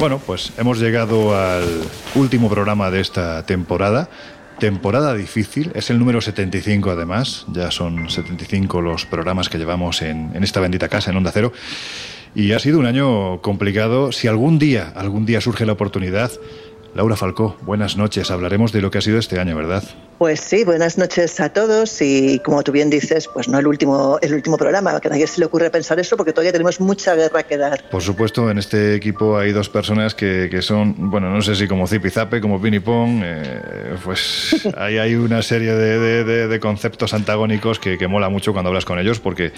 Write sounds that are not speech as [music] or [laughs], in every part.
Bueno, pues hemos llegado al último programa de esta temporada. Temporada difícil, es el número 75 además, ya son 75 los programas que llevamos en, esta bendita casa, en Onda Cero. Y ha sido un año complicado. Si algún día, algún día surge la oportunidad, Laura Falcó, buenas noches. Hablaremos de lo que ha sido este año, ¿verdad? Pues sí, buenas noches a todos y como tú bien dices, pues no el último, el último programa, que a nadie se le ocurre pensar eso porque todavía tenemos mucha guerra que dar. Por supuesto, en este equipo hay dos personas que, que son, bueno, no sé si como Zipizape, como Pinipón, eh, pues [laughs] ahí hay una serie de, de, de, de conceptos antagónicos que, que, mola mucho cuando hablas con ellos porque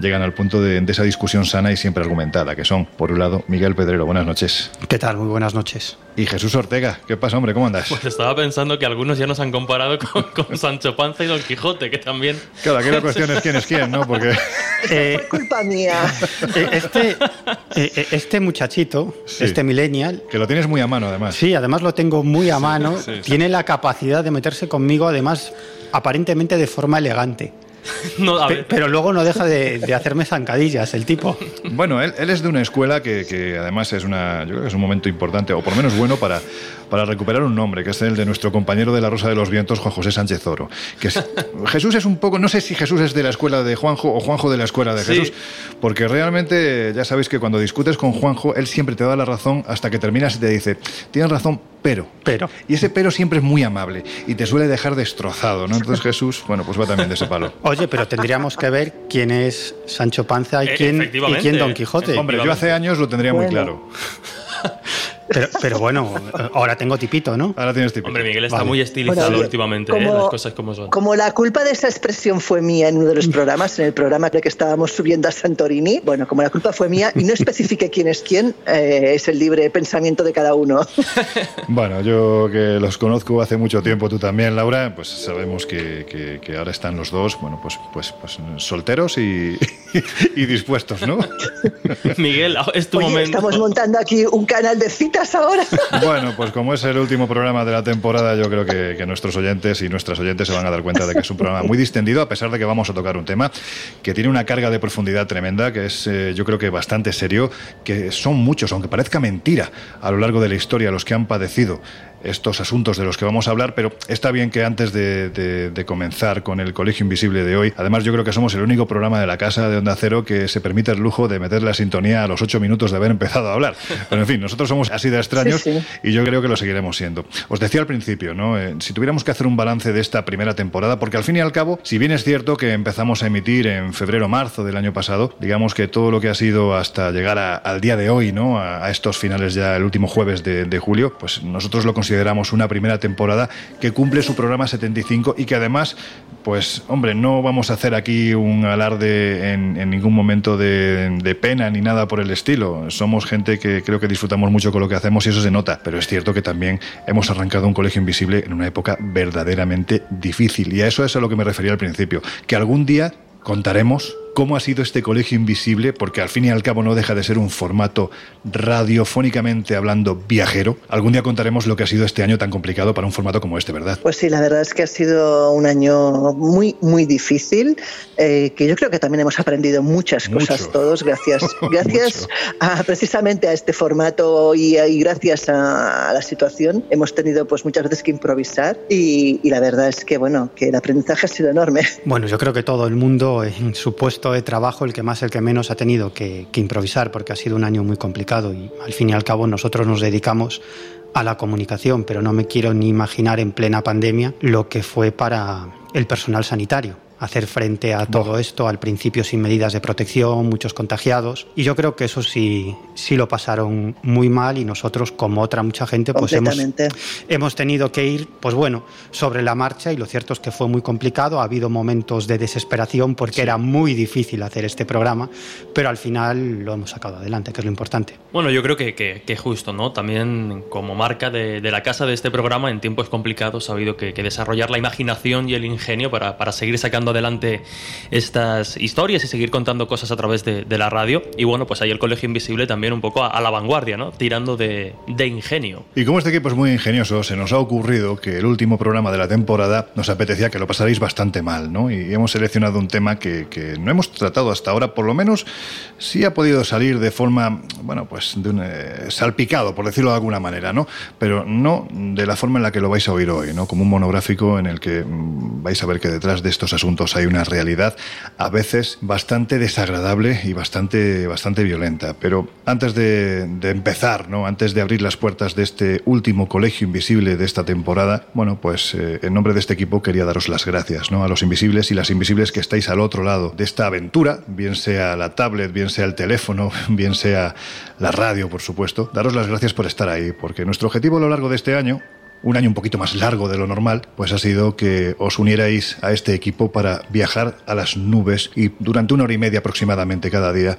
llegan al punto de, de esa discusión sana y siempre argumentada, que son, por un lado, Miguel Pedrero, buenas noches. ¿Qué tal? Muy buenas noches. Y Jesús Ortega, ¿qué pasa, hombre? ¿Cómo andas? Pues estaba pensando que algunos ya nos han comparado con, [laughs] con Sancho Panza y Don Quijote, que también. Claro, aquí la cuestión es quién es quién, ¿no? Porque. [laughs] Eh, culpa mía. Este, eh, este muchachito, sí. este millennial. Que lo tienes muy a mano, además. Sí, además lo tengo muy a mano. Sí, sí, tiene la capacidad de meterse conmigo, además, aparentemente de forma elegante. [laughs] No, pero luego no deja de, de, hacerme zancadillas el tipo. Bueno, él, él es de una escuela que, que, además es una, yo creo que es un momento importante, o por lo menos bueno para, para recuperar un nombre, que es el de nuestro compañero de la Rosa de los Vientos, Juan José Sánchez Oro. Que es, [laughs] Jesús es un poco, no sé si Jesús es de la escuela de Juanjo o Juanjo de la escuela de Jesús, sí. porque realmente ya sabéis que cuando discutes con Juanjo, él siempre te da la razón hasta que terminas y te dice, tienes razón, pero. Pero. Y ese pero siempre es muy amable y te suele dejar destrozado, ¿no? Entonces Jesús, bueno, pues va también de ese palo. [laughs] Oye, pero tendríamos que ver quién es Sancho Panza y quién, y quién Don Quijote. Hombre, yo hace años lo tendría muy claro. [laughs] Pero, pero, bueno, ahora tengo tipito, ¿no? Ahora tienes tipito. Hombre, Miguel está vale. muy estilizado bueno, últimamente, como, ¿eh? las cosas como son. Como la culpa de esa expresión fue mía en uno de los programas, en el programa que estábamos subiendo a Santorini, bueno, como la culpa fue mía y no especifique quién es quién, eh, es el libre pensamiento de cada uno. [laughs] bueno, yo que los conozco hace mucho tiempo, tú también, Laura, pues sabemos que, que, que ahora están los dos, bueno, pues, pues, pues solteros y, [laughs] y dispuestos, ¿no? Miguel, es tu Oye, momento. Estamos montando aquí un canal de citas ahora. [laughs] Bueno, pues como es el último programa de la temporada, yo creo que, nuestros oyentes y nuestras oyentes se van a dar cuenta de que es un programa muy distendido, a pesar de que vamos a tocar un tema que tiene una carga de profundidad tremenda, que es eh, yo creo que bastante serio, que son muchos, aunque parezca mentira, a lo largo de la historia los que han padecido estos asuntos de los que vamos a hablar, pero está bien que antes de, de, de, comenzar con el Colegio Invisible de hoy, además yo creo que somos el único programa de la casa de Onda Cero que se permite el lujo de meter la sintonía a los ocho minutos de haber empezado a hablar. Pero en fin, nosotros somos así de extraños sí, sí. y yo creo que lo seguiremos siendo. Os decía al principio, ¿no? Eh, si tuviéramos que hacer un balance de esta primera temporada, porque al fin y al cabo, si bien es cierto que empezamos a emitir en febrero-marzo del año pasado, digamos que todo lo que ha sido hasta llegar a, al día de hoy, ¿no? A, a, estos finales ya, el último jueves de, de julio, pues nosotros lo consideramos consideramos una primera temporada que cumple su programa 75 y que además, pues hombre, no vamos a hacer aquí un alarde en, en ningún momento de, de, pena ni nada por el estilo. Somos gente que creo que disfrutamos mucho con lo que hacemos y eso se nota, pero es cierto que también hemos arrancado un colegio invisible en una época verdaderamente difícil y a eso es a lo que me refería al principio, que algún día contaremos cómo ha sido este colegio invisible, porque al fin y al cabo no deja de ser un formato radiofónicamente hablando viajero. Algún día contaremos lo que ha sido este año tan complicado para un formato como este, ¿verdad? Pues sí, la verdad es que ha sido un año muy, muy difícil, eh, que yo creo que también hemos aprendido muchas cosas Mucho. todos, gracias, [laughs] gracias a, precisamente a este formato y, y gracias a, a, la situación. Hemos tenido pues muchas veces que improvisar y, y la verdad es que, bueno, que el aprendizaje ha sido enorme. Bueno, yo creo que todo el mundo en su puesto de trabajo, el que más, el que menos ha tenido que, que, improvisar, porque ha sido un año muy complicado y al fin y al cabo nosotros nos dedicamos a la comunicación, pero no me quiero ni imaginar en plena pandemia lo que fue para el personal sanitario hacer frente a todo esto, al principio sin medidas de protección, muchos contagiados. Y yo creo que eso sí, sí lo pasaron muy mal y nosotros, como otra mucha gente, pues hemos, hemos tenido que ir, pues bueno, sobre la marcha y lo cierto es que fue muy complicado. Ha habido momentos de desesperación porque sí. era muy difícil hacer este programa, pero al final lo hemos sacado adelante, que es lo importante. Bueno, yo creo que, que, que justo, ¿no? También como marca de, de, la casa de este programa, en tiempos complicados ha habido que, que desarrollar la imaginación y el ingenio para, para seguir sacando adelante estas historias y seguir contando cosas a través de, la radio. Y bueno, pues ahí el Colegio Invisible también un poco a, la vanguardia, ¿no? Tirando de, ingenio. Y como este equipo es muy ingenioso, se nos ha ocurrido que el último programa de la temporada nos apetecía que lo pasarais bastante mal, ¿no? Y hemos seleccionado un tema que, que no hemos tratado hasta ahora, por lo menos sí ha podido salir de forma, bueno, pues de un eh, salpicado, por decirlo de alguna manera, ¿no? Pero no de la forma en la que lo vais a oír hoy, ¿no? Como un monográfico en el que mm, vais a ver que detrás de estos asuntos hay una realidad a veces bastante desagradable y bastante, bastante violenta. Pero antes de, empezar, ¿no? Antes de abrir las puertas de este último colegio invisible de esta temporada, bueno, pues eh, en nombre de este equipo quería daros las gracias, ¿no? A los invisibles y las invisibles que estáis al otro lado de esta aventura, bien sea la tablet, bien sea el teléfono, [laughs] bien sea la radio, por supuesto. Daros las gracias por estar ahí, porque nuestro objetivo a lo largo de este año un año un poquito más largo de lo normal, pues ha sido que os unierais a este equipo para viajar a las nubes y durante una hora y media aproximadamente cada día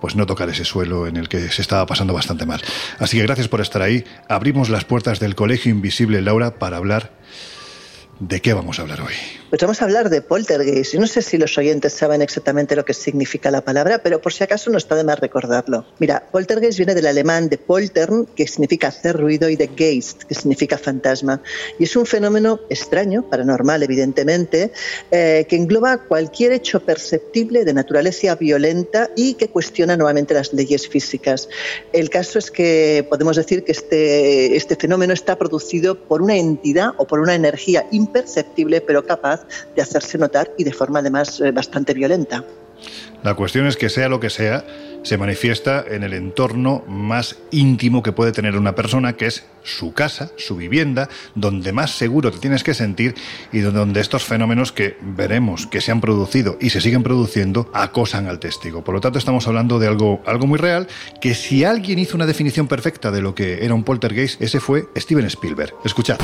pues no tocar ese suelo en el que se estaba pasando bastante mal. Así que gracias por estar ahí. Abrimos las puertas del Colegio Invisible Laura para hablar de qué vamos a hablar hoy. Pues vamos a hablar de poltergeist. Yo no sé si los oyentes saben exactamente lo que significa la palabra, pero por si acaso no está de más recordarlo. Mira, poltergeist viene del alemán de poltern, que significa hacer ruido, y de geist, que significa fantasma. Y es un fenómeno extraño, paranormal evidentemente, eh, que engloba cualquier hecho perceptible de naturaleza violenta y que cuestiona nuevamente las leyes físicas. El caso es que podemos decir que este, este fenómeno está producido por una entidad o por una energía imperceptible pero capaz de hacerse notar y de forma además eh, bastante violenta. La cuestión es que sea lo que sea, se manifiesta en el entorno más íntimo que puede tener una persona, que es su casa, su vivienda, donde más seguro te tienes que sentir y donde estos fenómenos que veremos que se han producido y se siguen produciendo acosan al testigo. Por lo tanto, estamos hablando de algo, algo muy real, que si alguien hizo una definición perfecta de lo que era un poltergeist, ese fue Steven Spielberg. Escuchad.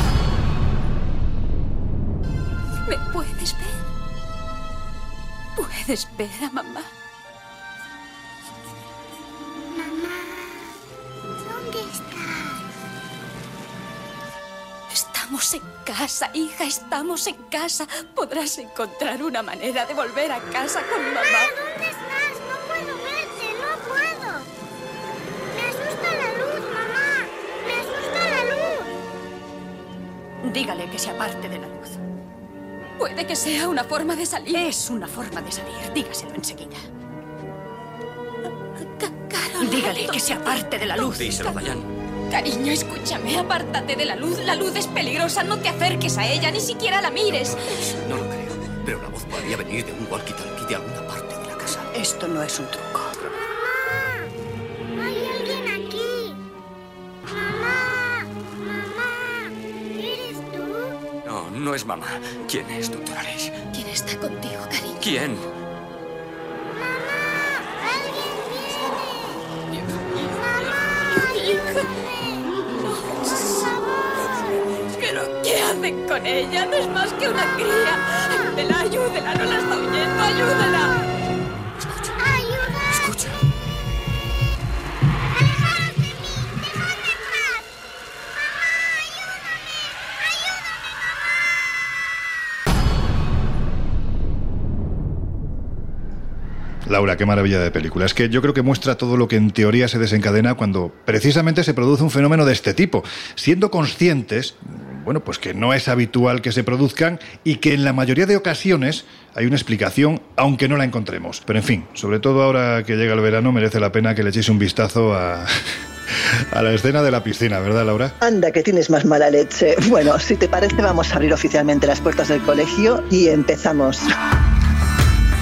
Espera, mamá. Mamá, ¿dónde estás? Estamos en casa, hija, estamos en casa. Podrás encontrar una manera de volver a casa con mamá. ¿Dónde estás? No puedo verte, no puedo. Me asusta la luz, mamá. Me asusta la luz. Dígale que se aparte de la luz. Puede que sea una forma de salir. Es una forma de salir. Dígaselo enseguida. Carol. Dígale que se aparte de la luz. Díselo, Dayan. Cariño, escúchame, apártate de la luz. La luz es peligrosa, no te acerques a ella, ni siquiera la mires. No lo creo, pero la voz podría venir de un walkie-talkie de alguna parte de la casa. Esto no es un truco. No es mamá. ¿Quién es, doctor Alice? ¿Quién está contigo, cariño? ¿Quién? ¡Mamá! ¡Alguien viene! ¡Mamá! ¿Pero qué hacen con ella? No es más que una cría. Ayúdela, ayúdela, no la está huyendo, ayúdela. Laura, qué maravilla de película. Es que yo creo que muestra todo lo que en teoría se desencadena cuando precisamente se produce un fenómeno de este tipo, siendo conscientes, bueno, pues que no es habitual que se produzcan y que en la mayoría de ocasiones hay una explicación, aunque no la encontremos. Pero en fin, sobre todo ahora que llega el verano, merece la pena que le echéis un vistazo a... [laughs] a la escena de la piscina, ¿verdad, Laura? Anda, que tienes más mala leche. Bueno, si te parece, vamos a abrir oficialmente las puertas del colegio y empezamos.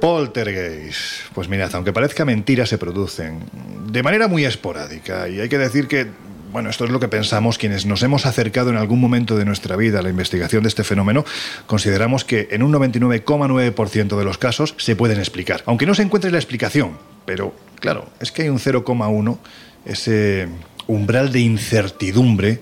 Poltergeist. Pues mirad, aunque parezca mentira, se producen de manera muy esporádica. Y hay que decir que, bueno, esto es lo que pensamos quienes nos hemos acercado en algún momento de nuestra vida a la investigación de este fenómeno. Consideramos que en un 99,9% de los casos se pueden explicar. Aunque no se encuentre la explicación. Pero, claro, es que hay un 0,1, ese umbral de incertidumbre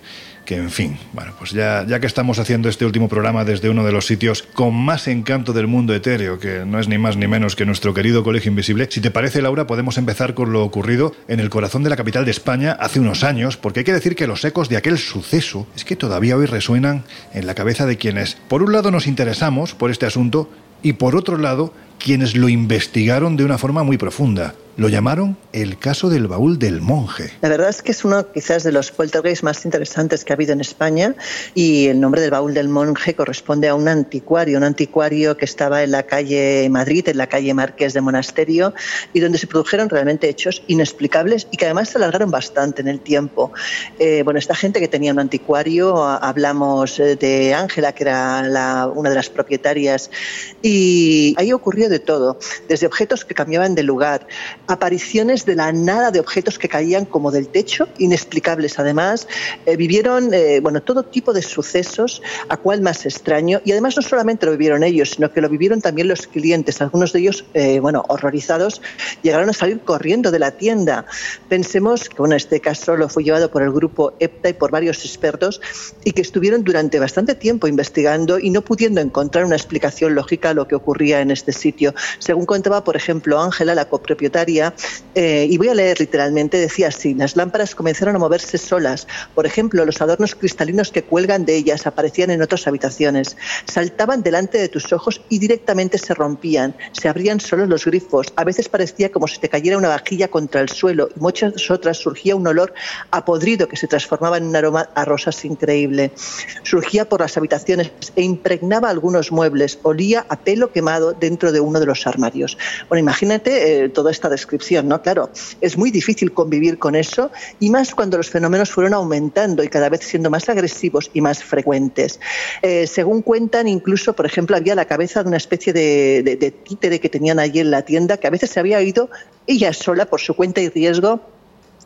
que en fin, bueno, pues ya, ya que estamos haciendo este último programa desde uno de los sitios con más encanto del mundo etéreo, que no es ni más ni menos que nuestro querido Colegio Invisible, si te parece, Laura, podemos empezar con lo ocurrido en el corazón de la capital de España hace unos años, porque hay que decir que los ecos de aquel suceso es que todavía hoy resuenan en la cabeza de quienes, por un lado, nos interesamos por este asunto y por otro lado, quienes lo investigaron de una forma muy profunda. Lo llamaron el caso del baúl del monje. La verdad es que es uno quizás de los poltergeists más interesantes que ha habido en España y el nombre del baúl del monje corresponde a un anticuario, un anticuario que estaba en la calle Madrid, en la calle Marqués de Monasterio y donde se produjeron realmente hechos inexplicables y que además se alargaron bastante en el tiempo. Eh, bueno, esta gente que tenía un anticuario, hablamos eh, de Ángela, que era una de las propietarias, y ahí ocurrió de todo, desde objetos que cambiaban de lugar, apariciones de la nada de objetos que caían como del techo, inexplicables además. Eh, vivieron eh, bueno, todo tipo de sucesos, a cual más extraño. Y además no solamente lo vivieron ellos, sino que lo vivieron también los clientes. Algunos de ellos, eh, bueno, horrorizados, llegaron a salir corriendo de la tienda. Pensemos que bueno, este caso lo fue llevado por el grupo EPTA y por varios expertos y que estuvieron durante bastante tiempo investigando y no pudiendo encontrar una explicación lógica a lo que ocurría en este sitio. Según contaba, por ejemplo, Ángela, la copropietaria, eh, y voy a leer literalmente, decía así, las lámparas comenzaron a moverse solas. Por ejemplo, los adornos cristalinos que cuelgan de ellas aparecían en otras habitaciones. Saltaban delante de tus ojos y directamente se rompían. Se abrían solos los grifos. A veces parecía como si te cayera una vajilla contra el suelo y muchas otras surgía un olor a podrido que se transformaba en un aroma a rosas increíble. Surgía por las habitaciones e impregnaba algunos muebles. Olía a pelo quemado dentro de uno de los armarios. Bueno, imagínate eh, toda esta descripción ¿no? Claro, es muy difícil convivir con eso y más cuando los fenómenos fueron aumentando y cada vez siendo más agresivos y más frecuentes. Eh, según cuentan, incluso, por ejemplo, había la cabeza de una especie de, de títere que tenían allí en la tienda que a veces se había ido ella sola por su cuenta y riesgo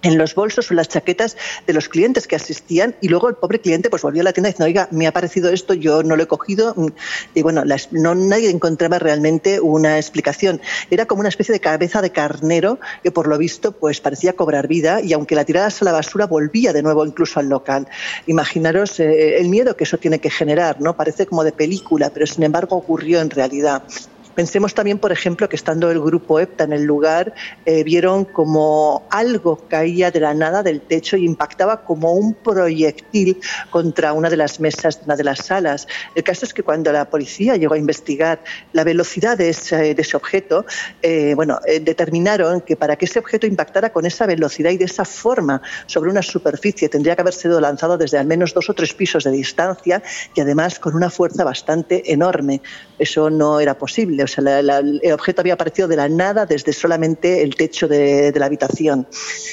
en los bolsos o las chaquetas de los clientes que asistían y luego el pobre cliente pues volvió a la tienda diciendo, oiga, me ha parecido esto, yo no lo he cogido y bueno, no, nadie encontraba realmente una explicación. Era como una especie de cabeza de carnero que por lo visto pues parecía cobrar vida y aunque la tiradas a la basura volvía de nuevo incluso al local. Imaginaros eh, el miedo que eso tiene que generar, ¿no? Parece como de película, pero sin embargo ocurrió en realidad. Pensemos también, por ejemplo, que estando el grupo EPTA en el lugar, eh, vieron como algo caía de la nada del techo y impactaba como un proyectil contra una de las mesas de una de las salas. El caso es que cuando la policía llegó a investigar la velocidad de ese, objeto, eh, bueno, eh, determinaron que para que ese objeto impactara con esa velocidad y de esa forma sobre una superficie tendría que haber sido lanzado desde al menos dos o tres pisos de distancia y además con una fuerza bastante enorme. Eso no era posible o sea, el objeto había aparecido de la nada desde solamente el techo de, la habitación.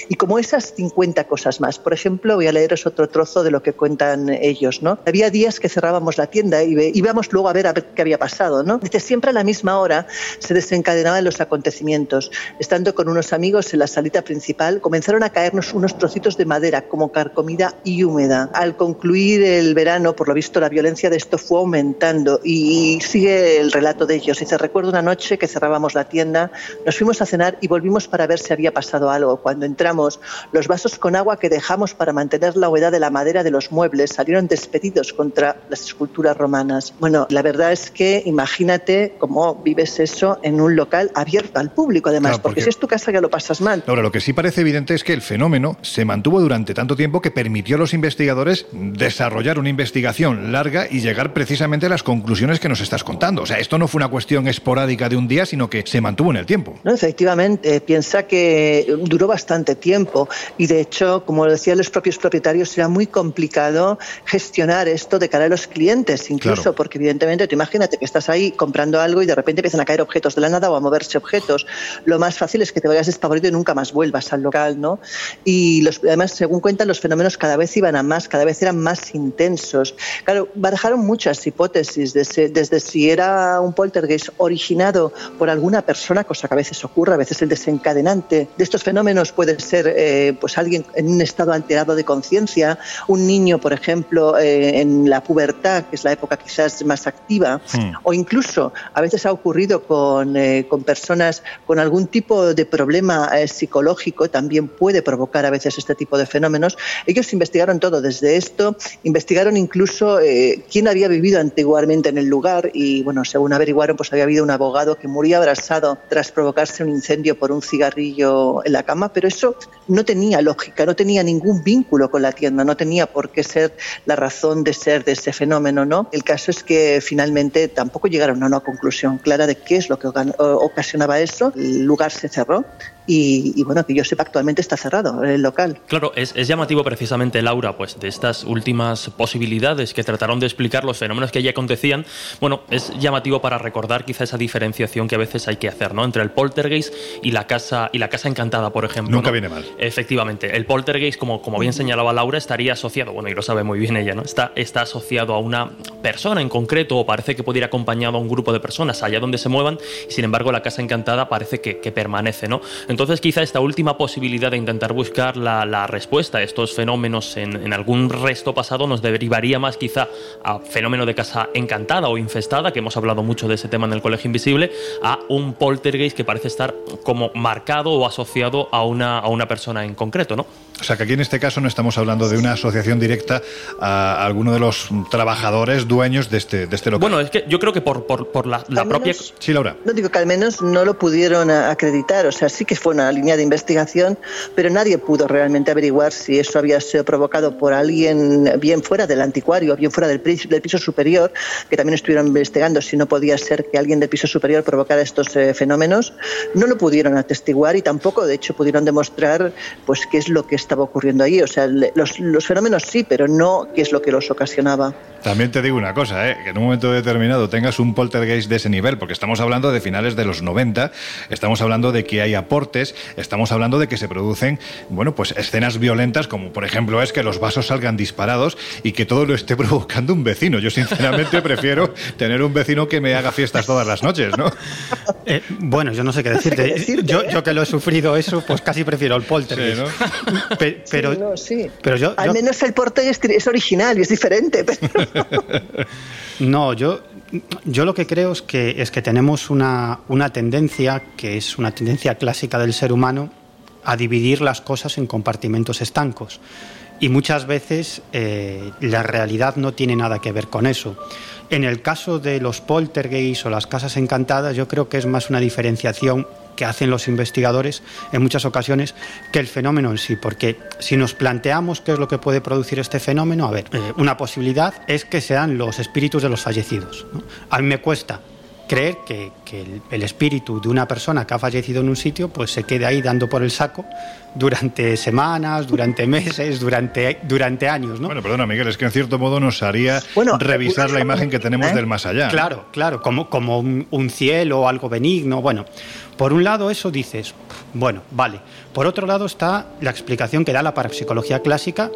Y como esas 50 cosas más. Por ejemplo, voy a leeros otro trozo de lo que cuentan ellos. ¿no? Había días que cerrábamos la tienda y íbamos luego a ver a ver qué había pasado. ¿no? Siempre a la misma hora se desencadenaban los acontecimientos. Estando con unos amigos en la salita principal, comenzaron a caernos unos trocitos de madera como carcomida y húmeda. Al concluir el verano, por lo visto, la violencia de esto fue aumentando y sigue el relato de ellos. Dice, recuerdo una noche que cerrábamos la tienda, nos fuimos a cenar y volvimos para ver si había pasado algo. Cuando entramos, los vasos con agua que dejamos para mantener la humedad de la madera de los muebles salieron despedidos contra las esculturas romanas. Bueno, la verdad es que imagínate cómo vives eso en un local abierto al público, además, porque, si es tu casa ya lo pasas mal. Ahora, lo que sí parece evidente es que el fenómeno se mantuvo durante tanto tiempo que permitió a los investigadores desarrollar una investigación larga y llegar precisamente a las conclusiones que nos estás contando. O sea, esto no fue una cuestión esporádica de un día, sino que se mantuvo en el tiempo. No, efectivamente, piensa que duró bastante tiempo y de hecho, como decían los propios propietarios, era muy complicado gestionar esto de cara a los clientes, incluso porque evidentemente, tú imagínate que estás ahí comprando algo y de repente empiezan a caer objetos de la nada o a moverse objetos. Lo más fácil es que te vayas despavorido y nunca más vuelvas al local, ¿no? Y los, además, según cuentan, los fenómenos cada vez iban a más, cada vez eran más intensos. Claro, barajaron muchas hipótesis desde, desde si era un poltergeist originado por alguna persona, cosa que a veces ocurre, a veces el desencadenante de estos fenómenos puede ser eh, pues alguien en un estado alterado de conciencia, un niño, por ejemplo, eh, en la pubertad, que es la época quizás más activa, hmm. o incluso a veces ha ocurrido con, eh, con personas con algún tipo de problema psicológico, también puede provocar a veces este tipo de fenómenos. Ellos investigaron todo desde esto, investigaron incluso quién había vivido antiguamente en el lugar y, bueno, según averiguaron, pues había habido un abogado que murió abrasado tras provocarse un incendio por un cigarrillo en la cama, pero eso no tenía lógica, no tenía ningún vínculo con la tienda, no tenía por qué ser la razón de ser de ese fenómeno, ¿no? El caso es que finalmente tampoco llegaron a una conclusión clara de qué es lo que ocasionaba eso. El lugar se cerró y, bueno, que yo sepa actualmente está cerrado el local. Claro, es, llamativo precisamente, Laura, pues de estas últimas posibilidades que trataron de explicar los fenómenos que allí acontecían, bueno, es llamativo para recordar quizá esa diferenciación que a veces hay que hacer, ¿no? Entre el poltergeist y la casa, y la casa encantada, por ejemplo. Nunca viene mal. Efectivamente, el poltergeist, como, como bien señalaba Laura, estaría asociado, bueno, y lo sabe muy bien ella, ¿no? Está, está asociado a una persona en concreto, o parece que puede ir acompañado a un grupo de personas allá donde se muevan, y sin embargo la casa encantada parece que, que permanece, ¿no? Entonces, quizá esta última posibilidad de intentar buscar la, respuesta a estos fenómenos en, algún resto pasado nos derivaría más quizá a fenómeno de casa encantada o infestada, que hemos hablado mucho de ese tema en el Colegio Invisible, a un poltergeist que parece estar como marcado o asociado a una, a una persona en concreto, ¿no? O sea que aquí en este caso no estamos hablando de una asociación directa a alguno de los trabajadores dueños de este, de este local. Bueno, es que yo creo que por, por, la, propia... sí, Laura. No digo que al menos no lo pudieron acreditar, o sea, sí que fue una línea de investigación, pero nadie pudo realmente averiguar si eso había sido provocado por alguien bien fuera del anticuario, bien fuera del, del piso superior, que también estuvieron investigando si no podía ser que alguien del piso superior provocara estos eh, fenómenos. No lo pudieron atestiguar y tampoco, de hecho, pudieron demostrar pues qué es lo que estaba ocurriendo ahí. O sea, los, los fenómenos sí, pero no qué es lo que los ocasionaba. También te digo una cosa, ¿eh? que en un momento determinado tengas un poltergeist de ese nivel, porque estamos hablando de finales de los 90, estamos hablando de que hay aportes, estamos hablando de que se producen, bueno, pues escenas violentas, como por ejemplo es que los vasos salgan disparados y que todo lo esté [laughs] provocando un vecino. Yo sinceramente [laughs] prefiero tener un vecino que me haga fiestas todas las noches, ¿no? Eh, bueno, yo no sé qué decirte. [laughs] Yo, yo, que lo he sufrido eso, pues casi prefiero el poltergeist. Pero, pero yo, Al menos el poltergeist es original y es diferente. Pero... [laughs] no, yo, yo lo que creo es que, es que tenemos una, una tendencia, que es una tendencia clásica del ser humano, a dividir las cosas en compartimentos estancos. Y muchas veces eh, la realidad no tiene nada que ver con eso. En el caso de los poltergeists o las casas encantadas, yo creo que es más una diferenciación que hacen los investigadores en muchas ocasiones que el fenómeno en sí, porque si nos planteamos qué es lo que puede producir este fenómeno, a ver, eh, una posibilidad es que sean los espíritus de los fallecidos. A mí me cuesta creer que, el, espíritu de una persona que ha fallecido en un sitio pues se quede ahí dando por el saco durante semanas, durante [laughs] meses, durante, durante años. ¿no? Bueno, perdona Miguel, es que en cierto modo nos haría revisar la imagen que tenemos ¿eh? del más allá. Claro, claro, como, como un, un cielo o algo benigno. Bueno, por un lado eso dices, bueno, vale. Por otro lado está la explicación que da la parapsicología clásica,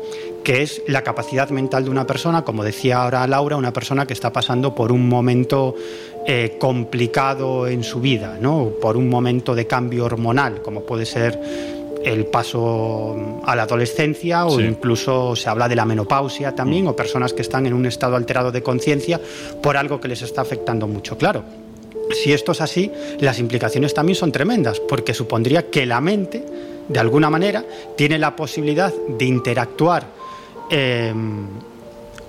que es la capacidad mental de una persona, como decía ahora Laura, una persona que está pasando por un momento eh, complicado en su vida, ¿no? por un momento de cambio hormonal, como puede ser el paso a la adolescencia o incluso se habla de la menopausia también, o personas que están en un estado alterado de conciencia por algo que les está afectando mucho. Claro, si esto es así, las implicaciones también son tremendas, porque supondría que la mente, de alguna manera, tiene la posibilidad de interactuar eh,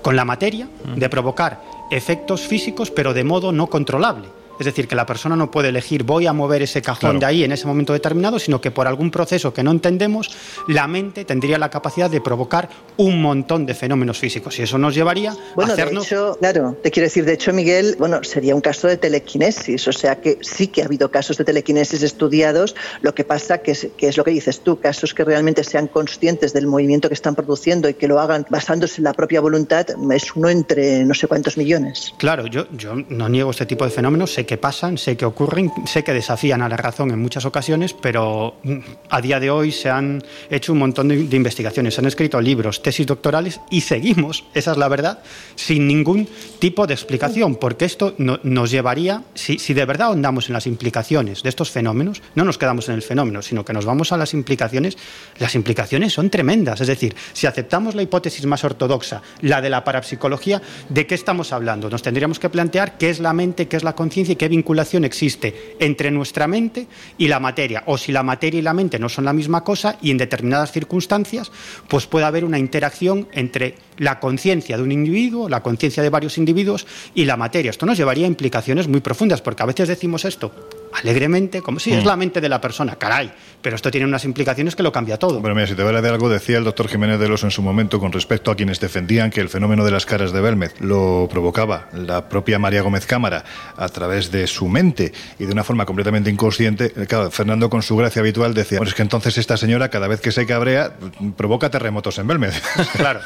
con la materia, de provocar efectos físicos, pero de modo no controlable. Es decir, que la persona no puede elegir voy a mover ese cajón Claro. de ahí en ese momento determinado, sino que por algún proceso que no entendemos, la mente tendría la capacidad de provocar un montón de fenómenos físicos. Y eso nos llevaría Bueno, a de hacernos... hecho, claro, te quiero decir, de hecho, Miguel, bueno, sería un caso de telequinesis, o sea que sí que ha habido casos de telequinesis estudiados, lo que pasa que es, que es lo que dices tú, casos que realmente sean conscientes del movimiento que están produciendo y que lo hagan basándose en la propia voluntad, es uno entre no sé cuántos millones. Claro, yo, yo no niego este tipo de fenómenos, sé que pasan, sé que ocurren, sé que desafían a la razón en muchas ocasiones, pero mm, a día de hoy se han hecho un montón de, investigaciones, se han escrito libros, tesis doctorales y seguimos, esa es la verdad, sin ningún tipo de explicación, porque esto no- nos llevaría, si, si de verdad ahondamos en las implicaciones de estos fenómenos, no nos quedamos en el fenómeno, sino que nos vamos a las implicaciones, las implicaciones son tremendas, es decir, si aceptamos la hipótesis más ortodoxa, la de la parapsicología, ¿de qué estamos hablando? Nos tendríamos que plantear qué es la mente, qué es la conciencia qué vinculación existe entre nuestra mente y la materia, o si la materia y la mente no son la misma cosa y en determinadas circunstancias, pues puede haber una interacción entre la conciencia de un individuo, la conciencia de varios individuos y la materia. Esto nos llevaría a implicaciones muy profundas, porque a veces decimos esto alegremente, como si es Mm. la mente de la persona, caray, pero esto tiene unas implicaciones que lo cambia todo. Bueno, mira, si te vale de algo, decía el doctor Jiménez de los en su momento con respecto a quienes defendían que el fenómeno de las caras de Belmez lo provocaba la propia María Gómez Cámara a través de su mente y de una forma completamente inconsciente. Eh, Claro, Fernando con su gracia habitual decía, bueno, es que entonces esta señora cada vez que se cabrea provoca terremotos en Belmez. [laughs] Claro.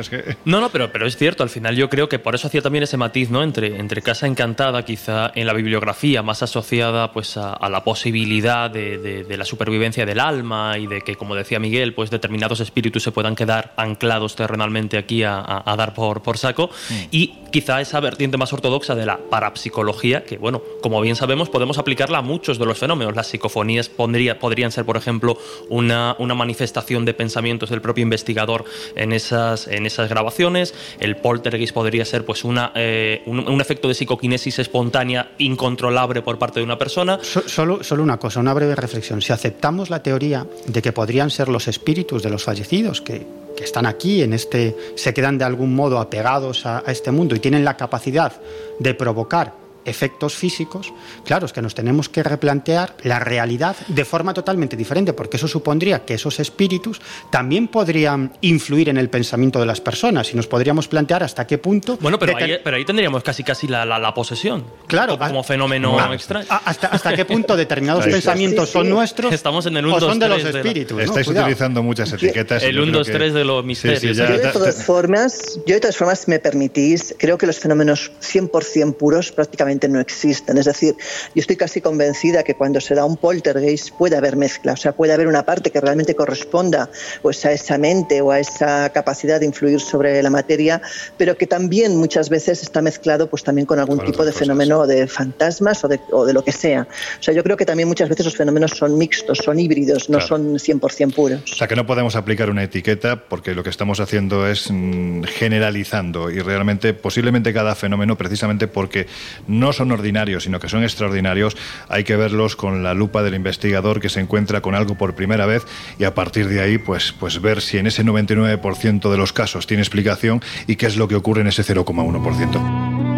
es que... No, no, pero, pero es cierto, al final yo creo que por eso hacía también ese matiz, ¿no? Entre, entre Casa Encantada, quizá en la bibliografía, más asociada pues a, a la posibilidad de, de- de la supervivencia del alma y de que, como decía Miguel, pues determinados espíritus se puedan quedar anclados terrenalmente aquí a, a- a dar por, por saco. Y quizá esa vertiente más ortodoxa de la parapsicología, que bueno, como bien sabemos, podemos aplicarla a muchos de los fenómenos. Las psicofonías pondría- podrían ser, por ejemplo, una, una manifestación de pensamientos del propio investigador en esas, en esas grabaciones. El poltergeist podría ser pues una, eh, un, un efecto de psicoquinesis espontánea incontrolable por parte de una persona. So- Solo, solo una cosa, una breve reflexión. Si aceptamos la teoría de que podrían ser los espíritus de los fallecidos que, están aquí, en este, se quedan de algún modo apegados a este mundo y tienen la capacidad de provocar efectos físicos, claro, es que nos tenemos que replantear la realidad de forma totalmente diferente, porque eso supondría que esos espíritus también podrían influir en el pensamiento de las personas y nos podríamos plantear hasta qué punto... Bueno, pero ahí, pero ahí tendríamos casi casi la, la- la posesión. Claro, como, como fenómeno Ah, extraño. a- Hasta, hasta qué punto determinados pensamientos [laughs] Sí, sí. son nuestros Estamos en el o 1, son de 2, los 3 de la- espíritus. ¿no? Estáis Cuidado. utilizando muchas etiquetas. El yo 1, creo 2, que- 3 de los misterios. sí, ya- Yo de todas formas, yo de todas formas, si me permitís, creo que los fenómenos 100% puros prácticamente no existen. Es decir, yo estoy casi convencida que cuando se da un poltergeist puede haber mezcla, o sea, puede haber una parte que realmente corresponda pues a esa mente o a esa capacidad de influir sobre la materia, pero que también muchas veces está mezclado pues también con algún Con tipo de cosas. fenómeno de fantasmas o de, o de lo que sea. O sea, yo creo que también muchas veces los fenómenos son mixtos, son híbridos, no son 100% puros. O sea que no podemos aplicar una etiqueta porque lo que estamos haciendo es mm, generalizando y realmente posiblemente cada fenómeno precisamente porque no son ordinarios sino que son extraordinarios hay que verlos con la lupa del investigador que se encuentra con algo por primera vez y a partir de ahí pues, pues ver si en ese 99% de los casos tiene explicación y qué es lo que ocurre en ese 0,1%.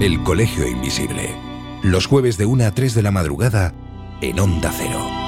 El Colegio Invisible. Los jueves de 1 a 3 de la madrugada en Onda Cero.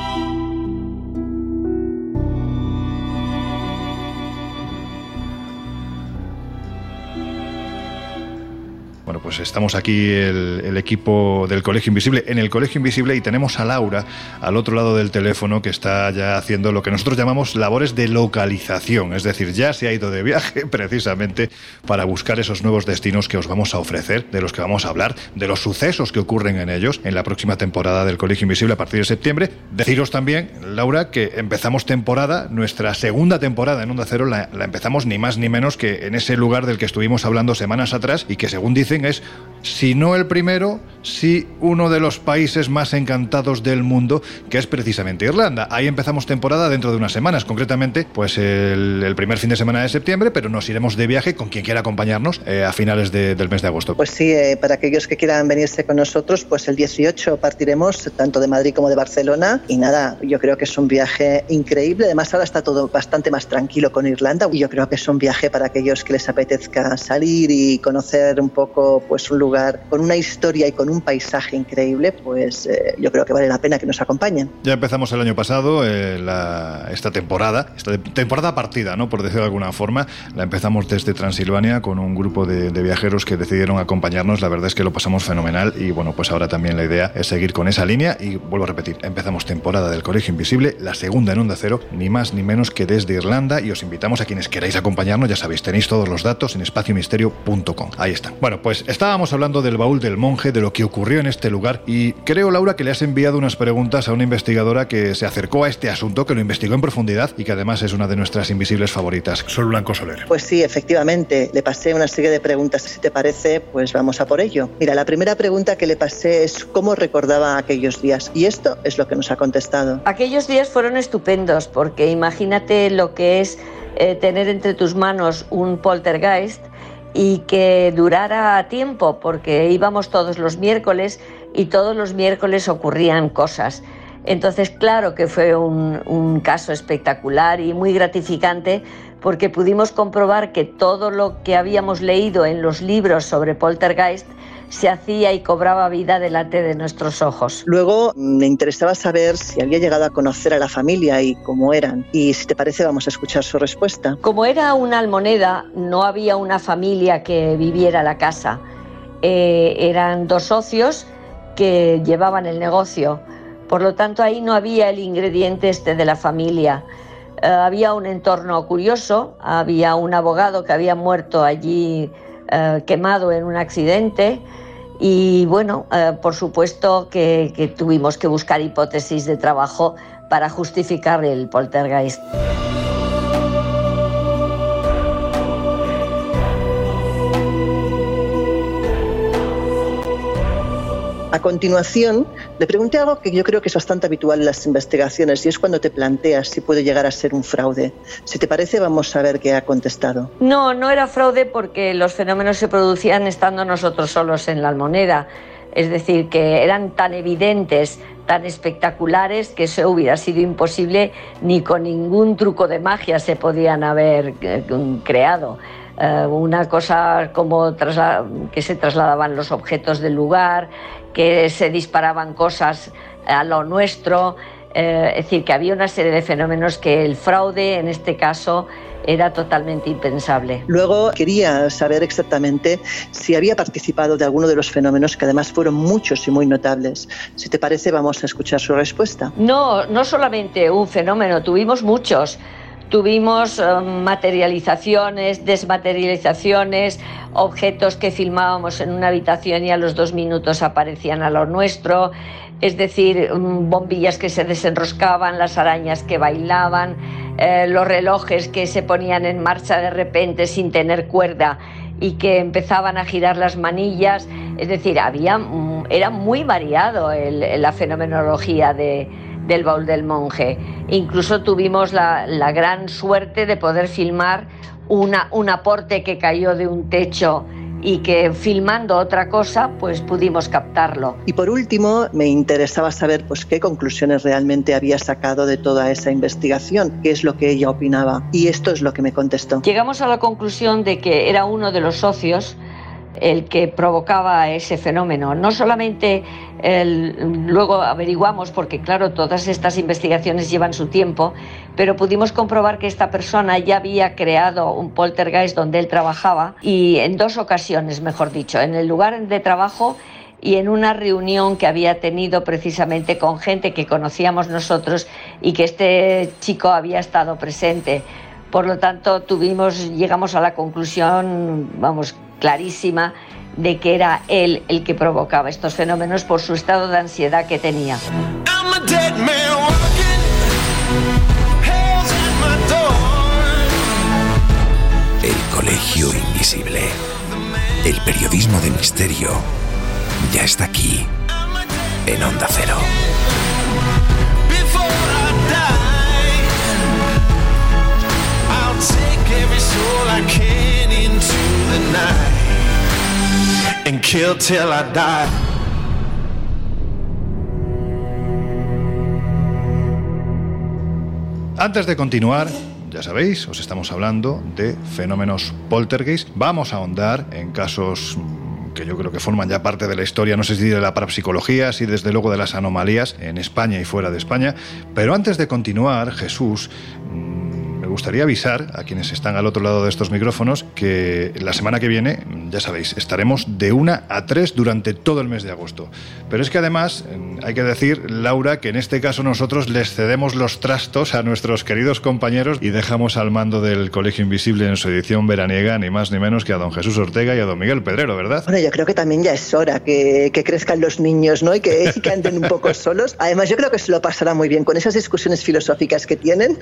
Bueno, pues estamos aquí el, equipo del Colegio Invisible, en el Colegio Invisible y tenemos a Laura al otro lado del teléfono que está ya haciendo lo que nosotros llamamos labores de localización, es decir, ya se ha ido de viaje [laughs] precisamente para buscar esos nuevos destinos que os vamos a ofrecer, de los que vamos a hablar, de los sucesos que ocurren en ellos en la próxima temporada del Colegio Invisible a partir de septiembre. Deciros también, Laura, que empezamos temporada, nuestra segunda temporada en Onda Cero la empezamos ni más ni menos que en ese lugar del que estuvimos hablando semanas atrás y que según dicen es si no el primero, sí uno de los países más encantados del mundo, que es precisamente Irlanda. Ahí empezamos temporada dentro de unas semanas, concretamente, pues el, primer fin de semana de septiembre, pero nos iremos de viaje con quien quiera acompañarnos eh, a finales del mes de agosto. Pues sí, eh, para aquellos que quieran venirse con nosotros, pues el 18 partiremos tanto de Madrid como de Barcelona y nada, yo creo que es un viaje increíble. Además ahora está todo bastante más tranquilo con Irlanda y yo creo que es un viaje para aquellos que les apetezca salir y conocer un poco pues un lugar con una historia y con un paisaje increíble, pues eh, yo creo que vale la pena que nos acompañen. Ya empezamos el año pasado eh, esta temporada, esta temporada partida, ¿no? por decirlo de alguna forma. La empezamos desde Transilvania con un grupo de, viajeros que decidieron acompañarnos. La verdad es que lo pasamos fenomenal y bueno, pues ahora también la idea es seguir con esa línea y vuelvo a repetir, empezamos temporada del Colegio Invisible, la segunda en Onda Cero, ni más ni menos que desde Irlanda y os invitamos a quienes queráis acompañarnos, ya sabéis, tenéis todos los datos en espaciomisterio.com. Ahí está. Bueno, pues estábamos hablando del baúl del monje, de lo que ocurrió en este lugar y creo, Laura, que le has enviado unas preguntas a una investigadora que se acercó a este asunto, que lo investigó en profundidad y que además es una de nuestras invisibles favoritas, Sol Blanco Soler. Pues sí, efectivamente, le pasé una serie de preguntas, si te parece, pues vamos a por ello. Mira, la primera pregunta que le pasé es cómo recordaba aquellos días y esto es lo que nos ha contestado. Aquellos días fueron estupendos porque imagínate lo que es eh, tener entre tus manos un poltergeist y que durara tiempo, porque íbamos todos los miércoles y todos los miércoles ocurrían cosas. Entonces, claro que fue un, un, caso espectacular y muy gratificante porque pudimos comprobar que todo lo que habíamos leído en los libros sobre poltergeist se hacía y cobraba vida delante de nuestros ojos. Luego me interesaba saber si había llegado a conocer a la familia y cómo eran. Y si te parece, vamos a escuchar su respuesta. Como era una almoneda, no había una familia que viviera la casa. Eh, eran dos socios que llevaban el negocio. Por lo tanto, ahí no había el ingrediente este de la familia. Eh, había un entorno curioso, había un abogado que había muerto allí eh, quemado en un accidente. Y bueno, eh, por supuesto que, que tuvimos que buscar hipótesis de trabajo para justificar el poltergeist. Continuación, le pregunté algo que yo creo que es bastante habitual en las investigaciones y es cuando te planteas si puede llegar a ser un fraude. Si te parece, vamos a ver qué ha contestado. No, no era fraude porque los fenómenos se producían estando nosotros solos en la almoneda. Es decir, que eran tan evidentes, tan espectaculares, que eso hubiera sido imposible ni con ningún truco de magia se podían haber eh, creado. Eh, una cosa como que se trasladaban los objetos del lugar, que se disparaban cosas a lo nuestro, eh, es decir, que había una serie de fenómenos que el fraude en este caso era totalmente impensable. Luego quería saber exactamente si había participado de alguno de los fenómenos que además fueron muchos y muy notables. Si te parece, vamos a escuchar su respuesta. No, no solamente un fenómeno, tuvimos muchos. Tuvimos eh, materializaciones, desmaterializaciones, objetos que filmábamos en una habitación y a los dos minutos aparecían a lo nuestro, es decir, mm, bombillas que se desenroscaban, las arañas que bailaban, eh, los relojes que se ponían en marcha de repente sin tener cuerda y que empezaban a girar las manillas, es decir, había, mm, era muy variado la fenomenología de, del baúl del monje. Incluso tuvimos la, gran suerte de poder filmar una, un aporte que cayó de un techo y que filmando otra cosa pues pudimos captarlo. Y por último, me interesaba saber pues qué conclusiones realmente había sacado de toda esa investigación, qué es lo que ella opinaba y esto es lo que me contestó. Llegamos a la conclusión de que era uno de los socios el que provocaba ese fenómeno. No solamente luego averiguamos, porque claro, todas estas investigaciones llevan su tiempo, pero pudimos comprobar que esta persona ya había creado un poltergeist donde él trabajaba y en dos ocasiones, mejor dicho, en el lugar de trabajo y en una reunión que había tenido precisamente con gente que conocíamos nosotros y que este chico había estado presente. Por lo tanto, tuvimos, llegamos a la conclusión, vamos, clarísima de que era él el que provocaba estos fenómenos por su estado de ansiedad que tenía. El Colegio Invisible. El periodismo de misterio ya está aquí, en Onda Cero. And kill till I die. Antes de continuar, ya sabéis, os estamos hablando de fenómenos poltergeist. Vamos a ahondar en casos que yo creo que forman ya parte de la historia, no sé si de la parapsicología, si desde luego de las anomalías en España y fuera de España. Pero antes de continuar, Jesús, mm, me gustaría avisar a quienes están al otro lado de estos micrófonos que la semana que viene, ya sabéis, estaremos de una a tres durante todo el mes de agosto. Pero es que además, mm, hay que decir, Laura, que en este caso nosotros les cedemos los trastos a nuestros queridos compañeros y dejamos al mando del Colegio Invisible en su edición veraniega ni más ni menos que a don Jesús Ortega y a don Miguel Pedrero, ¿verdad? Bueno, yo creo que también ya es hora que, que crezcan los niños, ¿no? Y que, y que anden un poco solos. Además, yo creo que se lo pasará muy bien con esas discusiones filosóficas que tienen.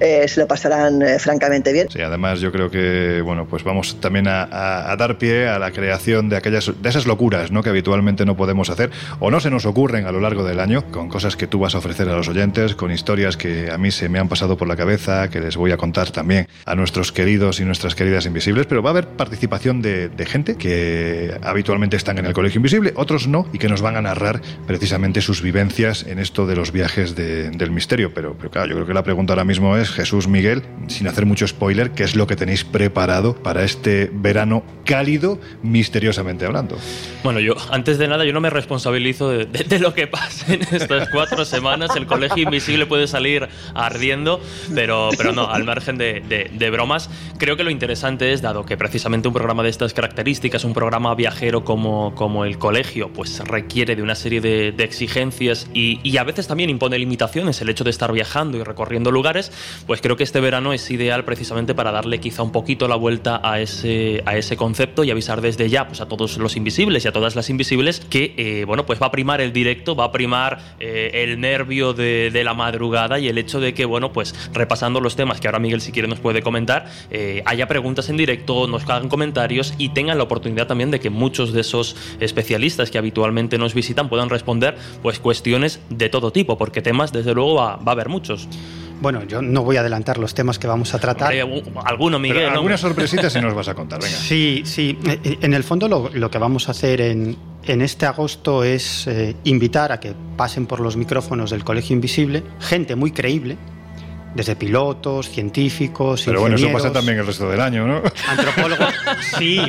eh, se lo pasarán eh, francamente bien. Sí, además yo creo que bueno, pues vamos también a, a- a dar pie a la creación de aquellas de esas locuras, ¿no? que habitualmente no podemos hacer o no se nos ocurren a lo largo del año, con cosas que tú vas a ofrecer a los oyentes, con historias que a mí se me han pasado por la cabeza, que les voy a contar también a nuestros queridos y nuestras queridas invisibles, pero va a haber participación de, de gente que habitualmente están en el Colegio Invisible, otros no, y que nos van a narrar precisamente sus vivencias en esto de los viajes de- del misterio. Pero, pero claro, yo creo que la pregunta ahora mismo es, Jesús Miguel, sin hacer mucho spoiler, ¿qué es lo que tenéis preparado para este verano cálido, misteriosamente hablando? Bueno, yo antes de nada yo no me responsabilizo de, lo que pase en estas cuatro semanas. El colegio invisible puede salir ardiendo, pero, pero no, al margen de, de- bromas, creo que lo interesante es, dado que precisamente un programa de estas características, un programa viajero como, como el colegio, pues requiere de una serie de, de exigencias y, y a veces también impone limitaciones el hecho de estar viajando y recorriendo lugares, pues creo que este verano es ideal precisamente para darle quizá un poquito la vuelta a ese, a ese concepto y avisar desde ya pues a todos los invisibles y a todas las invisibles que eh, bueno pues va a primar el directo, va a primar eh, el nervio de, de la madrugada y el hecho de que bueno pues repasando los temas que ahora Miguel si quiere nos puede comentar, eh, haya preguntas en directo, nos hagan comentarios y tengan la oportunidad también de que muchos de esos especialistas que habitualmente nos visitan puedan responder pues cuestiones de todo tipo, porque temas desde luego va a haber muchos. Bueno, yo no voy a adelantar los temas que vamos a tratar. Hombre, alguno, Miguel. Pero ¿no? algunas sorpresitas sí nos vas a [laughs] contar, venga. Sí, sí. Eh, eh, En el fondo lo, lo que vamos a hacer en, en este agosto es eh, invitar a que pasen por los micrófonos del Colegio Invisible gente muy creíble, desde pilotos, científicos, Pero bueno, eso pasa también el resto del año, ¿no? Antropólogos, [laughs] sí,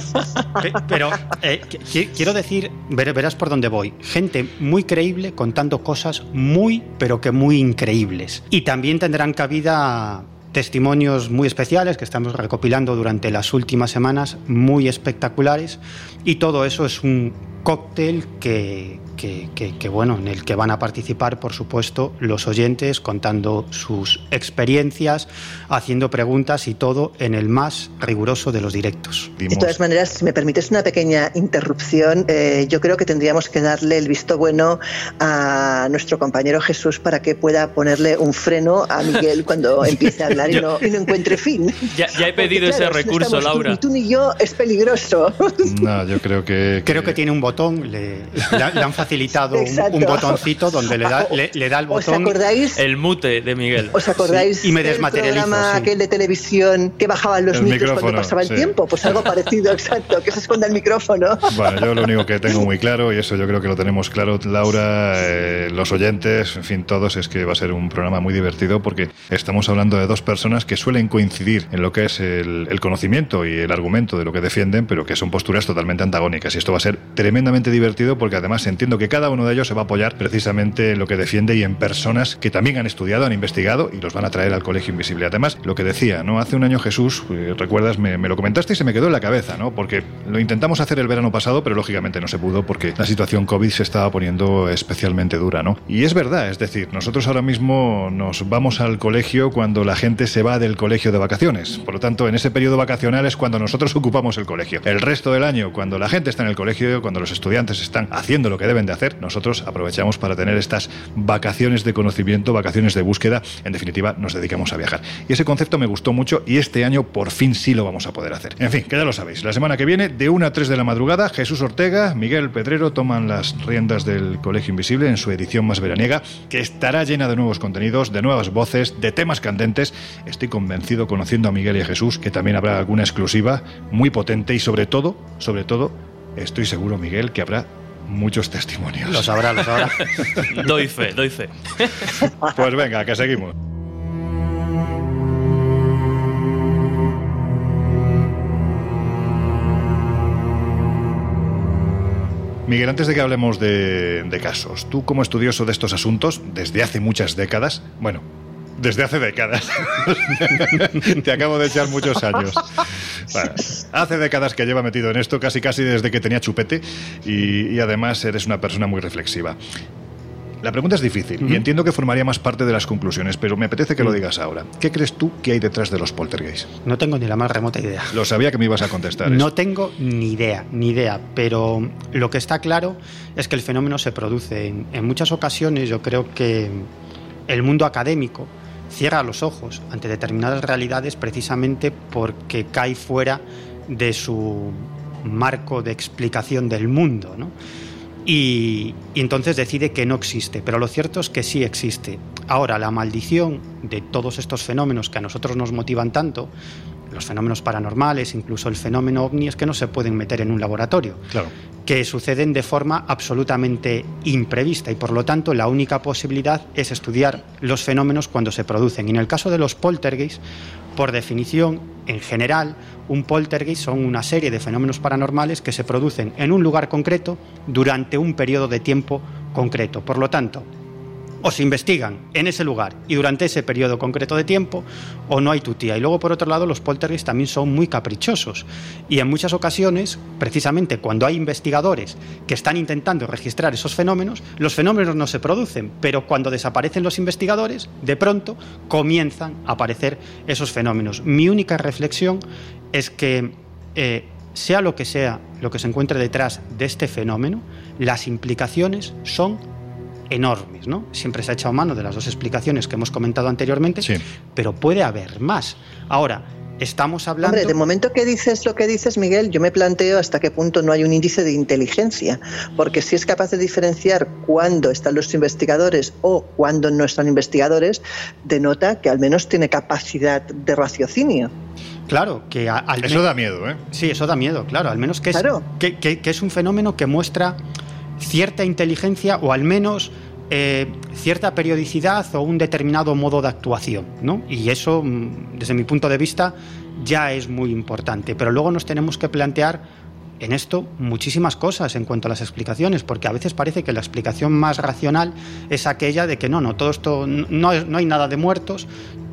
pe- pero eh, qui- qui- quiero decir, ver- verás por dónde voy. Gente muy creíble contando cosas muy, pero que muy increíbles. Y también tendrán cabida testimonios muy especiales que estamos recopilando durante las últimas semanas, muy espectaculares. Y todo eso es un cóctel que, que- que- que, bueno, en el que van a participar, por supuesto, los oyentes contando sus experiencias, haciendo preguntas y todo en el más riguroso de los directos. De todas maneras, si me permites una pequeña interrupción, eh, yo creo que tendríamos que darle el visto bueno a nuestro compañero Jesús para que pueda ponerle un freno a Miguel cuando [laughs] empiece a hablar y, no, y no encuentre fin. Ya, ya he pedido Porque, ese claro, si no recurso, tú- Laura. Ni tú ni yo es peligroso. No, yo creo que... Creo que tiene un botón, le, le- le han facilitado [laughs] un, Exacto. un botoncito donde le da, [laughs] le, le da el ¿Os botón. acordáis? El mute de Miguel. ¿Os acordáis y me desmaterializo, programa sí. aquel de televisión que bajaban los El micros cuando pasaba el sí. tiempo? Pues algo parecido, [laughs] exacto, que se esconda el micrófono. Bueno, yo lo único que [laughs] tengo muy claro, y eso yo creo que lo tenemos claro, Laura, eh, los oyentes, en fin, todos, es que va a ser un programa muy divertido porque estamos hablando de dos personas que suelen coincidir en lo que es el, el conocimiento y el argumento de lo que defienden, pero que son posturas totalmente antagónicas. Y esto va a ser tremendamente divertido porque además entiendo que cada uno de ellos se va a apoyar precisamente en lo que defiende y en personas que también han estudiado, han investigado y los van a traer al Colegio Invisible. Además, lo que decía, ¿no? Hace un año Jesús, eh, recuerdas, me, me lo comentaste y se me quedó en la cabeza, ¿no? Porque lo intentamos hacer el verano pasado, pero lógicamente no se pudo porque la situación COVID se estaba poniendo especialmente dura, ¿no? Y es verdad, es decir, nosotros ahora mismo nos vamos al colegio cuando la gente se va del colegio de vacaciones. Por lo tanto, en ese periodo vacacional es cuando nosotros ocupamos el colegio. El resto del año, cuando la gente está en el colegio, cuando los los estudiantes están haciendo lo que deben de hacer, nosotros aprovechamos para tener estas vacaciones de conocimiento, vacaciones de búsqueda, en definitiva nos dedicamos a viajar. Y ese concepto me gustó mucho y este año por fin sí lo vamos a poder hacer. En fin, que ya lo sabéis, la semana que viene, de 1 a 3 de la madrugada, Jesús Ortega, Miguel Pedrero toman las riendas del Colegio Invisible en su edición más veraniega, que estará llena de nuevos contenidos, de nuevas voces, de temas candentes. Estoy convencido, conociendo a Miguel y a Jesús, que también habrá alguna exclusiva muy potente y sobre todo, sobre todo, estoy seguro, Miguel, que habrá muchos testimonios. Lo sabrá, lo sabrá. [laughs] doy fe, doy fe. [laughs] Pues venga, que seguimos. Miguel, antes de que hablemos de, de, casos, tú como estudioso de estos asuntos, desde hace muchas décadas, bueno, desde hace décadas, [laughs] te acabo de echar muchos años. Bueno, hace décadas que lleva metido en esto, casi casi desde que tenía chupete, y, y además eres una persona muy reflexiva. La pregunta es difícil y entiendo que formaría más parte de las conclusiones, pero me apetece que lo digas ahora. ¿Qué crees tú que hay detrás de los poltergeists? No tengo ni la más remota idea. Lo sabía que me ibas a contestar. No eso. tengo ni idea, ni idea, pero lo que está claro es que el fenómeno se produce. En, en muchas ocasiones yo creo que el mundo académico cierra los ojos ante determinadas realidades precisamente porque cae fuera de su marco de explicación del mundo, ¿no? Y, y, entonces decide que no existe, pero lo cierto es que sí existe. Ahora, la maldición de todos estos fenómenos que a nosotros nos motivan tanto, los fenómenos paranormales, incluso el fenómeno ovni, es que no se pueden meter en un laboratorio, claro. que suceden de forma absolutamente imprevista y por lo tanto la única posibilidad es estudiar los fenómenos cuando se producen. Y en el caso de los poltergeists, por definición, en general, un poltergeist son una serie de fenómenos paranormales que se producen en un lugar concreto durante un periodo de tiempo concreto. Por lo tanto, o se investigan en ese lugar y durante ese periodo concreto de tiempo, o no hay tutía. Y luego, por otro lado, los poltergeists también son muy caprichosos. Y en muchas ocasiones, precisamente cuando hay investigadores que están intentando registrar esos fenómenos, los fenómenos no se producen, pero cuando desaparecen los investigadores, de pronto comienzan a aparecer esos fenómenos. Mi única reflexión es que, eh, sea lo que sea lo que se encuentre detrás de este fenómeno, las implicaciones son enormes, ¿no? Siempre se ha echado mano de las dos explicaciones que hemos comentado anteriormente, sí. pero puede haber más. Ahora, estamos hablando... Hombre, de momento que dices lo que dices, Miguel, yo me planteo hasta qué punto no hay un índice de inteligencia, porque si es capaz de diferenciar cuándo están los investigadores o cuándo no están investigadores, denota que al menos tiene capacidad de raciocinio. Claro, que al Eso da miedo, ¿eh? Sí, eso da miedo, claro, al menos que es, claro. que, que, que es un fenómeno que muestra cierta inteligencia o al menos eh, cierta periodicidad o un determinado modo de actuación, ¿no? Y eso, desde mi punto de vista, ya es muy importante. Pero luego nos tenemos que plantear en esto muchísimas cosas en cuanto a las explicaciones, porque a veces parece que la explicación más racional es aquella de que no, no, todo esto, no, no hay nada de muertos,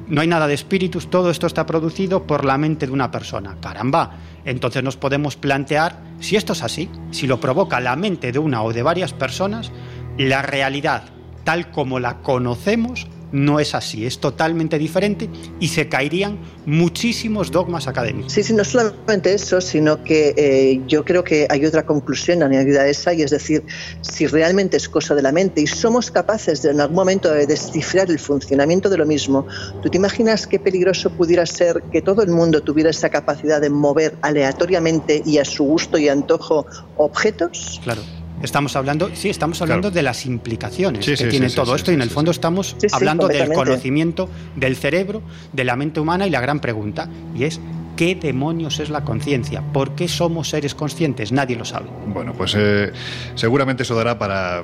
no hay nada de espíritus, todo esto está producido por la mente de una persona. Caramba, entonces nos podemos plantear si esto es así, si lo provoca la mente de una o de varias personas, la realidad tal como la conocemos no es así, es totalmente diferente y se caerían muchísimos dogmas académicos. Sí, sí, no solamente eso, sino que eh, yo creo que hay otra conclusión añadida a esa y es decir, si realmente es cosa de la mente y somos capaces de en algún momento de descifrar el funcionamiento de lo mismo, ¿tú te imaginas qué peligroso pudiera ser que todo el mundo tuviera esa capacidad de mover aleatoriamente y a su gusto y antojo objetos? Claro. Estamos hablando, sí, estamos hablando Claro. de las implicaciones Sí, que sí, tiene sí, todo sí, esto sí, y en el fondo sí. estamos Sí, sí, hablando del conocimiento del cerebro, de la mente humana y la gran pregunta y es ¿qué demonios es la conciencia? ¿Por qué somos seres conscientes? Nadie lo sabe. Bueno, pues eh, seguramente eso dará para,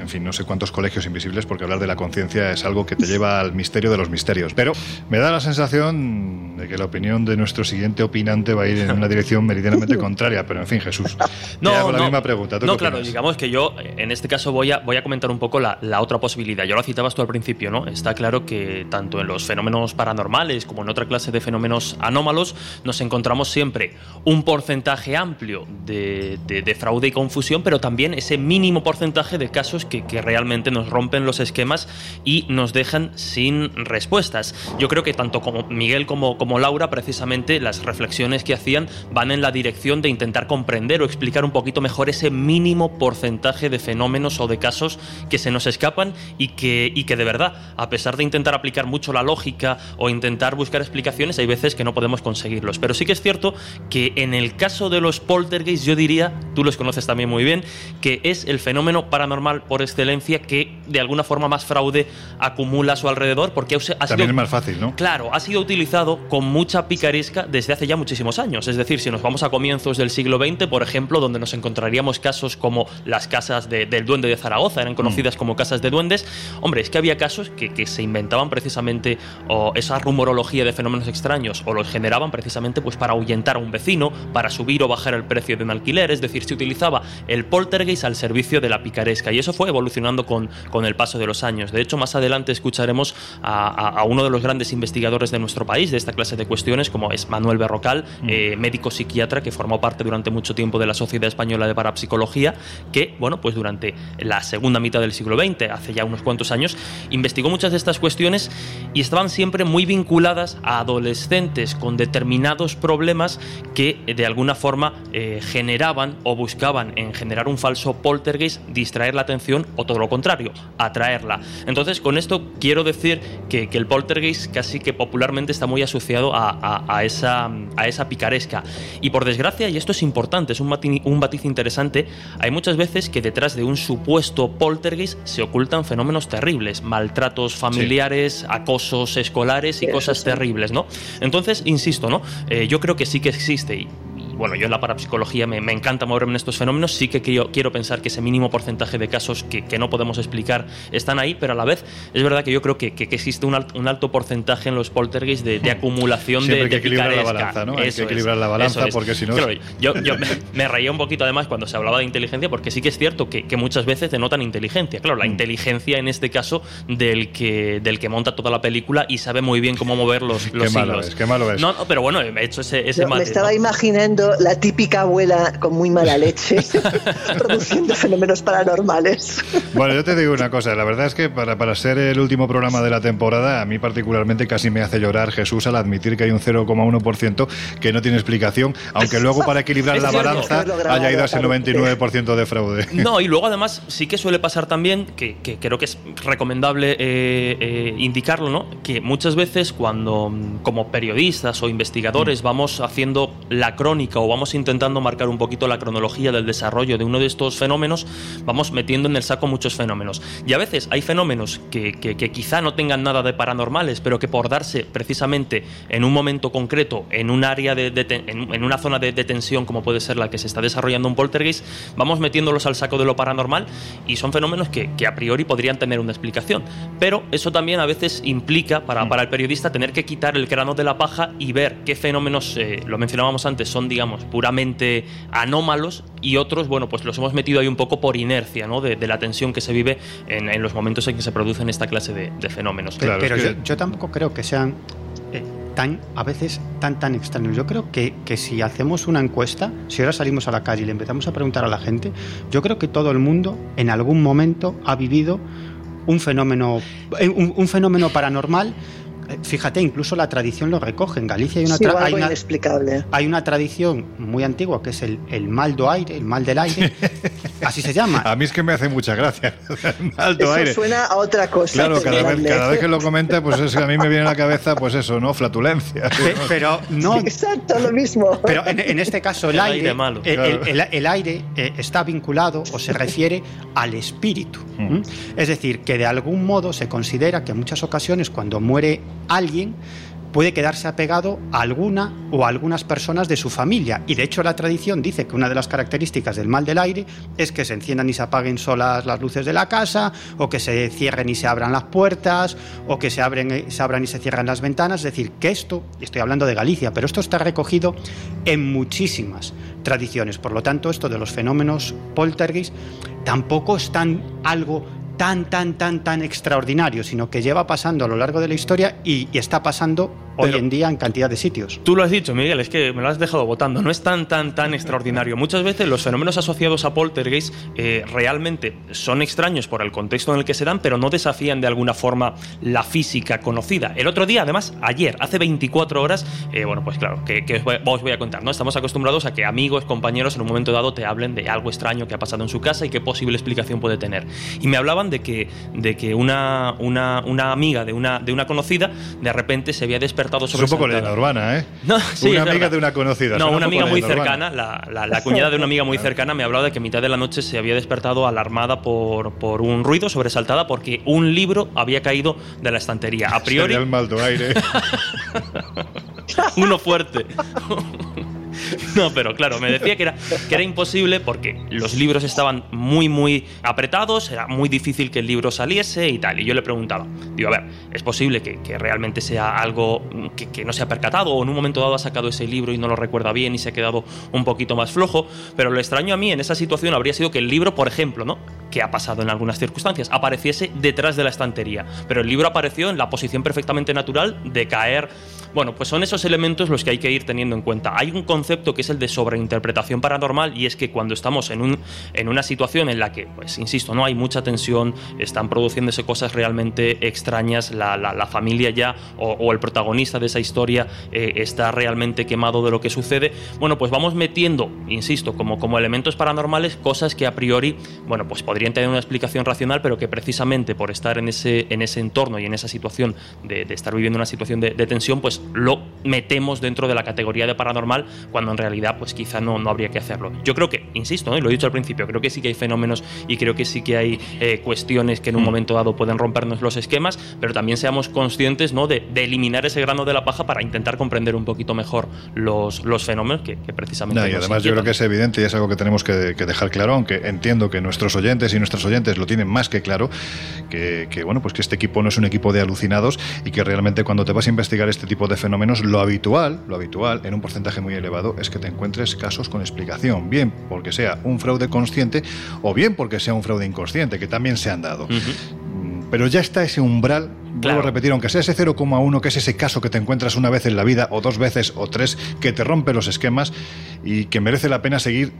en fin, no sé cuántos colegios invisibles, porque hablar de la conciencia es algo que te lleva al misterio de los misterios. Pero me da la sensación de que la opinión de nuestro siguiente opinante va a ir en una dirección meridianamente contraria. Pero en fin, Jesús, [laughs] No, te hago la no. misma pregunta. ¿Tú No, claro, digamos que yo en este caso voy a, voy a comentar un poco la, la otra posibilidad. Ya lo citabas tú al principio, ¿no? Está claro que tanto en los fenómenos paranormales como en otra clase de fenómenos anómalos nos encontramos siempre un porcentaje amplio de, de- de fraude y confusión, pero también ese mínimo porcentaje de casos que, que realmente nos rompen los esquemas y nos dejan sin respuestas. Yo creo que tanto como Miguel como, como Laura, precisamente las reflexiones que hacían van en la dirección de intentar comprender o explicar un poquito mejor ese mínimo porcentaje de fenómenos o de casos que se nos escapan y que, y que de verdad, a pesar de intentar aplicar mucho la lógica o intentar buscar explicaciones, hay veces que no podemos conseguirlos. Pero sí que es cierto que en el caso de los poltergeists, yo diría, tú los conoces también muy bien, que es el fenómeno paranormal por excelencia que de alguna forma más fraude acumula a su alrededor, porque ha sido, También es más fácil, ¿no? Claro, ha sido utilizado con mucha picaresca desde hace ya muchísimos años. Es decir, si nos vamos a comienzos del siglo XX, por ejemplo, donde nos encontraríamos casos como las casas de- del duende de Zaragoza, eran conocidas como casas de duendes, hombre, es que había casos que, que se inventaban precisamente o esa rumorología de fenómenos extraños o los generaban precisamente pues para ahuyentar a un vecino, para subir o bajar el precio de un alquiler, es decir, se utilizaba el poltergeist al servicio de la picaresca y eso fue evolucionando con, con el paso de los años. De hecho, más adelante escucharemos a, a- a uno de los grandes investigadores de nuestro país de esta clase de cuestiones, como es Manuel Berrocal, eh, médico psiquiatra que formó parte durante mucho tiempo de la Sociedad Española de Parapsicología, que, bueno, pues durante la segunda mitad del siglo XX, hace ya unos cuantos años, investigó muchas de estas cuestiones y estaban siempre muy vinculadas a adolescentes con determinados problemas que de alguna forma eh, generaban o buscaban en generar un falso poltergeist, distraer la atención o todo lo contrario, atraerla. Entonces, con esto quiero decir que, que el poltergeist casi que popularmente está muy asociado a, a- a esa, a esa picaresca. Y por desgracia, y esto es importante, es un, mati- un matiz interesante, hay muchas veces que detrás de un supuesto poltergeist se ocultan fenómenos terribles, maltratos familiares, acosos escolares y cosas sí. terribles, ¿no? Entonces, insisto, ¿no? Eh, yo creo que sí que existe y, bueno, yo en la parapsicología me, me encanta moverme en estos fenómenos, sí que quiero, quiero pensar que ese mínimo porcentaje de casos que, que no podemos explicar están ahí, pero a la vez es verdad que yo creo que, que- que existe un, alt- un alto porcentaje en los poltergeists de, de acumulación Siempre de, hay que de equilibrar la balanza, ¿no? Hay que es, equilibrar la balanza es. porque si no- Claro, yo, yo me, me reía un poquito además cuando se hablaba de inteligencia, porque sí que es cierto que, que muchas veces denotan inteligencia. Claro, Mm. la inteligencia en este caso del que, del que monta toda la película y sabe muy bien cómo mover los, los Qué malo hilos. es, qué malo es. No, no, pero bueno, he hecho ese, ese No, me estaba ¿no? imaginando la típica abuela con muy mala leche [laughs] produciendo fenómenos paranormales. Bueno, yo te digo una cosa, la verdad es que para, para ser el último programa de la temporada, a mí particularmente casi me hace llorar Jesús al admitir que hay un 0,1% que no tiene explicación, aunque luego para equilibrar [laughs] la balanza haya ido a ese claro. 99% de fraude. No, y luego además sí que suele pasar también, que, que creo que es recomendable eh, eh, indicarlo, ¿no? Que muchas veces cuando mm, como periodistas o investigadores vamos haciendo la crónica o vamos intentando marcar un poquito la cronología del desarrollo de uno de estos fenómenos, vamos metiendo en el saco muchos fenómenos. Y a veces hay fenómenos que, que- que quizá no tengan nada de paranormales, pero que por darse precisamente en un momento concreto, en un área de, de ten- en, en una zona de, de tensión como puede ser la que se está desarrollando un poltergeist, vamos metiéndolos al saco de lo paranormal y son fenómenos que, que a priori podrían tener una explicación. Pero eso también a veces implica para, para el periodista tener que quitar el grano de la paja y ver qué fenómenos, eh, lo mencionábamos antes, son digamos puramente anómalos y otros, bueno, pues los hemos metido ahí un poco por inercia, ¿no? De, de la tensión que se vive en, en los momentos en que se producen esta clase de, de fenómenos. Claro, pero es que- yo, yo tampoco creo que sean eh, tan, a veces tan, tan extraños. Yo creo que, que si hacemos una encuesta, si ahora salimos a la calle y le empezamos a preguntar a la gente, yo creo que todo el mundo en algún momento ha vivido un fenómeno, eh, un, un fenómeno paranormal. Eh, Fíjate, incluso la tradición lo recoge. En Galicia hay una, Sí, tra- o hay algo una, inexplicable. hay una tradición muy antigua que es el, el mal do aire, el mal del aire, [laughs] así se llama. A mí es que me hace mucha gracia. [laughs] Alto Eso aire. suena a otra cosa. Claro, cada vez, perdonadme. cada vez que lo comenta, pues es que a mí me viene a la cabeza, pues eso, ¿no? Flatulencia. Pe- Pero [laughs] no, Exacto, lo mismo. Pero en, en este caso el, El aire, aire malo. el- Claro. el- el- el aire eh, está vinculado o se refiere al espíritu. Mm. Es decir, que de algún modo se considera que en muchas ocasiones cuando muere alguien puede quedarse apegado a alguna o a algunas personas de su familia. Y de hecho la tradición dice que una de las características del mal del aire es que se enciendan y se apaguen solas las luces de la casa, o que se cierren y se abran las puertas, o que se, abren, se abran y se cierran las ventanas. Es decir, que esto, estoy hablando de Galicia, pero esto está recogido en muchísimas tradiciones. Por lo tanto, esto de los fenómenos poltergeist tampoco es tan algo tan, tan, tan, tan extraordinario, sino que lleva pasando a lo largo de la historia y, y está pasando hoy en día en cantidad de sitios. Tú lo has dicho, Miguel, es que me lo has dejado votando. No es tan, tan, tan extraordinario. Muchas veces los fenómenos asociados a poltergeist eh, realmente son extraños por el contexto en el que se dan, pero no desafían de alguna forma la física conocida. El otro día, además, ayer, hace 24 horas, eh, bueno, pues claro, que, os, voy, a contar, ¿no? Estamos acostumbrados a que amigos, compañeros, en un momento dado te hablen de algo extraño que ha pasado en su casa y qué posible explicación puede tener. Y me hablaban de que, de que una, una, una amiga de una, de una conocida de repente se había despertado sobre Es un poco leyenda urbana, ¿eh? No, una amiga de una conocida. No, una amiga muy cercana, la, la, cuñada de una amiga muy [laughs] cercana me hablaba de que a mitad de la noche se había despertado alarmada por, por un ruido, sobresaltada, porque un libro había caído de la estantería. A priori. el maldo aire. [laughs] Uno fuerte. [laughs] [laughs] No, pero claro, me decía que era, que era imposible porque los libros estaban muy, muy apretados, era muy difícil que el libro saliese y tal. Y yo le preguntaba, digo, a ver, ¿es posible que, realmente sea algo que, no se ha percatado o en un momento dado ha sacado ese libro y no lo recuerda bien y se ha quedado un poquito más flojo? Pero lo extraño a mí en esa situación habría sido que el libro, por ejemplo, ¿no? que ha pasado en algunas circunstancias, apareciese detrás de la estantería. Pero el libro apareció en la posición perfectamente natural de caer bueno, pues son esos elementos los que hay que ir teniendo en cuenta. Hay un concepto que es el de sobreinterpretación paranormal y es que cuando estamos en, un, en una situación en la que, pues insisto, no hay mucha tensión, están produciéndose cosas realmente extrañas, la, la, familia ya o, el protagonista de esa historia eh, está realmente quemado de lo que sucede, bueno, pues vamos metiendo, insisto, como, como elementos paranormales cosas que a priori, bueno, pues podrían tener una explicación racional, pero que precisamente por estar en ese, en ese entorno y en esa situación de, estar viviendo una situación de, de tensión, pues lo metemos dentro de la categoría de paranormal cuando en realidad pues quizá no, no habría que hacerlo. Yo creo que, insisto, y lo he dicho al principio, creo que sí que hay fenómenos y creo que sí que hay eh, cuestiones que en un mm. momento dado pueden rompernos los esquemas, pero también seamos conscientes ¿no? de, eliminar ese grano de la paja para intentar comprender un poquito mejor los, los fenómenos que, precisamente... y además yo creo que es evidente y es algo que tenemos que, dejar claro, aunque entiendo que nuestros oyentes y nuestras oyentes lo tienen más que claro, que, que, bueno, pues que este equipo no es un equipo de alucinados y que realmente cuando te vas a investigar este tipo de fenómenos, lo habitual, lo habitual, en un porcentaje muy elevado, es que te encuentres casos con explicación, bien porque sea un fraude consciente o bien porque sea un fraude inconsciente, que también se han dado. Mm, pero ya está ese umbral Vuelvo a repetir, aunque sea ese 0,1, que es ese caso que te encuentras una vez en la vida, o dos veces, o tres, que te rompe los esquemas y que merece la pena seguir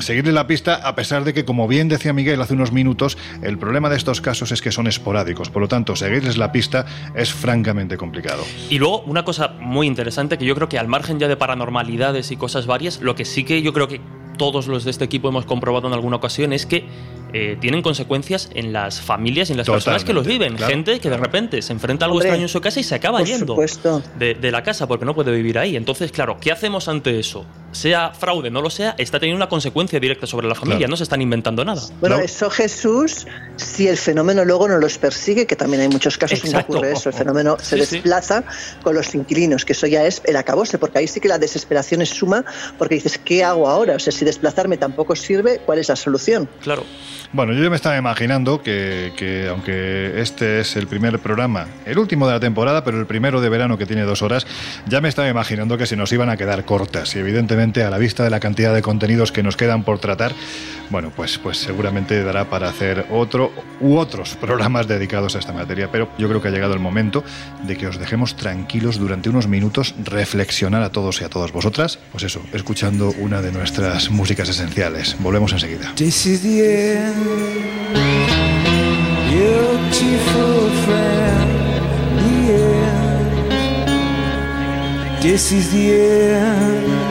seguirle la pista, a pesar de que, como bien decía Miguel hace unos minutos, el problema de estos casos es que son esporádicos. Por lo tanto, seguirles la pista es francamente complicado. Y luego, una cosa muy interesante que yo creo que al margen ya de paranormalidades y cosas varias, lo que sí que yo creo que todos los de este equipo hemos comprobado en alguna ocasión es que eh, tienen consecuencias en las familias y en las personas que los viven. Gente que de repente se enfrenta a algo extraño en su casa y se acaba yendo de, de, la casa porque no puede vivir ahí. Entonces, claro, ¿qué hacemos ante eso? Sea fraude, no lo sea, está teniendo una consecuencia directa sobre la familia, no se están inventando nada. Bueno, eso Jesús, si el fenómeno luego no los persigue, que también hay muchos casos en que ocurre eso, el fenómeno se desplaza con los inquilinos, que eso ya es el acabose, porque ahí sí que la desesperación es suma, porque dices, ¿qué hago ahora? O sea, si desplazarme tampoco sirve, ¿cuál es la solución? Claro. Bueno, yo me estaba imaginando que, aunque este es el primer programa, el último de la temporada, pero el primero de verano que tiene dos horas, ya me estaba imaginando que se nos iban a quedar cortas. Y evidentemente, a la vista de la cantidad de contenidos que nos quedan por tratar, bueno, pues, pues seguramente dará para hacer otro u otros programas dedicados a esta materia. Pero yo creo que ha llegado el momento de que os dejemos tranquilos durante unos minutos, reflexionar a todos y a todas vosotras, pues eso, escuchando una de nuestras músicas esenciales. Volvemos enseguida. Beautiful friend, the end. This is the end.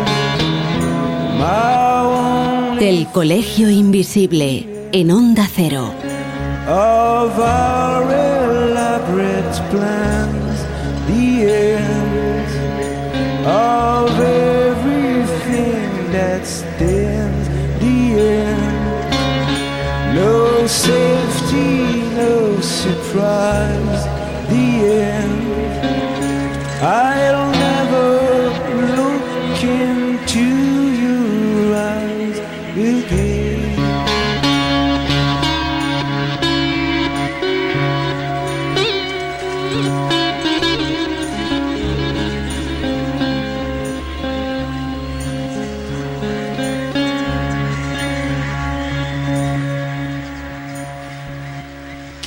Del Colegio Invisible en Onda Cero. Of our elaborate plans, the end of everything that No safety, no surprise, the end. I'll never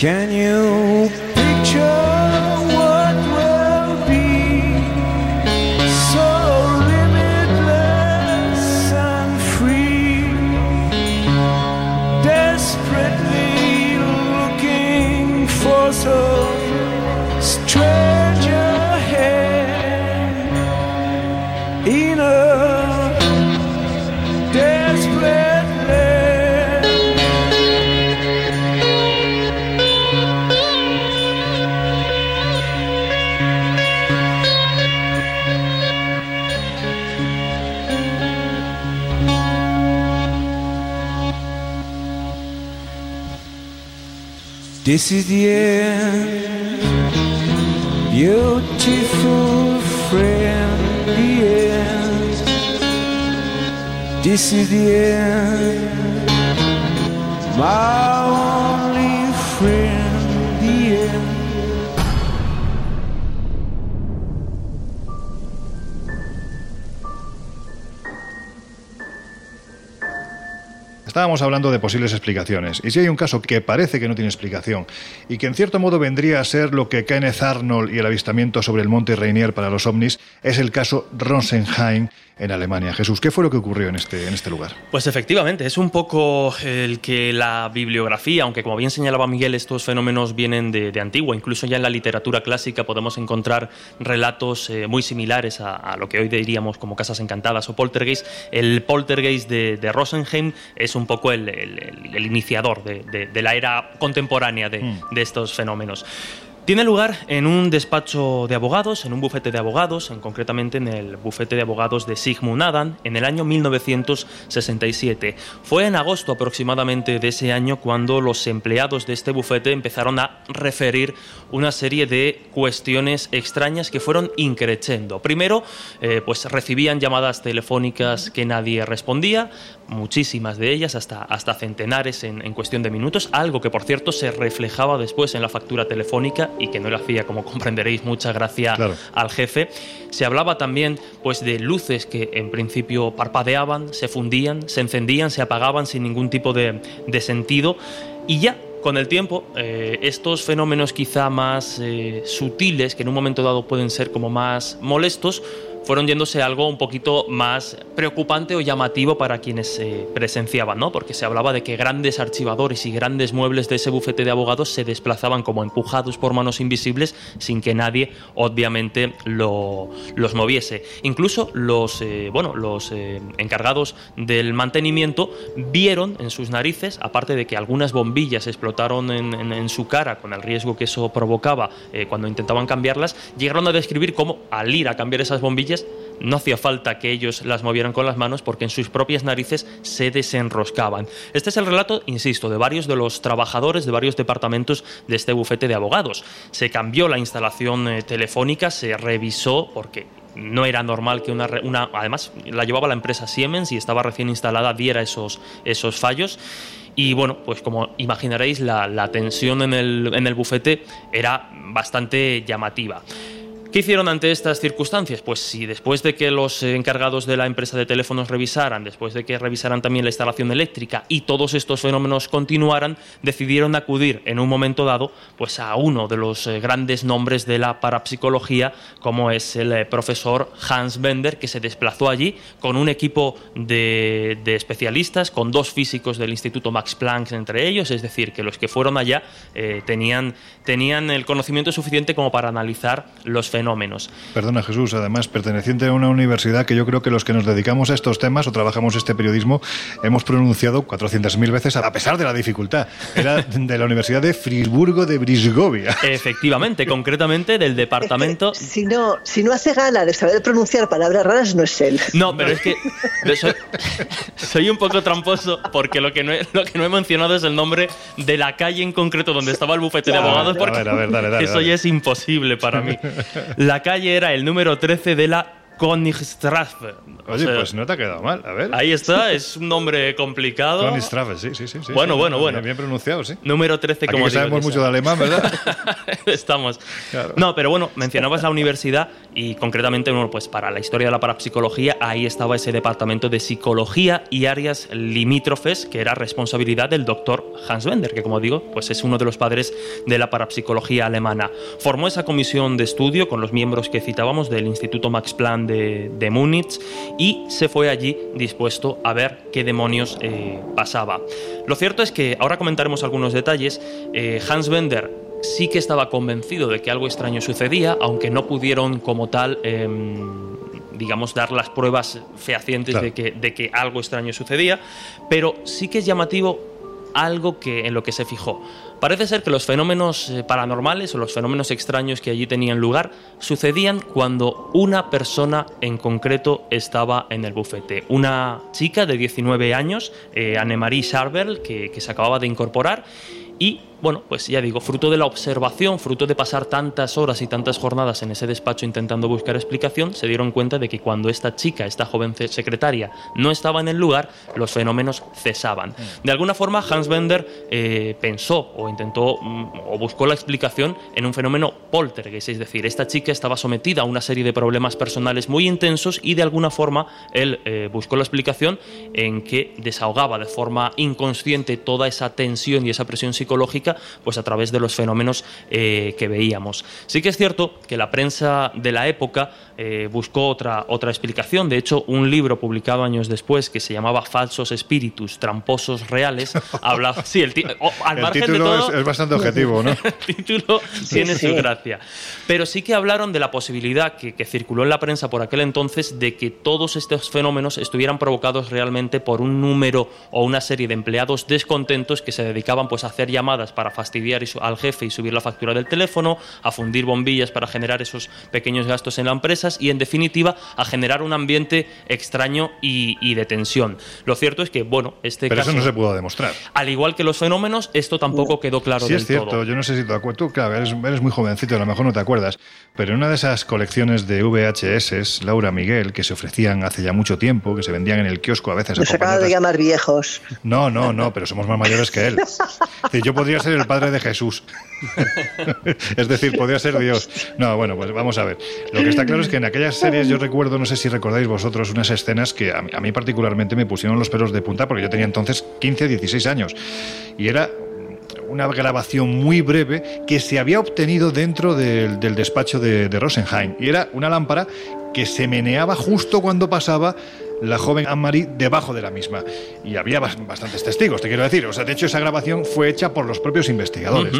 Can you This is the end, beautiful friend, the end. This is the end, my only Estábamos hablando de posibles explicaciones. Y si hay un caso que parece que no tiene explicación y que en cierto modo vendría a ser lo que Kenneth Arnold y el avistamiento sobre el monte Rainier para los ovnis, es el caso Rosenheim en Alemania. Jesús, ¿qué fue lo que ocurrió en este, en este lugar? Pues efectivamente, es un poco el que la bibliografía, aunque como bien señalaba Miguel, estos fenómenos vienen de, de antiguo, incluso ya en la literatura clásica podemos encontrar relatos eh, muy similares a, a, lo que hoy diríamos como casas encantadas o poltergeist. El poltergeist de, de Rosenheim es un poco el, el, el iniciador de, de, la era contemporánea de, mm. de estos fenómenos. Tiene lugar en un despacho de abogados, en un bufete de abogados, en, concretamente en el bufete de abogados de Sigmund Adam, en el año 1967. Fue en agosto aproximadamente de ese año cuando los empleados de este bufete empezaron a referir una serie de cuestiones extrañas que fueron increchendo. Primero, eh, pues recibían llamadas telefónicas que nadie respondía, muchísimas de ellas, hasta, hasta centenares en, en cuestión de minutos, algo que por cierto se reflejaba después en la factura telefónica y que no le hacía, como comprenderéis, mucha gracia claro. al jefe. Se hablaba también pues, de luces que en principio parpadeaban, se fundían, se encendían, se apagaban sin ningún tipo de, de sentido y ya con el tiempo, eh, estos fenómenos quizá más eh, sutiles, que en un momento dado pueden ser como más molestos, fueron yéndose a algo un poquito más preocupante o llamativo para quienes se presenciaban, ¿no? Porque se hablaba de que grandes archivadores y grandes muebles de ese bufete de abogados se desplazaban como empujados por manos invisibles sin que nadie, obviamente, lo, los moviese. Incluso los, eh, bueno, los eh, encargados del mantenimiento vieron en sus narices, aparte de que algunas bombillas explotaron en su cara con el riesgo que eso provocaba eh, cuando intentaban cambiarlas, llegaron a describir cómo al ir a cambiar esas bombillas no hacía falta que ellos las movieran con las manos porque en sus propias narices se desenroscaban. Este es el relato, insisto, de varios de los trabajadores de varios departamentos de este bufete de abogados. Se cambió la instalación eh, telefónica, se revisó porque no era normal que una, además la llevaba la empresa Siemens y estaba recién instalada diera esos, esos fallos y bueno, pues como imaginaréis la, la tensión en el, en el bufete era bastante llamativa. ¿Qué hicieron ante estas circunstancias? Pues si después de que los encargados de la empresa de teléfonos revisaran, después de que revisaran también la instalación eléctrica y todos estos fenómenos continuaran, decidieron acudir en un momento dado pues a uno de los grandes nombres de la parapsicología, como es el profesor Hans Bender, que se desplazó allí con un equipo de, de especialistas, con dos físicos del Instituto Max Planck entre ellos, es decir, que los que fueron allá eh, tenían, tenían el conocimiento suficiente como para analizar los fenómenos fenómenos. Perdona Jesús, además perteneciente a una universidad que yo creo que los que nos dedicamos a estos temas o trabajamos este periodismo hemos pronunciado 400.000 veces a pesar de la dificultad. Era de la Universidad de Friburgo de Brisgovia. Efectivamente, concretamente del departamento... Es que si, no, si no hace gala de saber pronunciar palabras raras, no es él. No, pero es que soy, soy un poco tramposo porque lo que, no he, lo que no he mencionado es el nombre de la calle en concreto donde estaba el bufete claro, de abogados porque a ver, a ver, dale, dale, eso dale. ya es imposible para mí. La calle era el número 13 de la Konigstrafe. Oye, o sea, pues no te ha quedado mal. A ver. Ahí está, [laughs] es un nombre complicado. Konigstrafe, sí, sí, sí. bueno, sí, bueno, bien, bueno. Bien pronunciado, sí. Número 13, Aquí como que digo, sabemos mucho de alemán, ¿verdad? [laughs] Estamos. Claro. No, pero bueno, mencionabas la universidad y concretamente, bueno, pues para la historia de la parapsicología, ahí estaba ese departamento de psicología y áreas limítrofes que era responsabilidad del doctor Hans Bender, que como digo, pues es uno de los padres de la parapsicología alemana. Formó esa comisión de estudio con los miembros que citábamos del Instituto Max Planck de, de Múnich y se fue allí dispuesto a ver qué demonios eh, pasaba. Lo cierto es que ahora comentaremos algunos detalles. Eh, Hans Bender sí que estaba convencido de que algo extraño sucedía, aunque no pudieron como tal... Eh, digamos, dar las pruebas fehacientes claro. de, que, de que algo extraño sucedía, pero sí que es llamativo algo que, en lo que se fijó. Parece ser que los fenómenos eh, paranormales o los fenómenos extraños que allí tenían lugar sucedían cuando una persona en concreto estaba en el bufete. Una chica de 19 años, eh, Annemarie Scharberl, que, que se acababa de incorporar y bueno, pues ya digo, fruto de la observación, fruto de pasar tantas horas y tantas jornadas en ese despacho intentando buscar explicación, se dieron cuenta de que cuando esta chica, esta joven secretaria, no estaba en el lugar, los fenómenos cesaban. De alguna forma, Hans Bender eh, pensó o intentó mm, o buscó la explicación en un fenómeno poltergeist, es decir, esta chica estaba sometida a una serie de problemas personales muy intensos y de alguna forma él eh, buscó la explicación en que desahogaba de forma inconsciente toda esa tensión y esa presión psicológica pues a través de los fenómenos eh, que veíamos. Sí que es cierto que la prensa de la época eh, buscó otra, otra explicación. De hecho, un libro publicado años después que se llamaba Falsos Espíritus, Tramposos Reales, [laughs] hablaba... Sí, el, al título es, bastante objetivo, ¿no? [laughs] el título tiene su gracia. Pero sí que hablaron de la posibilidad que, que circuló en la prensa por aquel entonces de que todos estos fenómenos estuvieran provocados realmente por un número o una serie de empleados descontentos que se dedicaban pues, a hacer llamadas para fastidiar al jefe y subir la factura del teléfono, a fundir bombillas para generar esos pequeños gastos en la empresa y, en definitiva, a generar un ambiente extraño y, de tensión. Lo cierto es que, bueno, este Pero caso, eso no se pudo demostrar. Al igual que los fenómenos, esto tampoco quedó claro sí, del es cierto. Yo no sé si te acuerdas. Tú, claro, eres, eres, muy jovencito, a lo mejor no te acuerdas. Pero en una de esas colecciones de VHS, Laura Miguel, que se ofrecían hace ya mucho tiempo, que se vendían en el kiosco a veces. Nos acaba de llamar viejos. No, no, no, pero somos más mayores que él. [laughs] yo podría ser el padre de Jesús. [laughs] es decir, podría ser Dios. No, bueno, pues vamos a ver. Lo que está claro es que en aquellas series yo recuerdo, no sé si recordáis vosotros, unas escenas que a mí, particularmente me pusieron los pelos de punta porque yo tenía entonces 15, 16 años. Y era una grabación muy breve que se había obtenido dentro del, despacho de, de, Rosenheim. Y era una lámpara que se meneaba justo cuando pasaba la joven Anne-Marie debajo de la misma. Y había bastantes testigos, te quiero decir. O sea, de hecho, esa grabación fue hecha por los propios investigadores.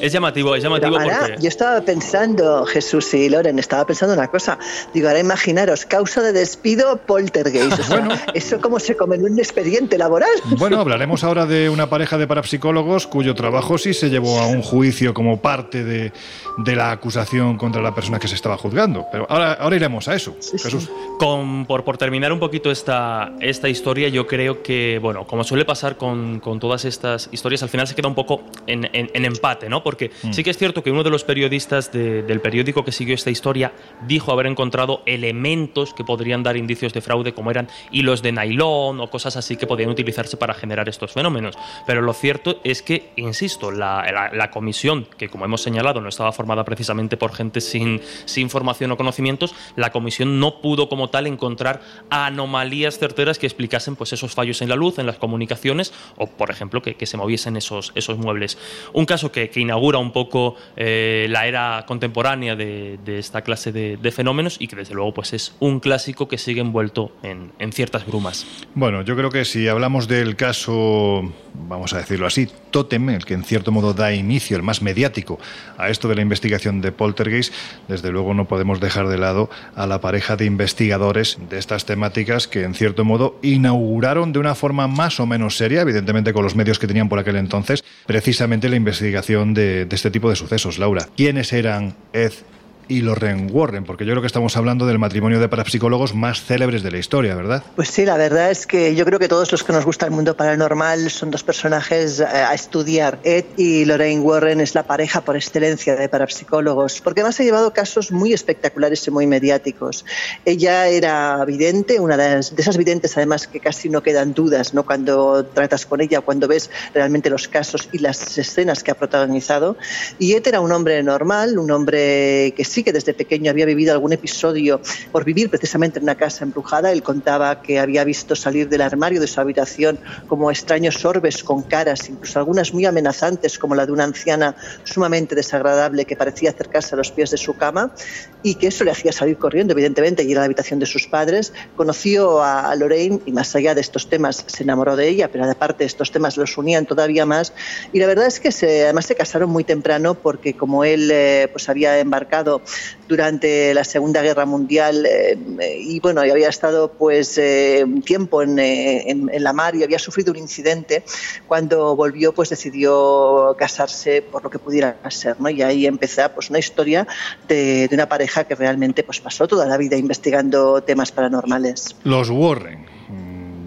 Es llamativo, es llamativo porque... Yo estaba pensando, Jesús y Loren, estaba pensando una cosa. Digo, ahora imaginaros, causa de despido poltergeist. bueno, ¿Eso cómo se come en un expediente laboral? Bueno, hablaremos ahora de una pareja de parapsicólogos cuyo trabajo sí se llevó a un juicio como parte de, de la acusación contra la persona que se estaba juzgando. Pero ahora, ahora iremos a eso, Jesús. Con, por, por, terminar un poquito esta, esta historia, yo creo que, bueno, como suele pasar con, con todas estas historias, al final se queda un poco en, en, en empate, ¿no? Porque mm. sí que es cierto que uno de los periodistas del periódico que siguió esta historia dijo haber encontrado elementos que podrían dar indicios de fraude, como eran hilos de nylon o cosas así que podían utilizarse para generar estos fenómenos. Pero lo cierto es que, insisto, la, comisión, que como hemos señalado no estaba formada precisamente por gente sin, sin formación o conocimientos, la comisión no pudo como tal encontrar anomalías certeras que explicasen pues, esos fallos en la luz, en las comunicaciones o, por ejemplo, que, se moviesen esos, esos muebles. Un caso que, que inaugura un poco eh, la era contemporánea de, esta clase de, fenómenos y que desde luego pues es un clásico que sigue envuelto en, en ciertas brumas. Bueno, yo creo que si hablamos del caso, vamos a decirlo así, Totem, el que en cierto modo da inicio, el más mediático, a esto de la investigación de Poltergeist, desde luego no podemos dejar de lado a la pareja de investigadores de estas temáticas que en cierto modo inauguraron de una forma más o menos seria, evidentemente con los medios que tenían por aquel entonces, precisamente la investigación de de, este tipo de sucesos, Laura. ¿Quiénes eran Ed y Lorraine Warren, porque yo creo que estamos hablando del matrimonio de parapsicólogos más célebres de la historia, ¿verdad? Pues sí, la verdad es que yo creo que todos los que nos gusta el mundo paranormal son dos personajes eh, a estudiar. Ed y Lorraine Warren es la pareja por excelencia de parapsicólogos, porque además ha llevado casos muy espectaculares y muy mediáticos. Ella era vidente, una de, esas videntes además que casi no quedan dudas ¿no? cuando tratas con ella, cuando ves realmente los casos y las escenas que ha protagonizado. Y Ed era un hombre normal, un hombre que sí que desde pequeño había vivido algún episodio por vivir precisamente en una casa embrujada. Él contaba que había visto salir del armario de su habitación como extraños orbes con caras, incluso algunas muy amenazantes, como la de una anciana sumamente desagradable que parecía acercarse a los pies de su cama y que eso le hacía salir corriendo, evidentemente, y ir a la habitación de sus padres. Conoció a Lorraine y más allá de estos temas se enamoró de ella, pero aparte estos temas los unían todavía más. Y la verdad es que se, además se casaron muy temprano porque como él eh, pues había embarcado durante la Segunda Guerra Mundial eh, y bueno, había estado pues eh, tiempo eh, en, en, la mar y había sufrido un incidente, cuando volvió pues decidió casarse por lo que pudiera ser, ¿no? Y ahí empezó pues una historia de, de una pareja que realmente pues pasó toda la vida investigando temas paranormales. Los Warren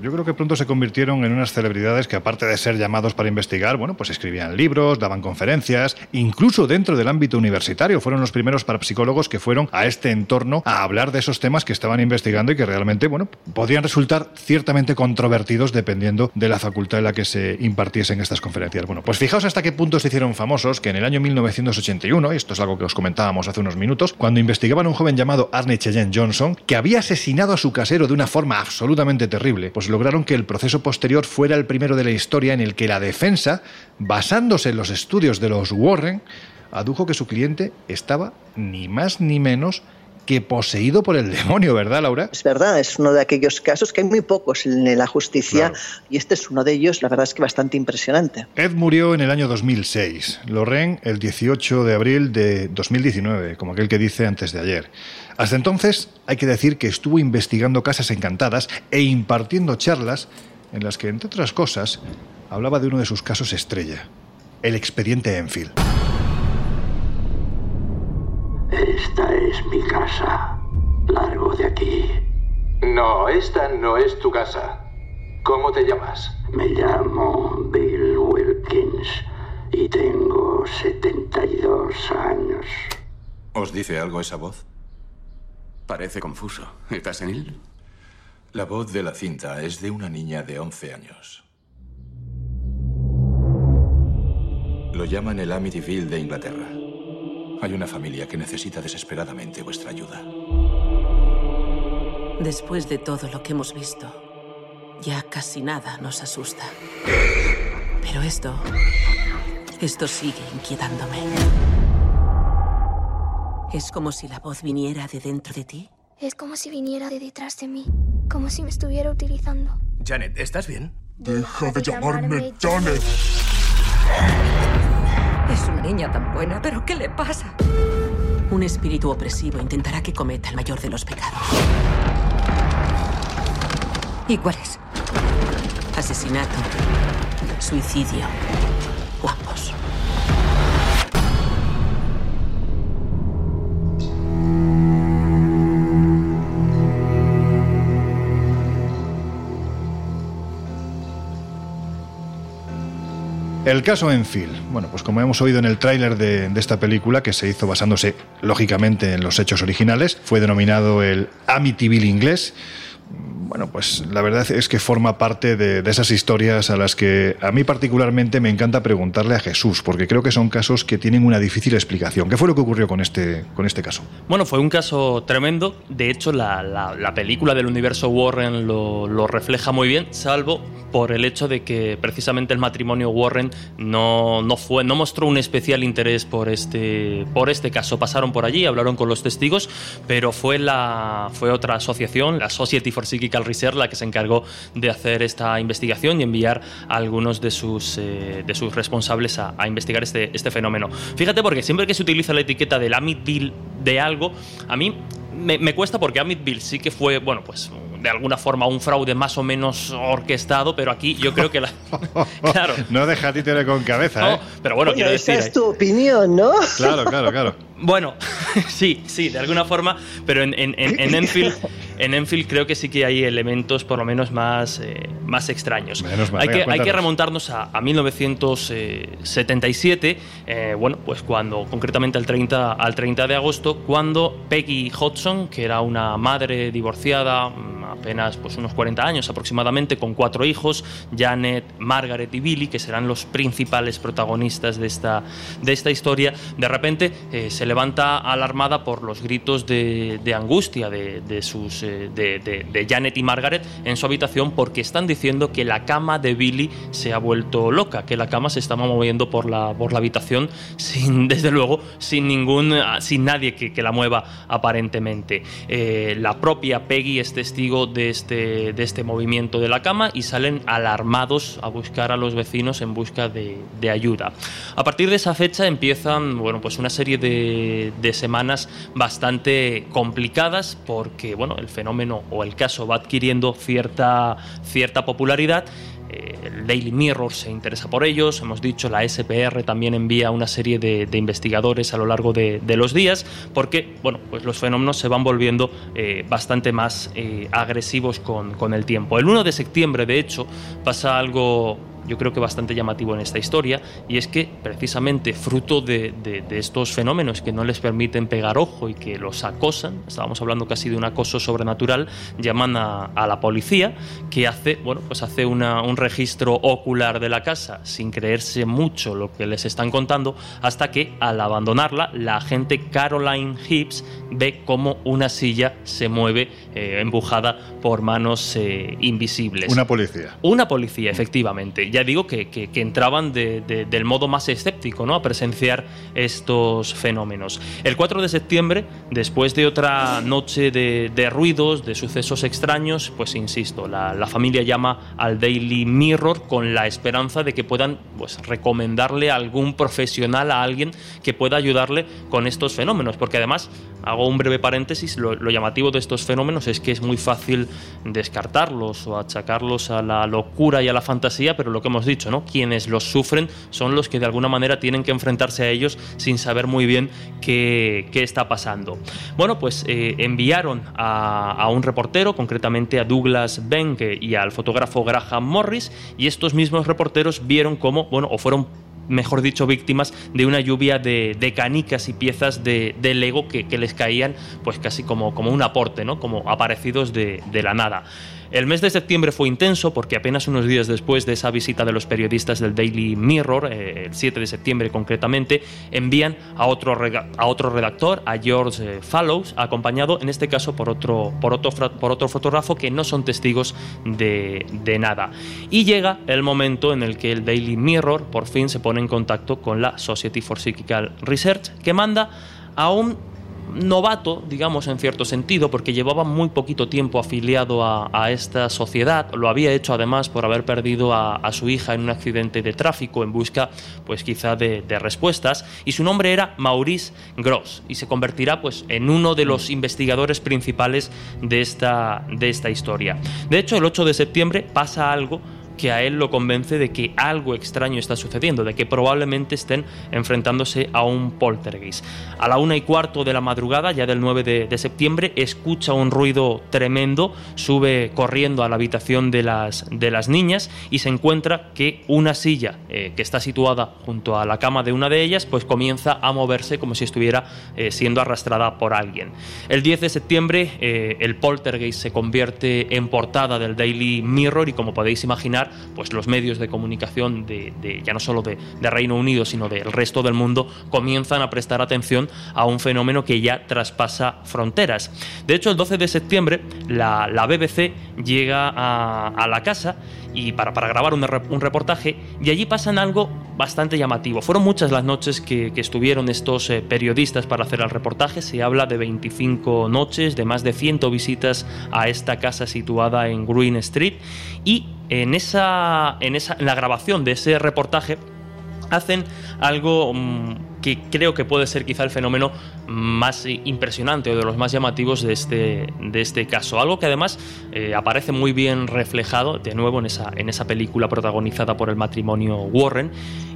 yo creo que pronto se convirtieron en unas celebridades que aparte de ser llamados para investigar, bueno, pues escribían libros, daban conferencias, incluso dentro del ámbito universitario fueron los primeros parapsicólogos que fueron a este entorno a hablar de esos temas que estaban investigando y que realmente, bueno, podrían resultar ciertamente controvertidos dependiendo de la facultad en la que se impartiesen estas conferencias. Bueno, pues fijaos hasta qué punto se hicieron famosos que en el año 1981, y esto es algo que os comentábamos hace unos minutos, cuando investigaban a un joven llamado Arne Cheyenne Johnson, que había asesinado a su casero de una forma absolutamente terrible, pues lograron que el proceso posterior fuera el primero de la historia en el que la defensa, basándose en los estudios de los Warren, adujo que su cliente estaba ni más ni menos que poseído por el demonio, ¿verdad, Laura? Es verdad, es uno de aquellos casos que hay muy pocos en la justicia y este es uno de ellos, la verdad es que bastante impresionante. Ed murió en el año 2006, Lorraine el 18 de abril de 2019, como aquel que dice antes de ayer. Hasta entonces, hay que decir que estuvo investigando casas encantadas e impartiendo charlas en las que, entre otras cosas, hablaba de uno de sus casos estrella, el expediente Enfield. Esta es mi casa. Largo de aquí. No, esta no es tu casa. ¿Cómo te llamas? Me llamo Bill Wilkins y tengo 72 años. ¿Os dice algo esa voz? Parece confuso. ¿Estás senil? La voz de la cinta es de una niña de 11 años. Lo llaman el Amityville de Inglaterra. Hay una familia que necesita desesperadamente vuestra ayuda. Después de todo lo que hemos visto, ya casi nada nos asusta. Pero esto... Esto sigue inquietándome. Es como si la voz viniera de dentro de ti. Es como si viniera de detrás de mí, como si me estuviera utilizando. Janet, ¿estás bien? Deja de llamarme Janet. Es una niña tan buena, pero ¿qué le pasa? Un espíritu opresivo intentará que cometa el mayor de los pecados. ¿Y cuál es? Asesinato, suicidio o ambos. El caso Enfield. Bueno, pues como hemos oído en el tráiler de, de, esta película, que se hizo basándose lógicamente en los hechos originales, fue denominado el Amityville inglés. Bueno, pues la verdad es que forma parte de, de, esas historias a las que a mí particularmente me encanta preguntarle a Jesús, porque creo que son casos que tienen una difícil explicación. ¿Qué fue lo que ocurrió con este, con este caso? Bueno, fue un caso tremendo. De hecho, la, la, la película del universo Warren lo, lo, refleja muy bien, salvo por el hecho de que precisamente el matrimonio Warren no, no, fue, no mostró un especial interés por este, por este caso. Pasaron por allí, hablaron con los testigos, pero fue, la, fue otra asociación, la Society for Psychical Research, la que se encargó de hacer esta investigación y enviar a algunos de sus, eh, de sus responsables a, a, investigar este, este fenómeno. Fíjate, porque siempre que se utiliza la etiqueta del Amityville de algo, a mí me, me, cuesta porque Amityville sí que fue, bueno, pues de alguna forma un fraude más o menos orquestado, pero aquí yo creo que la. [laughs] claro. No deja títere con cabeza, no, ¿eh? Pero bueno, Oye, quiero esa decir. es tu opinión, ¿no? Claro, claro, claro. Bueno, [laughs] sí, sí, de alguna forma, pero en, en, en, en, Enfield, en Enfield creo que sí que hay elementos por lo menos más, eh, más extraños. Menos mal, hay, venga, que, hay que remontarnos a, a 1977, eh, bueno, pues cuando, concretamente al 30, al 30 de agosto, cuando Peggy Hodgson, que era una madre divorciada, apenas pues unos 40 años aproximadamente, con cuatro hijos, Janet, Margaret y Billy, que serán los principales protagonistas de esta, de esta historia, de repente eh, se levanta alarmada por los gritos de, angustia de, sus, eh, de, Janet y Margaret en su habitación porque están diciendo que la cama de Billy se ha vuelto loca, que la cama se estaba moviendo por la, por la habitación sin, [laughs] desde luego, sin ningún, sin nadie que, la mueva aparentemente. Eh, la propia Peggy es testigo de este, de este movimiento de la cama y salen alarmados a buscar a los vecinos en busca de, de ayuda. A partir de esa fecha empiezan, bueno, pues una serie de, de semanas bastante complicadas porque, bueno, el fenómeno o el caso va adquiriendo cierta, cierta popularidad. El Daily Mirror se interesa por ellos, hemos dicho, la SPR también envía una serie de, investigadores a lo largo de, de, los días, porque bueno, pues los fenómenos se van volviendo eh, bastante más eh, agresivos con, con el tiempo. El 1 de septiembre, de hecho, pasa algo yo creo que bastante llamativo en esta historia, y es que precisamente fruto de, de, de, estos fenómenos que no les permiten pegar ojo y que los acosan, estábamos hablando casi de un acoso sobrenatural, llaman a, a la policía, que hace, bueno, pues hace una, un registro ocular de la casa sin creerse mucho lo que les están contando, hasta que al abandonarla, la agente Caroline Hibbs ve cómo una silla se mueve eh, empujada por manos eh, invisibles. Una policía. Una policía, efectivamente ya digo que, entraban de, de, del modo más escéptico ¿no? a presenciar estos fenómenos. El 4 de septiembre, después de otra noche de, ruidos, de sucesos extraños, pues insisto, la, familia llama al Daily Mirror con la esperanza de que puedan pues, recomendarle a algún profesional, a alguien que pueda ayudarle con estos fenómenos, porque además, hago un breve paréntesis, lo, lo llamativo de estos fenómenos es que es muy fácil descartarlos o achacarlos a la locura y a la fantasía, pero lo que hemos dicho, ¿no? Quienes los sufren son los que de alguna manera tienen que enfrentarse a ellos sin saber muy bien qué, qué está pasando. Bueno, pues eh, enviaron a, un reportero, concretamente a Douglas Benke y al fotógrafo Graham Morris, y estos mismos reporteros vieron cómo, bueno, o fueron mejor dicho, víctimas de una lluvia de, canicas y piezas de, Lego que, les caían pues casi como, como un aporte, ¿no? como aparecidos de la nada. El mes de septiembre fue intenso porque apenas unos días después de esa visita de los periodistas del Daily Mirror, eh, el 7 de septiembre concretamente, envían a otro, a otro redactor, a George eh, Fallows, acompañado en este caso por otro, por otro, por otro fotógrafo que no son testigos de, de nada. Y llega el momento en el que el Daily Mirror por fin se pone en contacto con la Society for Psychical Research, que manda a un novato, digamos, en cierto sentido, porque llevaba muy poquito tiempo afiliado a, esta sociedad. Lo había hecho además por haber perdido a, a, su hija en un accidente de tráfico en busca, pues quizá de, de, respuestas. Y su nombre era Maurice Gross y se convertirá, pues, en uno de los investigadores principales de esta, de esta historia. De hecho, el 8 de septiembre pasa algo que a él lo convence de que algo extraño está sucediendo, de que probablemente estén enfrentándose a un poltergeist. A la una y cuarto de la madrugada, ya del 9 de, septiembre, escucha un ruido tremendo, sube corriendo a la habitación de las, de las niñas y se encuentra que una silla eh, que está situada junto a la cama de una de ellas, pues comienza a moverse como si estuviera eh, siendo arrastrada por alguien. El 10 de septiembre, eh, el poltergeist se convierte en portada del Daily Mirror y como podéis imaginar, pues los medios de comunicación de, ya no solo de, Reino Unido, sino del resto del mundo, comienzan a prestar atención a un fenómeno que ya traspasa fronteras. De hecho, el 12 de septiembre, la, la BBC llega a, la casa y para, para grabar un, reportaje y allí pasan algo bastante llamativo. Fueron muchas las noches que, que estuvieron estos eh, periodistas para hacer el reportaje. Se habla de 25 noches, de más de 100 visitas a esta casa situada en Green Street y en, esa, en, esa, en la grabación de ese reportaje hacen algo mmm, que creo que puede ser quizá el fenómeno más impresionante o de los más llamativos de este, de este caso. Algo que además eh, aparece muy bien reflejado de nuevo en esa, en esa película protagonizada por el matrimonio Warren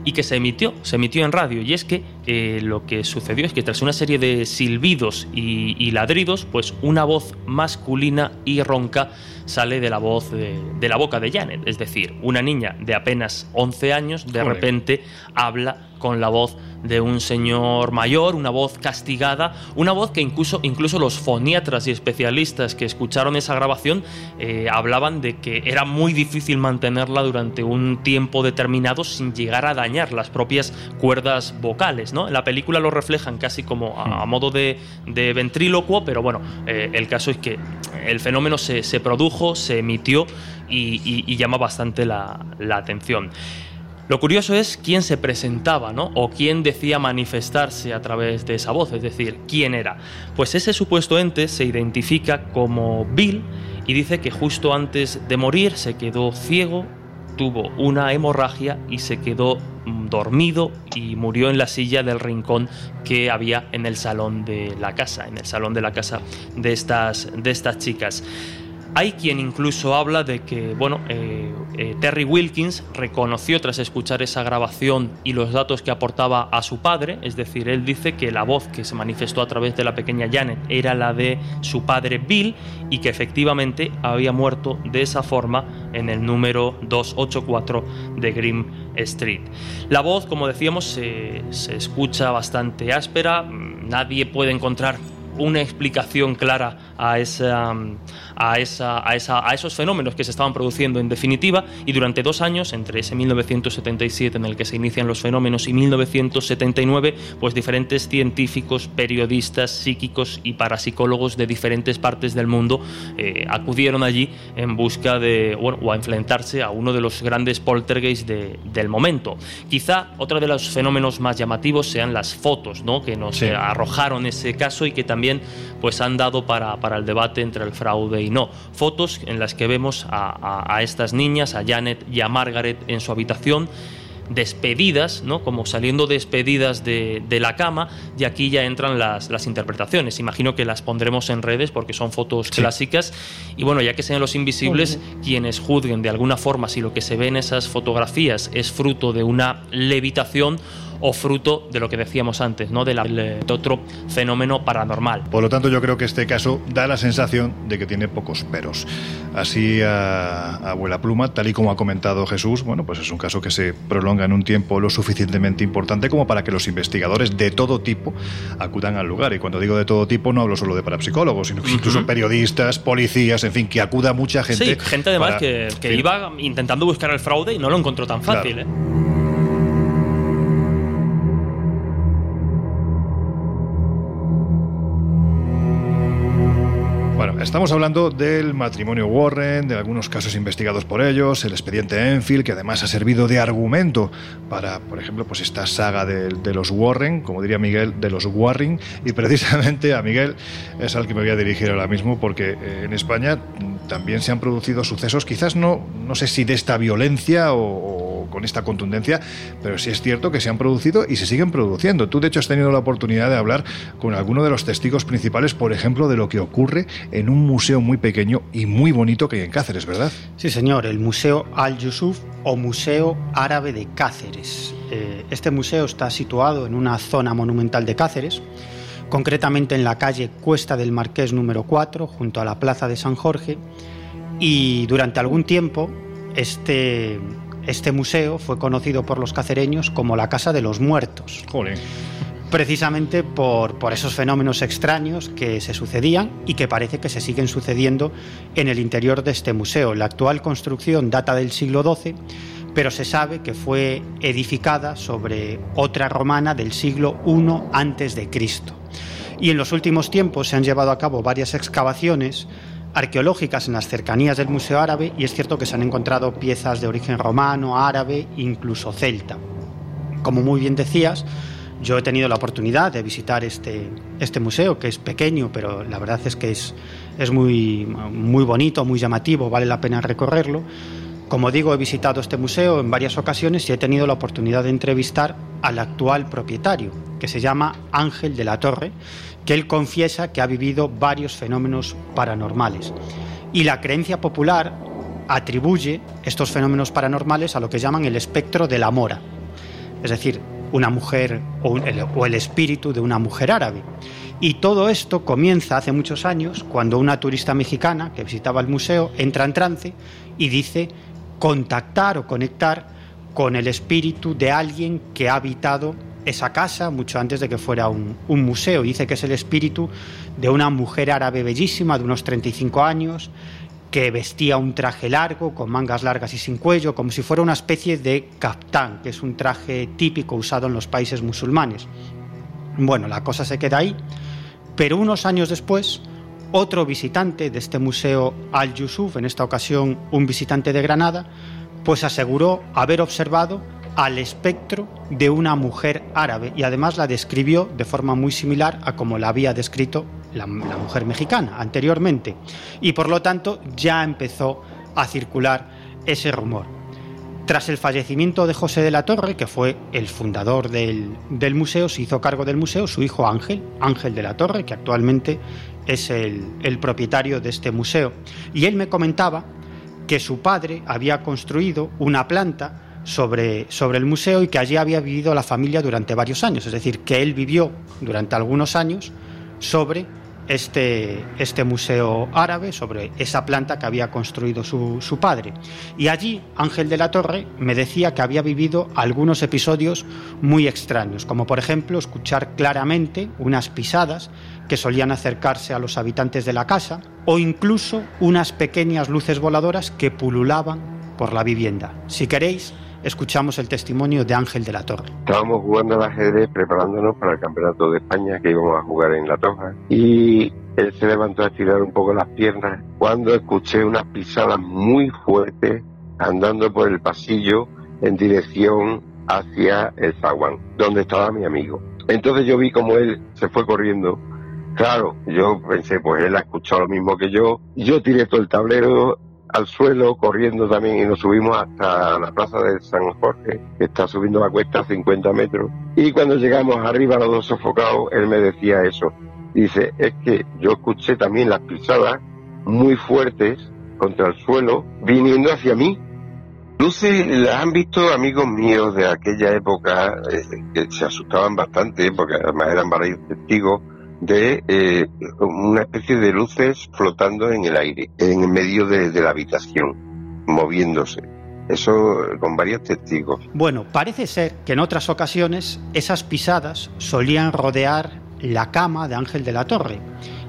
y que se emitió, se emitió en radio. Y es que eh, lo que sucedió es que tras una serie de silbidos y, y ladridos, pues una voz masculina y ronca sale de la voz de, de, la boca de Janet, es decir, una niña de apenas 11 años de Joder. repente habla con la voz de un señor mayor, una voz castigada, una voz que incluso, incluso los foniatras y especialistas que escucharon esa grabación eh, hablaban de que era muy difícil mantenerla durante un tiempo determinado sin llegar a dañar las propias cuerdas vocales. ¿no? En la película lo reflejan casi como a, a modo de, de, ventrílocuo, pero bueno, eh, el caso es que el fenómeno se, se produjo, se emitió y, y, y llama bastante la, la atención. Lo curioso es quién se presentaba, ¿no? O quién decía manifestarse a través de esa voz, es decir, quién era. Pues ese supuesto ente se identifica como Bill y dice que justo antes de morir se quedó ciego, tuvo una hemorragia y se quedó mm, dormido y murió en la silla del rincón que había en el salón de la casa, en el salón de la casa de estas, de estas chicas. Hay quien incluso habla de que, bueno, eh, eh, Terry Wilkins reconoció tras escuchar esa grabación y los datos que aportaba a su padre, es decir, él dice que la voz que se manifestó a través de la pequeña Janet era la de su padre Bill y que efectivamente había muerto de esa forma en el número 284 de Green Street. La voz, como decíamos, se, se escucha bastante áspera, nadie puede encontrar una explicación clara a, esa, a, esa, a, esa, a esos fenómenos que se estaban produciendo en definitiva y durante dos años, entre ese 1977 en el que se inician los fenómenos y 1979, pues diferentes científicos, periodistas, psíquicos y parapsicólogos de diferentes partes del mundo eh, acudieron allí en busca de, bueno, o a enfrentarse a uno de los grandes poltergeists de, del momento. Quizá otro de los fenómenos más llamativos sean las fotos ¿no? que nos Sí. arrojaron ese caso y que también pues, han dado para, para el debate entre el fraude y no. Fotos en las que vemos a, a- a estas niñas, a Janet y a Margaret en su habitación despedidas, ¿no? como saliendo despedidas de, de la cama, y aquí ya entran las, las interpretaciones. Imagino que las pondremos en redes porque son fotos clásicas. Y bueno, ya que sean los invisibles quienes juzguen de alguna forma si lo que se ve en esas fotografías es fruto de una levitación o fruto de lo que decíamos antes, ¿no? de, otro fenómeno paranormal. Por lo tanto, yo creo que este caso da la sensación de que tiene pocos peros. Así, a, a abuela pluma, tal y como ha comentado Jesús, bueno, pues es un caso que se prolonga en un tiempo lo suficientemente importante como para que los investigadores de todo tipo acudan al lugar. Y cuando digo de todo tipo, no hablo solo de parapsicólogos, sino que incluso Ujú. periodistas, policías, en fin, que acuda mucha gente. sí, gente además para- que, que iba intentando buscar el fraude y no lo encontró tan Claro. fácil. ¿eh? Estamos hablando del matrimonio Warren, de algunos casos investigados por ellos, el expediente Enfield, que además ha servido de argumento para, por ejemplo, pues esta saga de, de los Warren, como diría Miguel, de los Warring, y precisamente a Miguel es al que me voy a dirigir ahora mismo, porque eh, en España también se han producido sucesos, quizás no, no sé si de esta violencia o, o con esta contundencia, pero sí es cierto que se han producido y se siguen produciendo. Tú, de hecho, has tenido la oportunidad de hablar con alguno de los testigos principales, por ejemplo, de lo que ocurre en un museo muy pequeño y muy bonito que hay en Cáceres, ¿verdad? Sí, señor, el Museo Al-Yusuf o Museo Árabe de Cáceres. Eh, este museo está situado en una zona monumental de Cáceres, concretamente en la calle Cuesta del Marqués número 4, junto a la Plaza de San Jorge, y durante algún tiempo este, este museo fue conocido por los cacereños como la Casa de los Muertos. Precisamente por, por esos fenómenos extraños que se sucedían y que parece que se siguen sucediendo en el interior de este museo. La actual construcción data del siglo XII, pero se sabe que fue edificada sobre otra romana del siglo I antes de Cristo. Y en los últimos tiempos se han llevado a cabo varias excavaciones arqueológicas en las cercanías del Museo Árabe y es cierto que se han encontrado piezas de origen romano, árabe, incluso celta. Como muy bien decías, yo he tenido la oportunidad de visitar este, este museo, que es pequeño, pero la verdad es que es, es muy, muy bonito, muy llamativo, vale la pena recorrerlo. Como digo, he visitado este museo en varias ocasiones y he tenido la oportunidad de entrevistar al actual propietario, que se llama Ángel de la Torre, que él confiesa que ha vivido varios fenómenos paranormales. Y la creencia popular atribuye estos fenómenos paranormales a lo que llaman el espectro de la mora, es decir, una mujer o, el, o el espíritu de una mujer árabe. Y todo esto comienza hace muchos años cuando una turista mexicana que visitaba el museo entra en trance y dice contactar o conectar con el espíritu de alguien que ha habitado esa casa mucho antes de que fuera un, museo. Dice que es el espíritu de una mujer árabe bellísima de unos 35 años que vestía un traje largo, con mangas largas y sin cuello, como si fuera una especie de kaftán, que es un traje típico usado en los países musulmanes. Bueno, la cosa se queda ahí, pero unos años después, otro visitante de este museo Al-Yusuf, en esta ocasión un visitante de Granada, pues aseguró haber observado al espectro de una mujer árabe y además la describió de forma muy similar a como la había descrito la, mujer mexicana anteriormente. Y por lo tanto ya empezó a circular ese rumor. Tras el fallecimiento de José de la Torre, que fue el fundador del, del museo, se hizo cargo del museo su hijo Ángel, Ángel de la Torre, que actualmente es el, el propietario de este museo. Y él me comentaba que su padre había construido una planta sobre, sobre el museo y que allí había vivido la familia durante varios años. Es decir, que él vivió durante algunos años sobre este, este museo árabe, sobre esa planta que había construido su, su padre. Y allí Ángel de la Torre me decía que había vivido algunos episodios muy extraños, como por ejemplo escuchar claramente unas pisadas que solían acercarse a los habitantes de la casa, o incluso unas pequeñas luces voladoras que pululaban por la vivienda. Si queréis, escuchamos el testimonio de Ángel de la Torre. Estábamos jugando al ajedrez preparándonos para el Campeonato de España que íbamos a jugar en La Toja y él se levantó a estirar un poco las piernas cuando escuché unas pisadas muy fuertes andando por el pasillo en dirección hacia el zaguán, donde estaba mi amigo. Entonces yo vi como él se fue corriendo. Claro, yo pensé, pues él ha escuchado lo mismo que yo. Yo tiré todo el tablero al suelo, corriendo también, y nos subimos hasta la plaza de San Jorge, que está subiendo la cuesta a 50 metros. Y cuando llegamos arriba, los dos sofocados, él me decía eso. Dice, es que yo escuché también las pisadas muy fuertes contra el suelo, viniendo hacia mí. Luces las han visto amigos míos de aquella época eh, que se asustaban bastante, porque además eran varios testigos, de eh, una especie de luces flotando en el aire, en medio de, la habitación, moviéndose. Eso con varios testigos. Bueno, parece ser que en otras ocasiones esas pisadas solían rodear la cama de Ángel de la Torre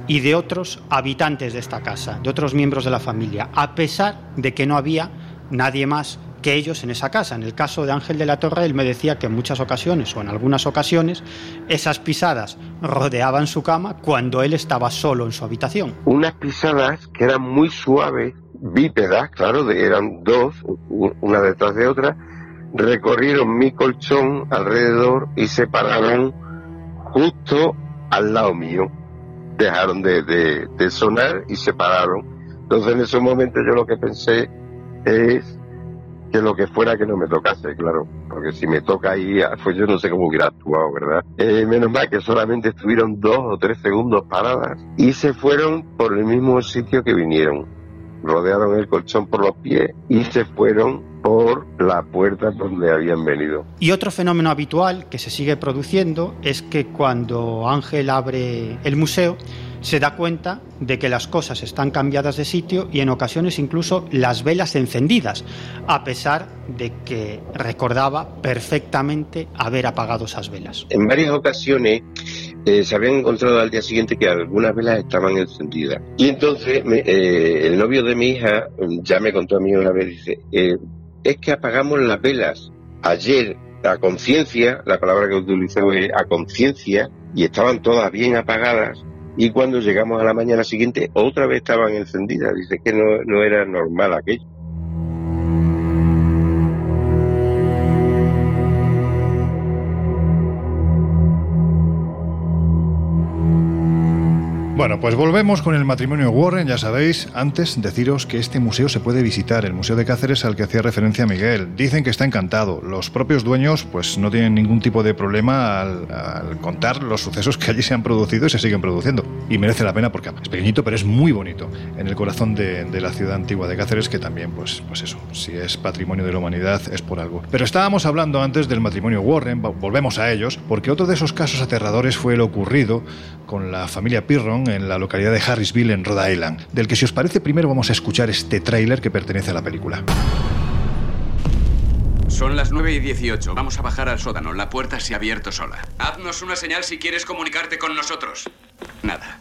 y de otros habitantes de esta casa, de otros miembros de la familia, a pesar de que no había nadie más que ellos en esa casa. En el caso de Ángel de la Torre, él me decía que en muchas ocasiones o en algunas ocasiones esas pisadas rodeaban su cama cuando él estaba solo en su habitación. Unas pisadas que eran muy suaves, bípedas, claro, eran dos, una detrás de otra, recorrieron mi colchón alrededor y se pararon justo al lado mío. Dejaron de, de- de sonar y se pararon. Entonces en ese momento yo lo que pensé es que lo que fuera que no me tocase, claro, porque si me toca ahí, ah, pues yo no sé cómo hubiera actuado, ¿verdad? Eh, menos mal que solamente estuvieron dos o tres segundos paradas y se fueron por el mismo sitio que vinieron. Rodearon el colchón por los pies y se fueron por la puerta donde habían venido. Y otro fenómeno habitual que se sigue produciendo es que cuando Ángel abre el museo se da cuenta de que las cosas están cambiadas de sitio y en ocasiones incluso las velas encendidas, a pesar de que recordaba perfectamente haber apagado esas velas. En varias ocasiones eh, se habían encontrado al día siguiente que algunas velas estaban encendidas. Y entonces me- eh, el novio de mi hija ya me contó a mí una vez, dice, eh, es que apagamos las velas ayer a conciencia, la palabra que utilizó es a conciencia, y estaban todas bien apagadas. Y cuando llegamos a la mañana siguiente, otra vez estaban encendidas. Dice que no, no era normal aquello. Bueno, pues volvemos con el matrimonio Warren, ya sabéis, antes deciros que este museo se puede visitar, el Museo de Cáceres al que hacía referencia Miguel. Dicen que está encantado. Los propios dueños pues no tienen ningún tipo de problema al, contar los sucesos que allí se han producido y se siguen produciendo. Y merece la pena porque es pequeñito, pero es muy bonito, en el corazón de, de la ciudad antigua de Cáceres, que también, pues, pues eso, si es patrimonio de la humanidad es por algo. Pero estábamos hablando antes del matrimonio Warren, vo- volvemos a ellos, porque otro de esos casos aterradores fue el ocurrido con la familia Pirron en la localidad de Harrisville, en Rhode Island, del que si os parece primero vamos a escuchar este tráiler que pertenece a la película. Son las 9 y 18. Vamos a bajar al sótano. La puerta se ha abierto sola. Haznos una señal si quieres comunicarte con nosotros. Nada.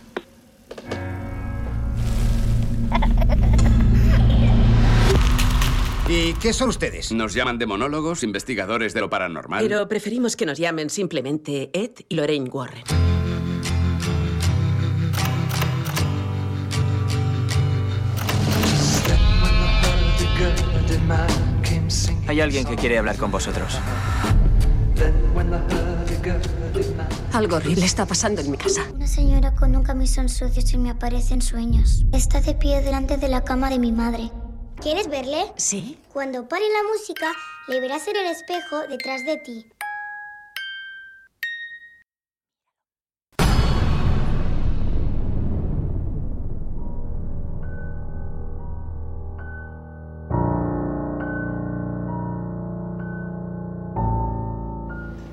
¿Y qué son ustedes? Nos llaman demonólogos, investigadores de lo paranormal. Pero preferimos que nos llamen simplemente Ed y Lorraine Warren. Hay alguien que quiere hablar con vosotros. Algo horrible está pasando en mi casa. Una señora con un camisón sucio se me aparece en sueños. Está de pie delante de la cama de mi madre. ¿Quieres verle? Sí. Cuando pare la música, le verás en el espejo detrás de ti.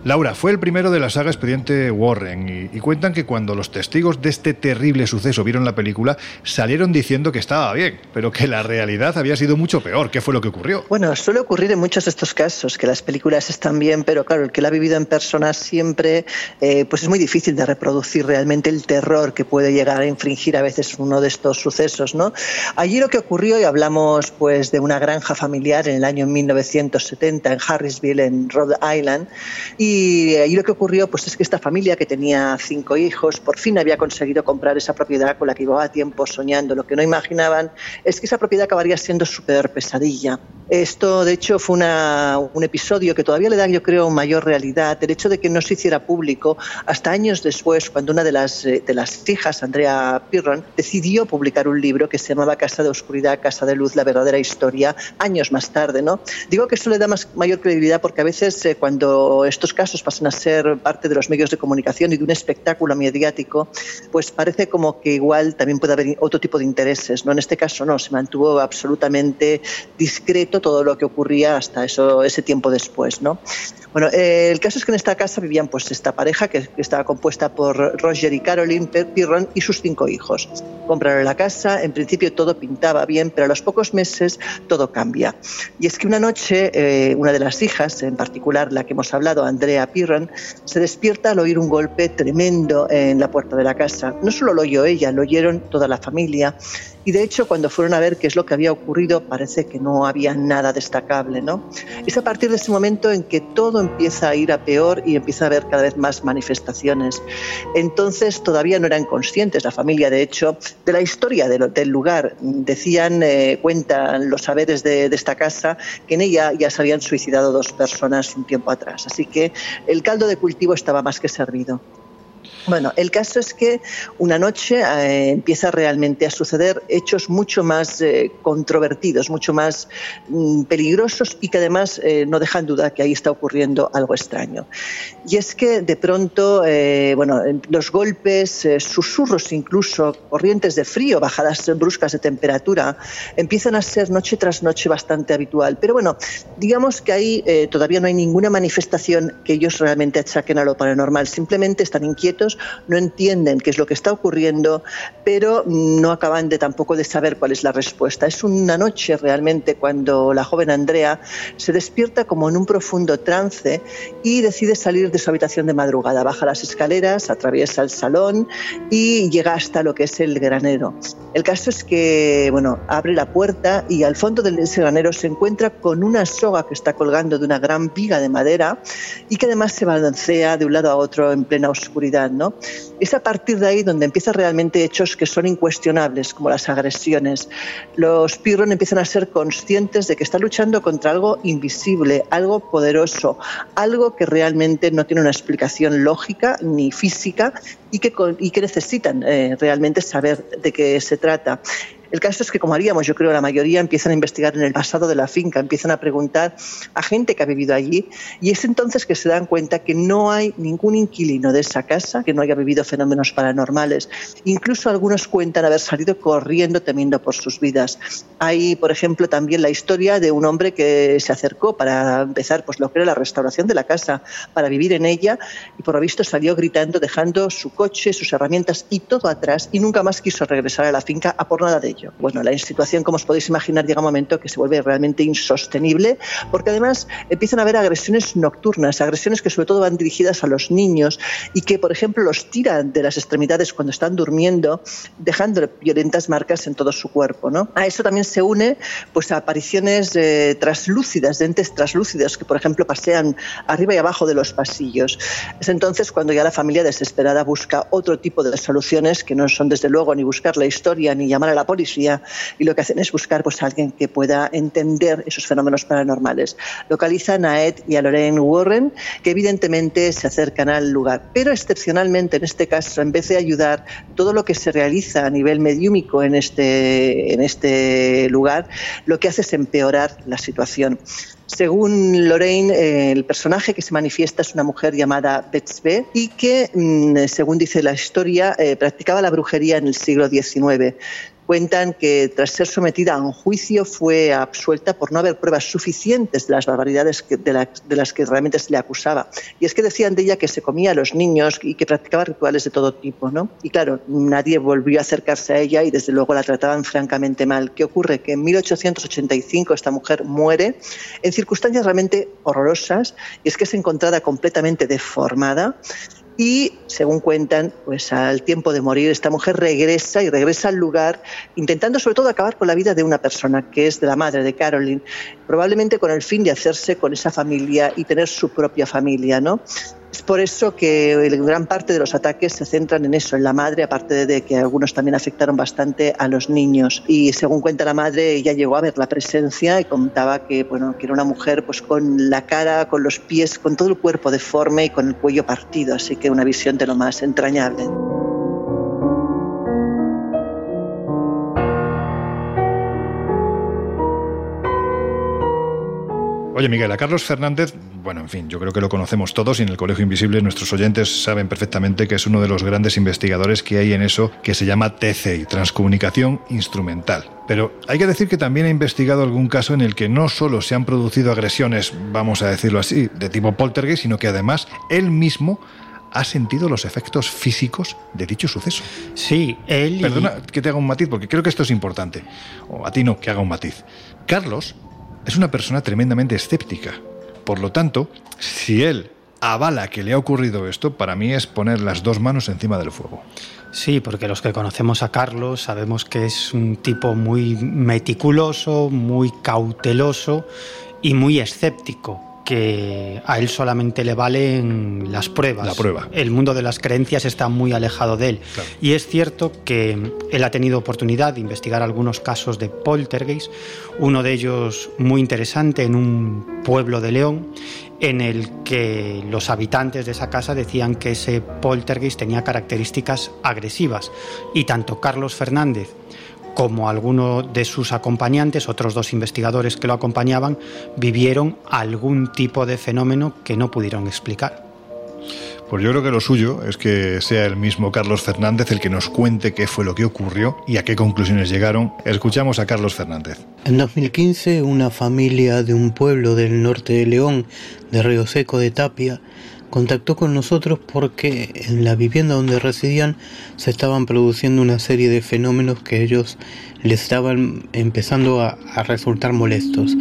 Laura, fue el primero de la saga Expediente Warren y, cuentan que cuando los testigos de este terrible suceso vieron la película salieron diciendo que estaba bien, pero que la realidad había sido mucho peor. ¿Qué fue lo que ocurrió? Bueno, suele ocurrir en muchos de estos casos, que las películas están bien, pero claro, el que la ha vivido en persona siempre, eh, pues es muy difícil de reproducir realmente el terror que puede llegar a infringir a veces uno de estos sucesos, ¿no? Allí lo que ocurrió, y hablamos pues de una granja familiar en el año 1970 en Harrisville, en Rhode Island, y y ahí lo que ocurrió pues es que esta familia que tenía cinco hijos por fin había conseguido comprar esa propiedad con la que llevaba tiempo soñando. Lo que no imaginaban es que esa propiedad acabaría siendo su peor pesadilla. Esto, de hecho, fue una, un episodio que todavía le da, yo creo, mayor realidad. El hecho de que no se hiciera público hasta años después, cuando una de las, de las hijas, Andrea Pirron, decidió publicar un libro que se llamaba Casa de Oscuridad, Casa de Luz, la verdadera historia, años más tarde. ¿no? Digo que esto le da más, mayor credibilidad porque a veces eh, cuando estos casos pasan a ser parte de los medios de comunicación y de un espectáculo mediático, pues parece como que igual también puede haber otro tipo de intereses. ¿no? En este caso no, se mantuvo absolutamente discreto todo lo que ocurría hasta eso, ese tiempo después. ¿no? Bueno, eh, el caso es que en esta casa vivían pues esta pareja que, que estaba compuesta por Roger y Caroline Pirron y sus cinco hijos. Compraron la casa, en principio todo pintaba bien, pero a los pocos meses todo cambia. Y es que una noche eh, una de las hijas, en particular la que hemos hablado, Andrea Pirron, se despierta al oír un golpe tremendo en la puerta de la casa. No solo lo oyó ella, lo oyeron toda la familia y de hecho cuando fueron a ver qué es lo que había ocurrido parece que no había nada destacable. ¿no? Es a partir de ese momento en que todo empieza a ir a peor y empieza a haber cada vez más manifestaciones. Entonces todavía no eran conscientes la familia, de hecho, de la historia del lugar. Decían, eh, cuentan los saberes de esta casa, que en ella ya se habían suicidado dos personas un tiempo atrás. Así que el caldo de cultivo estaba más que servido. Bueno, el caso es que una noche eh, empieza realmente a suceder hechos mucho más eh, controvertidos, mucho más mm, peligrosos y que además eh, no dejan duda que ahí está ocurriendo algo extraño. Y es que de pronto, eh, bueno, los golpes, susurros incluso, corrientes de frío, bajadas bruscas de temperatura, empiezan a ser noche tras noche bastante habitual. Pero bueno, digamos que ahí todavía no hay ninguna manifestación que ellos realmente achaquen a lo paranormal. Simplemente están inquietos, no entienden qué es lo que está ocurriendo, pero no acaban de tampoco de saber cuál es la respuesta. Es una noche realmente cuando la joven Andrea se despierta como en un profundo trance y decide salir de su habitación de madrugada. Baja las escaleras, atraviesa el salón y llega hasta lo que es el granero. El caso es que, bueno, abre la puerta y al fondo de ese granero se encuentra con una soga que está colgando de una gran viga de madera y que además se balancea de un lado a otro en plena oscuridad, ¿no? Es a partir de ahí donde empiezan realmente hechos que son incuestionables, como las agresiones. Los Pirron empiezan a ser conscientes de que están luchando contra algo invisible, algo poderoso, algo que realmente no tiene una explicación lógica ni física y que, necesitan eh, realmente saber de qué se trata. El caso es que, como haríamos, yo creo, la mayoría empiezan a investigar en el pasado de la finca, empiezan a preguntar a gente que ha vivido allí y es entonces que se dan cuenta que no hay ningún inquilino de esa casa que no haya vivido fenómenos paranormales. Incluso algunos cuentan haber salido corriendo temiendo por sus vidas. Hay, por ejemplo, también la historia de un hombre que se acercó para empezar pues, lo que era la restauración de la casa, para vivir en ella y por lo visto salió gritando, dejando su coche, sus herramientas y todo atrás y nunca más quiso regresar a la finca a por nada de ello. Bueno, la situación, como os podéis imaginar, llega un momento que se vuelve realmente insostenible, porque además empiezan a haber agresiones nocturnas, agresiones que sobre todo van dirigidas a los niños y que, por ejemplo, los tiran de las extremidades cuando están durmiendo, dejando violentas marcas en todo su cuerpo. ¿no? A eso también se une pues, apariciones eh, traslúcidas, de entes traslúcidos que, por ejemplo, pasean arriba y abajo de los pasillos. Es entonces cuando ya la familia desesperada busca otro tipo de soluciones que no son, desde luego, ni buscar la historia ni llamar a la policía, policía y lo que hacen es buscar pues, a alguien que pueda entender esos fenómenos paranormales. Localizan a Ed y a Lorraine Warren, que evidentemente se acercan al lugar, pero excepcionalmente en este caso, en vez de ayudar, todo lo que se realiza a nivel mediúmico en este, en este lugar, lo que hace es empeorar la situación. Según Lorraine, eh, el personaje que se manifiesta es una mujer llamada Betsbe y que, mm, según dice la historia, eh, practicaba la brujería en el siglo XIX cuentan que tras ser sometida a un juicio fue absuelta por no haber pruebas suficientes de las barbaridades de, las que realmente se le acusaba. Y es que decían de ella que se comía a los niños y que practicaba rituales de todo tipo. ¿no? Y claro, nadie volvió a acercarse a ella y desde luego la trataban francamente mal. ¿Qué ocurre? Que en 1885 esta mujer muere en circunstancias realmente horrorosas y es que es encontrada completamente deformada y, según cuentan, pues al tiempo de morir esta mujer regresa y regresa al lugar intentando sobre todo acabar con la vida de una persona, que es de la madre de Caroline, probablemente con el fin de hacerse con esa familia y tener su propia familia, ¿no? Es por eso que gran parte de los ataques se centran en eso, en la madre, aparte de que algunos también afectaron bastante a los niños. Y según cuenta la madre, ella llegó a ver la presencia y contaba que, bueno, que era una mujer pues, con la cara, con los pies, con todo el cuerpo deforme y con el cuello partido, así que una visión de lo más entrañable. Oye, Miguel, a Carlos Fernández, bueno, en fin, yo creo que lo conocemos todos y en el Colegio Invisible nuestros oyentes saben perfectamente que es uno de los grandes investigadores que hay en eso que se llama TCI, Transcomunicación Instrumental. Pero hay que decir que también ha investigado algún caso en el que no solo se han producido agresiones, vamos a decirlo así, de tipo poltergeist, sino que además él mismo ha sentido los efectos físicos de dicho suceso. Sí, él... Perdona que te haga un matiz, porque creo que esto es importante. O a ti no, que haga un matiz. Carlos es una persona tremendamente escéptica. Por lo tanto, si él avala que le ha ocurrido esto, para mí es poner las dos manos encima del fuego. Sí, porque los que conocemos a Carlos sabemos que es un tipo muy meticuloso, muy cauteloso y muy escéptico que a él solamente le valen las pruebas. La prueba. El mundo de las creencias está muy alejado de él. Y es cierto que él ha tenido oportunidad de investigar algunos casos de poltergeist, uno de ellos muy interesante en un pueblo de León, en el que los habitantes de esa casa decían que ese poltergeist tenía características agresivas. Y tanto Carlos Fernández como alguno de sus acompañantes, otros dos investigadores que lo acompañaban, vivieron algún tipo de fenómeno que no pudieron explicar. Pues yo creo que lo suyo es que sea el mismo Carlos Fernández el que nos cuente qué fue lo que ocurrió y a qué conclusiones llegaron. Escuchamos a Carlos Fernández. En 2015, una familia de un pueblo del norte de León, de Río Seco de Tapia, contactó con nosotros porque en la vivienda donde residían se estaban produciendo una serie de fenómenos que ellos les estaban empezando a, resultar molestos.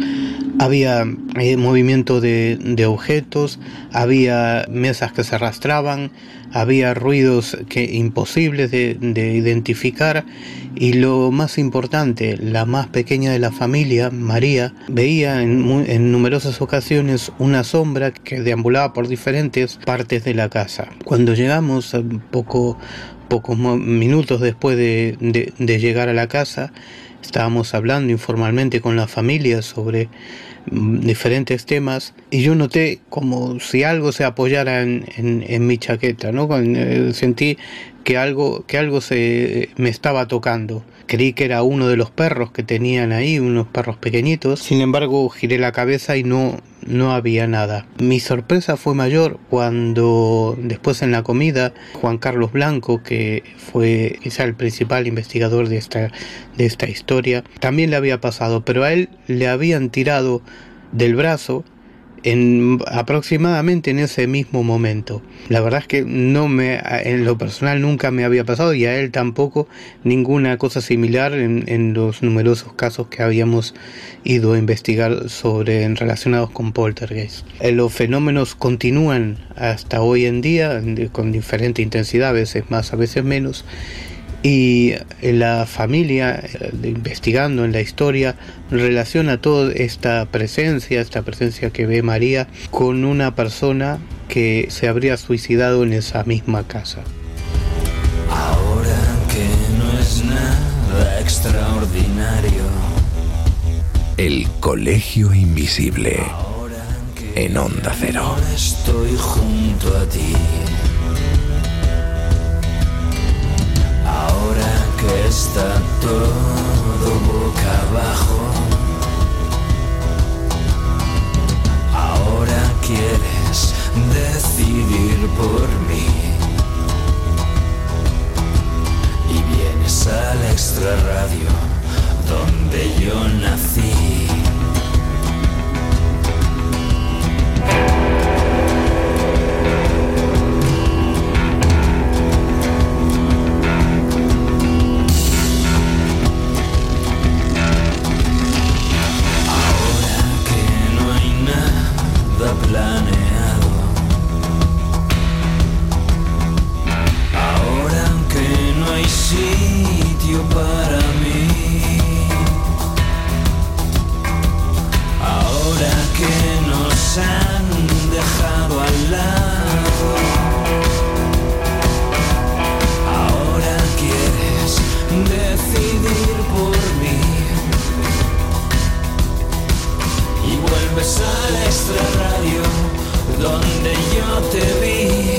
Había eh, movimiento de, de, objetos, había mesas que se arrastraban, había ruidos que imposibles de, de identificar y lo más importante, la más pequeña de la familia, María, veía en, numerosas ocasiones una sombra que deambulaba por diferentes partes de la casa. Cuando llegamos, un poco pocos minutos después de, llegar a la casa, estábamos hablando informalmente con la familia sobre diferentes temas y yo noté como si algo se apoyara en, mi chaqueta, ¿no? Eh, sentí que algo, que algo se me estaba tocando. Creí que era uno de los perros que tenían ahí, unos perros pequeñitos. Sin embargo, giré la cabeza y no, no había nada. Mi sorpresa fue mayor cuando después en la comida Juan Carlos Blanco, que fue quizá el principal investigador de esta, de esta historia, también le había pasado, pero a él le habían tirado del brazo en aproximadamente en ese mismo momento. La verdad es que no me, en lo personal nunca me había pasado y a él tampoco ninguna cosa similar en, en los numerosos casos que habíamos ido a investigar sobre relacionados con poltergeist. Eh, los fenómenos continúan hasta hoy en día con diferente intensidad, a veces más, a veces menos y la familia, eh, investigando en la historia, relaciona toda esta presencia, esta presencia que ve María, con una persona que se habría suicidado en esa misma casa. Ahora que no es nada extraordinario. El Colegio Invisible. En Onda Cero. Estoy junto a ti. Está todo boca abajo. Ahora quieres decidir por mí. Y vienes al extra radio donde yo nací. Planeado. Ahora que no hay sitio para mí. Ahora que nos han dejado al lado. Vuelves al extra radio donde yo te vi.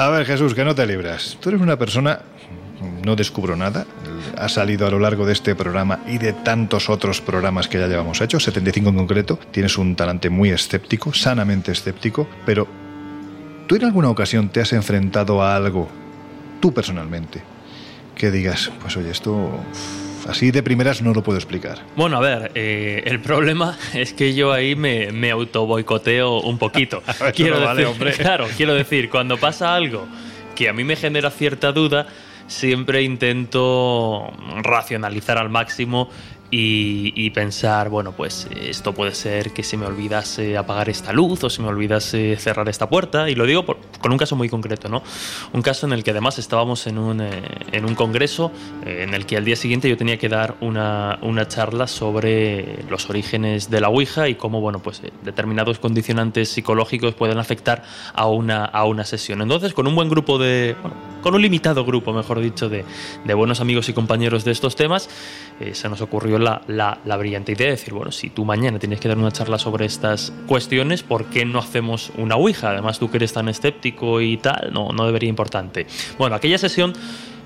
A ver, Jesús, que no te libras. Tú eres una persona, no descubro nada, ha salido a lo largo de este programa y de tantos otros programas que ya llevamos hechos, 75 en concreto. Tienes un talante muy escéptico, sanamente escéptico, pero ¿tú en alguna ocasión te has enfrentado a algo, tú personalmente, que digas, pues oye, esto así de primeras no lo puedo explicar? Bueno, a ver, eh, el problema [laughs] es que yo ahí me, me auto boicoteo un poquito. [laughs] No vale, hombre. [laughs] Claro, quiero decir, cuando pasa algo que a mí me genera cierta duda, siempre intento racionalizar al máximo y, y pensar, bueno, pues esto puede ser que se me olvidase apagar esta luz o se me olvidase cerrar esta puerta. Y lo digo por- con un caso muy concreto, ¿no? Un caso en el que además estábamos en un, eh, en un congreso eh, en el que al día siguiente yo tenía que dar una, una charla sobre los orígenes de la Ouija y cómo, bueno, pues eh, determinados condicionantes psicológicos pueden afectar a una, a una sesión. Entonces, con un buen grupo de, bueno, con un limitado grupo, mejor dicho, de, de buenos amigos y compañeros de estos temas, eh, se nos ocurrió la, la- la brillante idea de decir, bueno, si tú mañana tienes que dar una charla sobre estas cuestiones, ¿por qué no hacemos una Ouija? Además, tú que eres tan escéptico y tal, no, no debería importante. Bueno, aquella sesión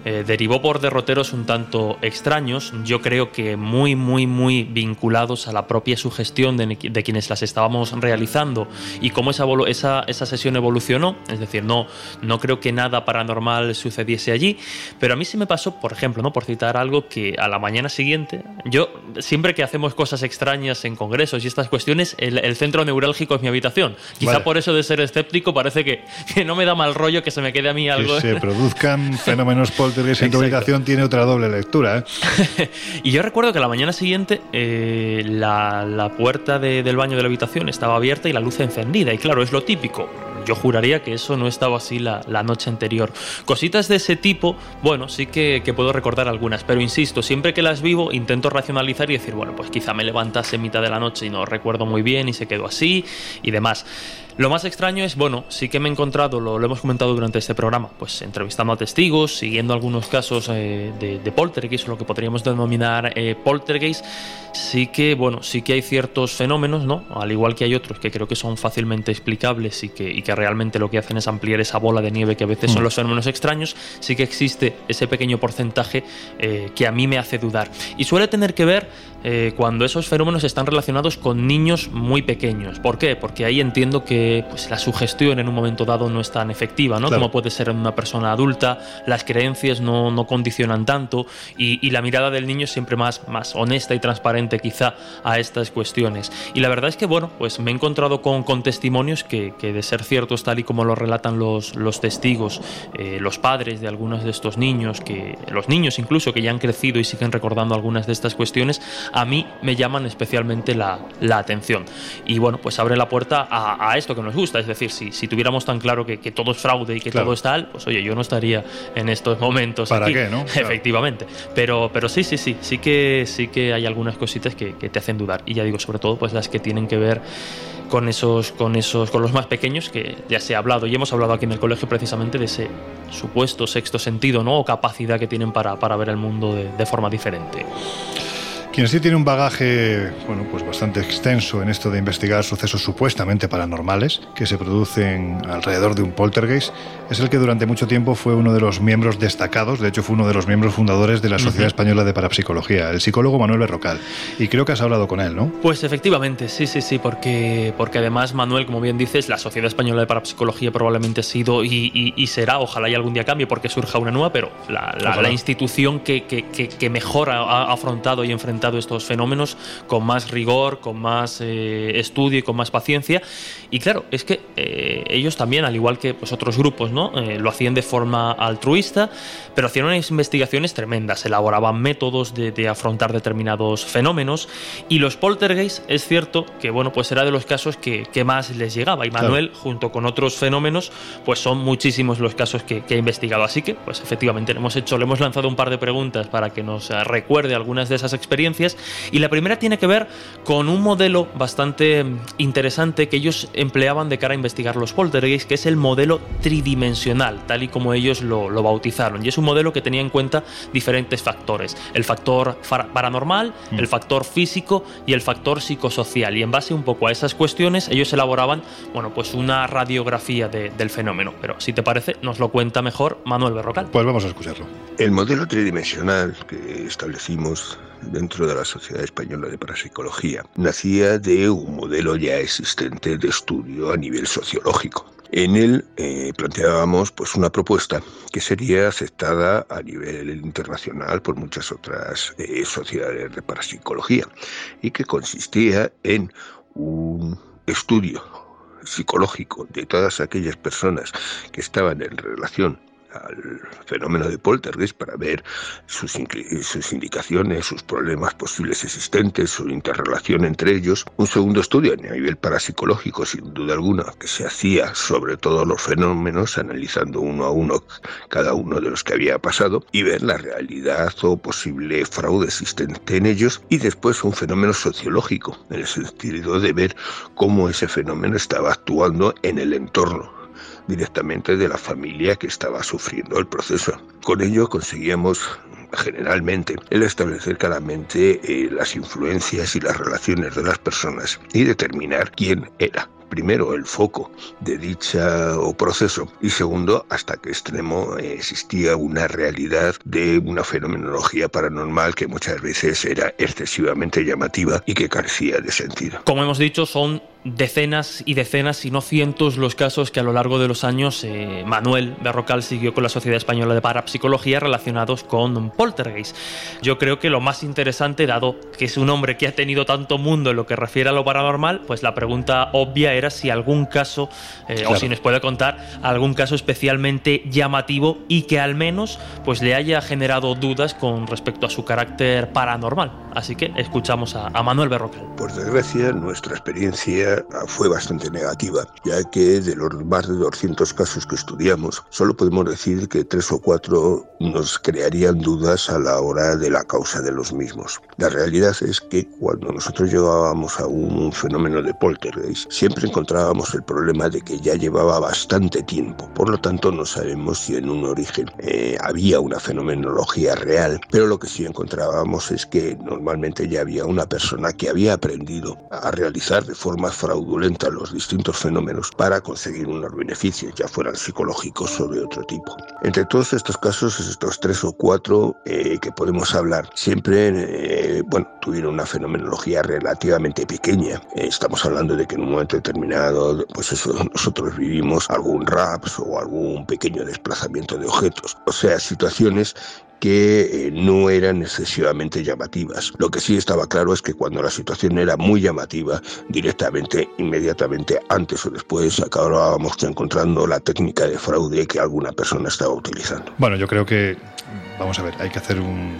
eh, derivó por derroteros un tanto extraños, yo creo que muy, muy, muy vinculados a la propia sugestión de, de quienes las estábamos realizando y cómo esa, esa, esa sesión evolucionó. Es decir, no, no creo que nada paranormal sucediese allí, pero a mí sí me pasó, por ejemplo, ¿no? por citar algo, que a la mañana siguiente, yo siempre que hacemos cosas extrañas en congresos y estas cuestiones, el, el centro neurálgico es mi habitación. Quizá Vale. por eso de ser escéptico parece que, que no me da mal rollo que se me quede a mí algo. Que se [laughs] produzcan fenómenos poltergeist en tu habitación tiene otra doble lectura. ¿eh? [laughs] Y yo recuerdo que la mañana siguiente eh, la, la puerta de- del baño de la habitación estaba abierta y la luz encendida. Y claro, es lo típico. Yo juraría que eso no estaba así la, la noche anterior. Cositas de ese tipo, bueno, sí que, que puedo recordar algunas, pero insisto, siempre que las vivo intento racionalizar y decir, bueno, pues quizá me levantase en mitad de la noche y no recuerdo muy bien y se quedó así y demás. Lo más extraño es, bueno, sí que me he encontrado, lo, lo hemos comentado durante este programa, pues entrevistando a testigos, siguiendo algunos casos eh, de, de poltergeist, o lo que podríamos denominar eh, poltergeist, sí que, bueno, sí que hay ciertos fenómenos, ¿no? Al igual que hay otros que creo que son fácilmente explicables y que, y que realmente lo que hacen es ampliar esa bola de nieve que a veces son Mm. los fenómenos extraños, sí que existe ese pequeño porcentaje eh, que a mí me hace dudar. Y suele tener que ver eh, cuando esos fenómenos están relacionados con niños muy pequeños. ¿Por qué? Porque ahí entiendo que pues, la sugestión en un momento dado no es tan efectiva, ¿no? Claro. Como puede ser en una persona adulta, las creencias no, no condicionan tanto y, y la mirada del niño es siempre más, más honesta y transparente quizá a estas cuestiones. Y la verdad es que, bueno, pues me he encontrado con, con testimonios que, que de ser ciertos tal y como lo relatan los, los testigos, eh, los padres de algunos de estos niños, que los niños incluso que ya han crecido y siguen recordando algunas de estas cuestiones, a mí me llaman especialmente la, la atención. Y bueno, pues abre la puerta a, a esto que nos gusta, es decir, si, si tuviéramos tan claro que, que todo es fraude y que Claro. todo es tal, pues oye, yo no estaría en estos momentos. ¿Para aquí. qué, no? [laughs] Efectivamente. Pero, pero sí, sí, sí, sí que, sí que hay algunas cositas que, que te hacen dudar. Y ya digo, sobre todo, pues las que tienen que ver con esos, con esos, con los más pequeños, que ya se ha hablado, y hemos hablado aquí en el colegio precisamente de ese supuesto sexto sentido, ¿no? O capacidad que tienen para, para ver el mundo de, de forma diferente. Quien sí tiene un bagaje, bueno, pues bastante extenso en esto de investigar sucesos supuestamente paranormales que se producen alrededor de un poltergeist, es el que durante mucho tiempo fue uno de los miembros destacados, de hecho fue uno de los miembros fundadores de la Sociedad. Española de Parapsicología, el psicólogo Manuel Berrocal. Y creo que has hablado con él, ¿no? Pues efectivamente, sí, sí, sí, porque, porque además, Manuel, como bien dices, la Sociedad Española de Parapsicología probablemente ha sido y, y- y será, ojalá y algún día cambie porque surja una nueva, pero la, la- la institución que, que- que- que mejor ha, ha afrontado y enfrentado estos fenómenos con más rigor, con más eh, estudio y con más paciencia. Y claro, es que eh, ellos también, al igual que pues, otros grupos, ¿no? Eh, lo hacían de forma altruista, pero hacían unas investigaciones tremendas, elaboraban métodos de, de afrontar determinados fenómenos y los poltergeist es cierto que bueno pues era de los casos que, que más les llegaba y Claro. Manuel junto con otros fenómenos pues son muchísimos los casos que, que ha investigado así que pues efectivamente le hemos hecho le hemos lanzado un par de preguntas para que nos recuerde algunas de esas experiencias y la primera tiene que ver con un modelo bastante interesante que ellos empleaban de cara a investigar los poltergeist que es el modelo tridimensional tal y como ellos lo, lo bautizaron y es un modelo que tenía en cuenta diferentes factores el factor paranormal Mm. el factor físico y el factor psicosocial y en base un poco a esas cuestiones ellos elaboraban bueno pues una radiografía de- del fenómeno pero si te parece nos lo cuenta mejor Manuel Berrocal Pues vamos a escucharlo. El modelo tridimensional que establecimos dentro de la Sociedad Española de Parapsicología nacía de un modelo ya existente de estudio a nivel sociológico. En él eh, planteábamos pues una propuesta que sería aceptada a nivel internacional por muchas otras eh, sociedades de parapsicología y que consistía en un estudio psicológico de todas aquellas personas que estaban en relación al fenómeno de poltergeist para ver sus, sus indicaciones, sus problemas posibles existentes, su interrelación entre ellos. Un segundo estudio a nivel parapsicológico, sin duda alguna, que se hacía sobre todos los fenómenos, analizando uno a uno cada uno de los que había pasado y ver la realidad o posible fraude existente en ellos. Y después un fenómeno sociológico, en el sentido de ver cómo ese fenómeno estaba actuando en el entorno directamente de la familia que estaba sufriendo el proceso. Con ello conseguíamos generalmente el establecer claramente eh, las influencias y las relaciones de las personas y determinar quién era primero el foco de dicha o proceso y segundo hasta qué extremo eh, existía una realidad de una fenomenología paranormal que muchas veces era excesivamente llamativa y que carecía de sentido. Como hemos dicho, son decenas y decenas, si no cientos, los casos que a lo largo de los años eh, Manuel Berrocal siguió con la Sociedad Española de Parapsicología relacionados con poltergeist. Yo creo que lo más interesante, dado que es un hombre que ha tenido tanto mundo en lo que refiere a lo paranormal, pues la pregunta obvia era si algún caso, eh, Claro. o si nos puede contar algún caso especialmente llamativo y que al menos pues le haya generado dudas con respecto a su carácter paranormal. Así que escuchamos a, a Manuel Berrocal. Por desgracia, nuestra experiencia fue bastante negativa, ya que de los más de 200 casos que estudiamos, solo podemos decir que tres o cuatro nos crearían dudas a la hora de la causa de los mismos. La realidad es que cuando nosotros llegábamos a un fenómeno de poltergeist, siempre encontrábamos el problema de que ya llevaba bastante tiempo. Por lo tanto, no sabemos si en un origen eh, había una fenomenología real, pero lo que sí encontrábamos es que normalmente ya había una persona que había aprendido a realizar de forma fraudulenta los distintos fenómenos para conseguir unos beneficios, ya fueran psicológicos o de otro tipo. Entre todos estos casos estos tres o cuatro eh, que podemos hablar, siempre, eh, bueno, tuvieron una fenomenología relativamente pequeña. Eh, estamos hablando de que en un momento determinado, pues eso, nosotros vivimos algún raps o algún pequeño desplazamiento de objetos. O sea, situaciones que eh, no eran excesivamente llamativas. Lo que sí estaba claro es que cuando la situación era muy llamativa, directamente, inmediatamente, antes o después, acabábamos encontrando la técnica de fraude que alguna persona estaba utilizando. Bueno, yo creo que, vamos a ver, hay que hacer un,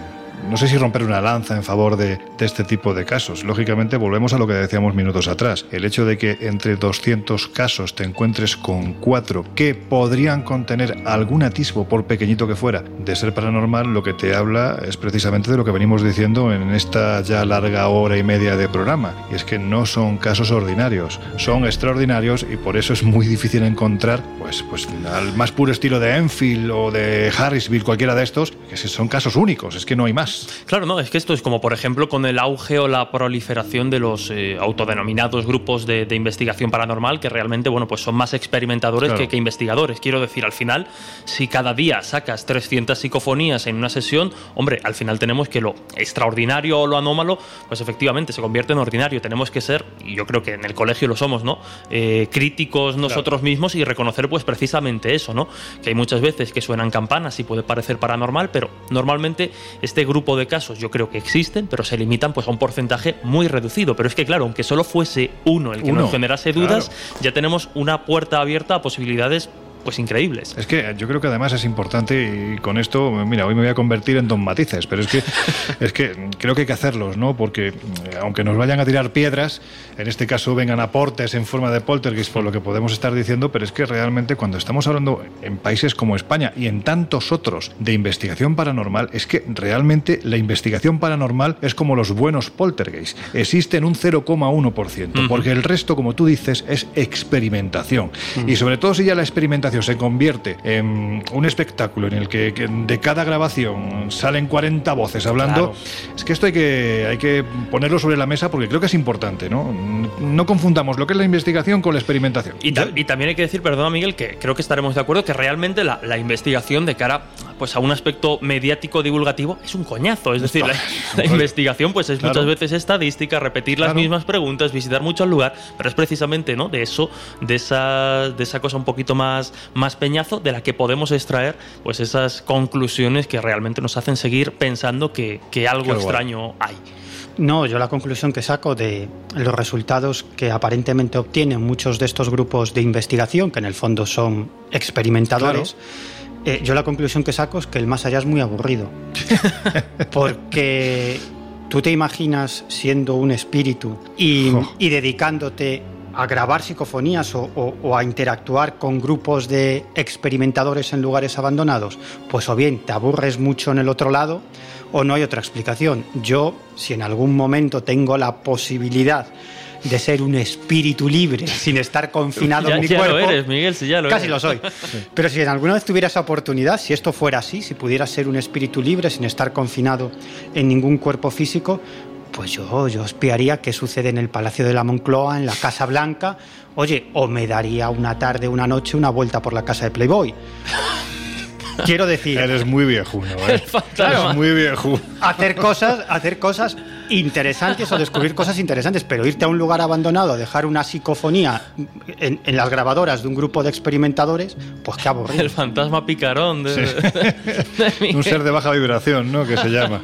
no sé si romper una lanza en favor de, este tipo de casos. Lógicamente, volvemos a lo que decíamos minutos atrás. El hecho de que entre 200 casos te encuentres con cuatro que podrían contener algún atisbo, por pequeñito que fuera, de ser paranormal, lo que te habla es precisamente de lo que venimos diciendo en esta ya larga hora y media de programa. Y es que no son casos ordinarios, son extraordinarios y por eso es muy difícil encontrar, pues, pues al más puro estilo de Enfield o de Harrisville, cualquiera de estos, que son casos únicos, es que no hay más. Claro, no, es que esto es como, por ejemplo, con el auge o la proliferación de los eh, autodenominados grupos de, de, investigación paranormal, que realmente, bueno, pues son más experimentadores claro. que, que, investigadores. Quiero decir, al final, si cada día sacas 300 psicofonías en una sesión, hombre, al final tenemos que lo extraordinario o lo anómalo, pues efectivamente se convierte en ordinario. Tenemos que ser, y yo creo que en el colegio lo somos, ¿no? Eh, críticos nosotros claro. mismos y reconocer, pues precisamente eso, ¿no? Que hay muchas veces que suenan campanas y puede parecer paranormal, pero normalmente este grupo de casos yo creo que existen, pero se limitan pues a un porcentaje muy reducido. Pero es que claro, aunque solo fuese uno el que uno, nos generase dudas, claro. ya tenemos una puerta abierta a posibilidades pues increíbles. Es que yo creo que además es importante y con esto, mira, hoy me voy a convertir en don matices, pero es que [laughs] es que creo que hay que hacerlos, ¿no? Porque eh, aunque nos vayan a tirar piedras, en este caso vengan aportes en forma de poltergeist por lo que podemos estar diciendo, pero es que realmente cuando estamos hablando en países como España y en tantos otros de investigación paranormal, es que realmente la investigación paranormal es como los buenos poltergeist, existen un 0,1%, uh -huh. porque el resto, como tú dices, es experimentación. Uh -huh. Y sobre todo si ya la experimentación se convierte en un espectáculo en el que, que de cada grabación salen 40 voces hablando, claro. es que esto hay que, hay que ponerlo sobre la mesa porque creo que es importante, ¿no? No confundamos lo que es la investigación con la experimentación. Y, ta y también hay que decir, perdona Miguel, que creo que estaremos de acuerdo que realmente la, la, investigación de cara pues, a un aspecto mediático divulgativo es un coñazo. Es decir, la, la investigación pues es claro. muchas veces estadística, repetir las claro. mismas preguntas, visitar mucho el lugar, pero es precisamente ¿no? de eso, de esa, de esa cosa un poquito más más peñazo de la que podemos extraer pues esas conclusiones que realmente nos hacen seguir pensando que, que algo Qué extraño hay. No, yo la conclusión que saco de los resultados que aparentemente obtienen muchos de estos grupos de investigación, que en el fondo son experimentadores, claro. eh, yo la conclusión que saco es que el más allá es muy aburrido. [laughs] Porque tú te imaginas siendo un espíritu y, oh. y dedicándote a grabar psicofonías o, o, o, a interactuar con grupos de experimentadores en lugares abandonados, pues o bien te aburres mucho en el otro lado o no hay otra explicación. Yo, si en algún momento tengo la posibilidad de ser un espíritu libre [laughs] sin estar confinado [laughs] ya, en mi ya cuerpo. Lo eres, Miguel, si ya lo casi eres. lo soy. [laughs] Pero si en alguna vez tuviera esa oportunidad, si esto fuera así, si pudiera ser un espíritu libre sin estar confinado en ningún cuerpo físico, pues yo, yo espiaría qué sucede en el Palacio de la Moncloa, en la Casa Blanca. Oye, o me daría una tarde, una noche, una vuelta por la casa de Playboy. [laughs] Quiero decir. Eres muy viejuno, [laughs] ¿eh? Claro, muy viejo. Hacer cosas, hacer cosas interesantes o descubrir cosas interesantes, pero irte a un lugar abandonado a dejar una psicofonía en, en las grabadoras de un grupo de experimentadores, pues qué aburrido. El fantasma picarón de, sí. de, [laughs] de un ser de baja vibración, ¿no? Que se llama.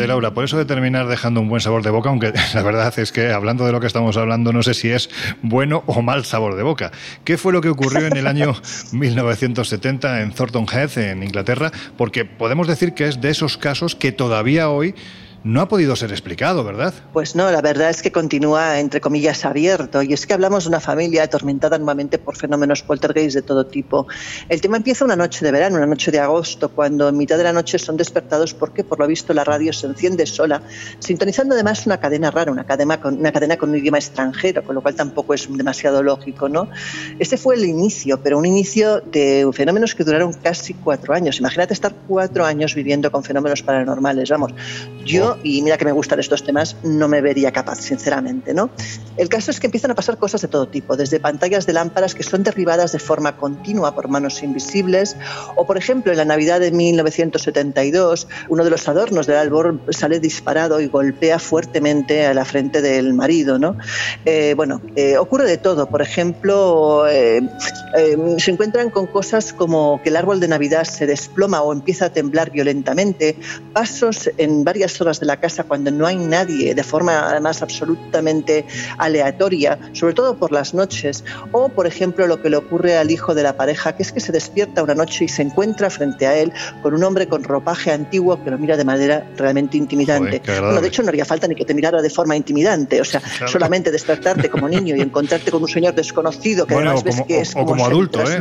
Oye, Laura, por eso de terminar dejando un buen sabor de boca, aunque [laughs] la verdad es que hablando de lo que estamos hablando, no sé si es bueno o mal sabor de boca. ¿Qué fue lo que ocurrió en el año [laughs] 1970 en Thornton Heath, en Inglaterra? Porque podemos decir que es de esos casos que todavía hoy no ha podido ser explicado, ¿verdad? Pues no, la verdad es que continúa, entre comillas, abierto. Y es que hablamos de una familia atormentada nuevamente por fenómenos poltergeist de todo tipo. El tema empieza una noche de verano, una noche de agosto, cuando en mitad de la noche son despertados porque, por lo visto, la radio se enciende sola, sintonizando además una cadena rara, una cadena con, una cadena con un idioma extranjero, con lo cual tampoco es demasiado lógico, ¿no? Este fue el inicio, pero un inicio de fenómenos que duraron casi cuatro años. Imagínate estar cuatro años viviendo con fenómenos paranormales. Vamos, yo y mira que me gustan estos temas, no me vería capaz, sinceramente. ¿no? El caso es que empiezan a pasar cosas de todo tipo, desde pantallas de lámparas que son derribadas de forma continua por manos invisibles, o por ejemplo en la Navidad de 1972, uno de los adornos del árbol sale disparado y golpea fuertemente a la frente del marido. ¿no? Eh, bueno, eh, ocurre de todo. Por ejemplo, eh, eh, se encuentran con cosas como que el árbol de Navidad se desploma o empieza a temblar violentamente, pasos en varias zonas de la casa cuando no hay nadie, de forma además absolutamente aleatoria, sobre todo por las noches, o por ejemplo lo que le ocurre al hijo de la pareja, que es que se despierta una noche y se encuentra frente a él con un hombre con ropaje antiguo que lo mira de manera realmente intimidante. Joder, bueno, de hecho no haría falta ni que te mirara de forma intimidante, o sea, Claro. solamente despertarte como niño y encontrarte con un señor desconocido que Bueno, además o ves como, que es o- o como ser adulto, ¿eh?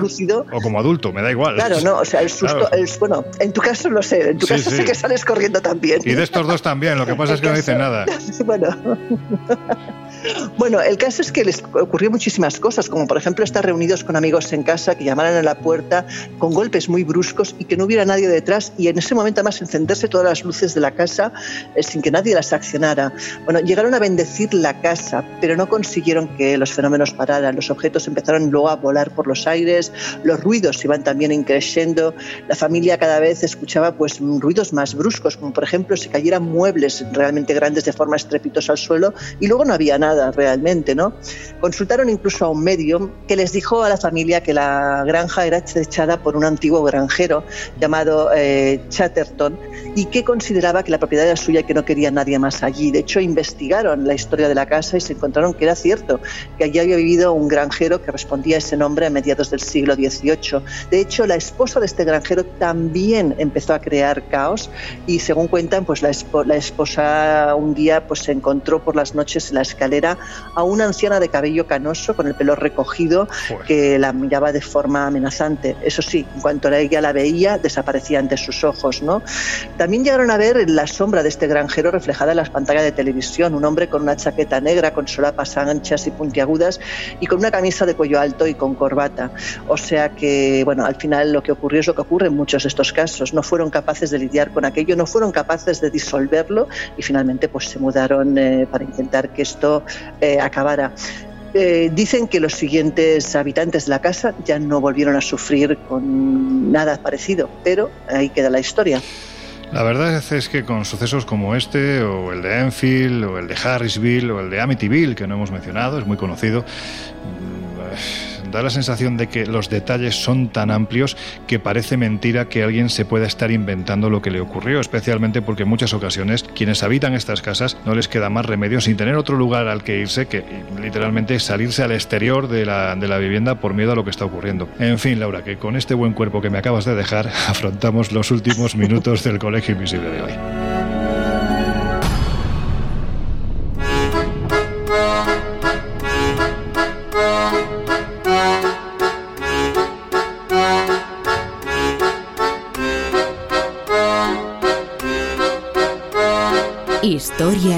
O como adulto, me da igual. Claro, no, o sea, el susto, Claro. el- bueno, en tu caso lo sé, en tu Sí, caso sí. sé que sales corriendo también. Y de estos dos también, lo que pasa es que no dicen nada. [laughs] Bueno, el caso es que les ocurrió muchísimas cosas, como por ejemplo estar reunidos con amigos en casa que llamaran a la puerta con golpes muy bruscos y que no hubiera nadie detrás y en ese momento además encenderse todas las luces de la casa eh, sin que nadie las accionara. Bueno, llegaron a bendecir la casa, pero no consiguieron que los fenómenos pararan. Los objetos empezaron luego a volar por los aires, los ruidos iban también increciendo, la familia cada vez escuchaba pues ruidos más bruscos, como por ejemplo si cayeran muebles realmente grandes de forma estrepitosa al suelo y luego no había nada realmente, ¿no? Consultaron incluso a un medium que les dijo a la familia que la granja era acechada por un antiguo granjero llamado eh, Chatterton y que consideraba que la propiedad era suya y que no quería nadie más allí. De hecho, investigaron la historia de la casa y se encontraron que era cierto, que allí había vivido un granjero que respondía a ese nombre a mediados del siglo XVIII. De hecho, la esposa de este granjero también empezó a crear caos y según cuentan, pues la esposa un día pues se encontró por las noches en la escalera a una anciana de cabello canoso con el pelo recogido que la miraba de forma amenazante. Eso sí, en cuanto ella la veía, desaparecía ante sus ojos, ¿no? También llegaron a ver la sombra de este granjero reflejada en las pantallas de televisión, un hombre con una chaqueta negra, con solapas anchas y puntiagudas y con una camisa de cuello alto y con corbata. O sea que, bueno, al final lo que ocurrió es lo que ocurre en muchos de estos casos. No fueron capaces de lidiar con aquello, no fueron capaces de disolverlo y finalmente pues se mudaron eh, para intentar que esto eh, acabara. Eh, dicen que los siguientes habitantes de la casa ya no volvieron a sufrir con nada parecido, pero ahí queda la historia. La verdad es que con sucesos como este, o el de Enfield, o el de Harrisville, o el de Amityville, que no hemos mencionado, es muy conocido, mm, da la sensación de que los detalles son tan amplios que parece mentira que alguien se pueda estar inventando lo que le ocurrió, especialmente porque en muchas ocasiones quienes habitan estas casas no les queda más remedio sin tener otro lugar al que irse que literalmente salirse al exterior de la, de la vivienda por miedo a lo que está ocurriendo. En fin, Laura, que con este buen cuerpo que me acabas de dejar [laughs] afrontamos los últimos minutos del Colegio Invisible de hoy.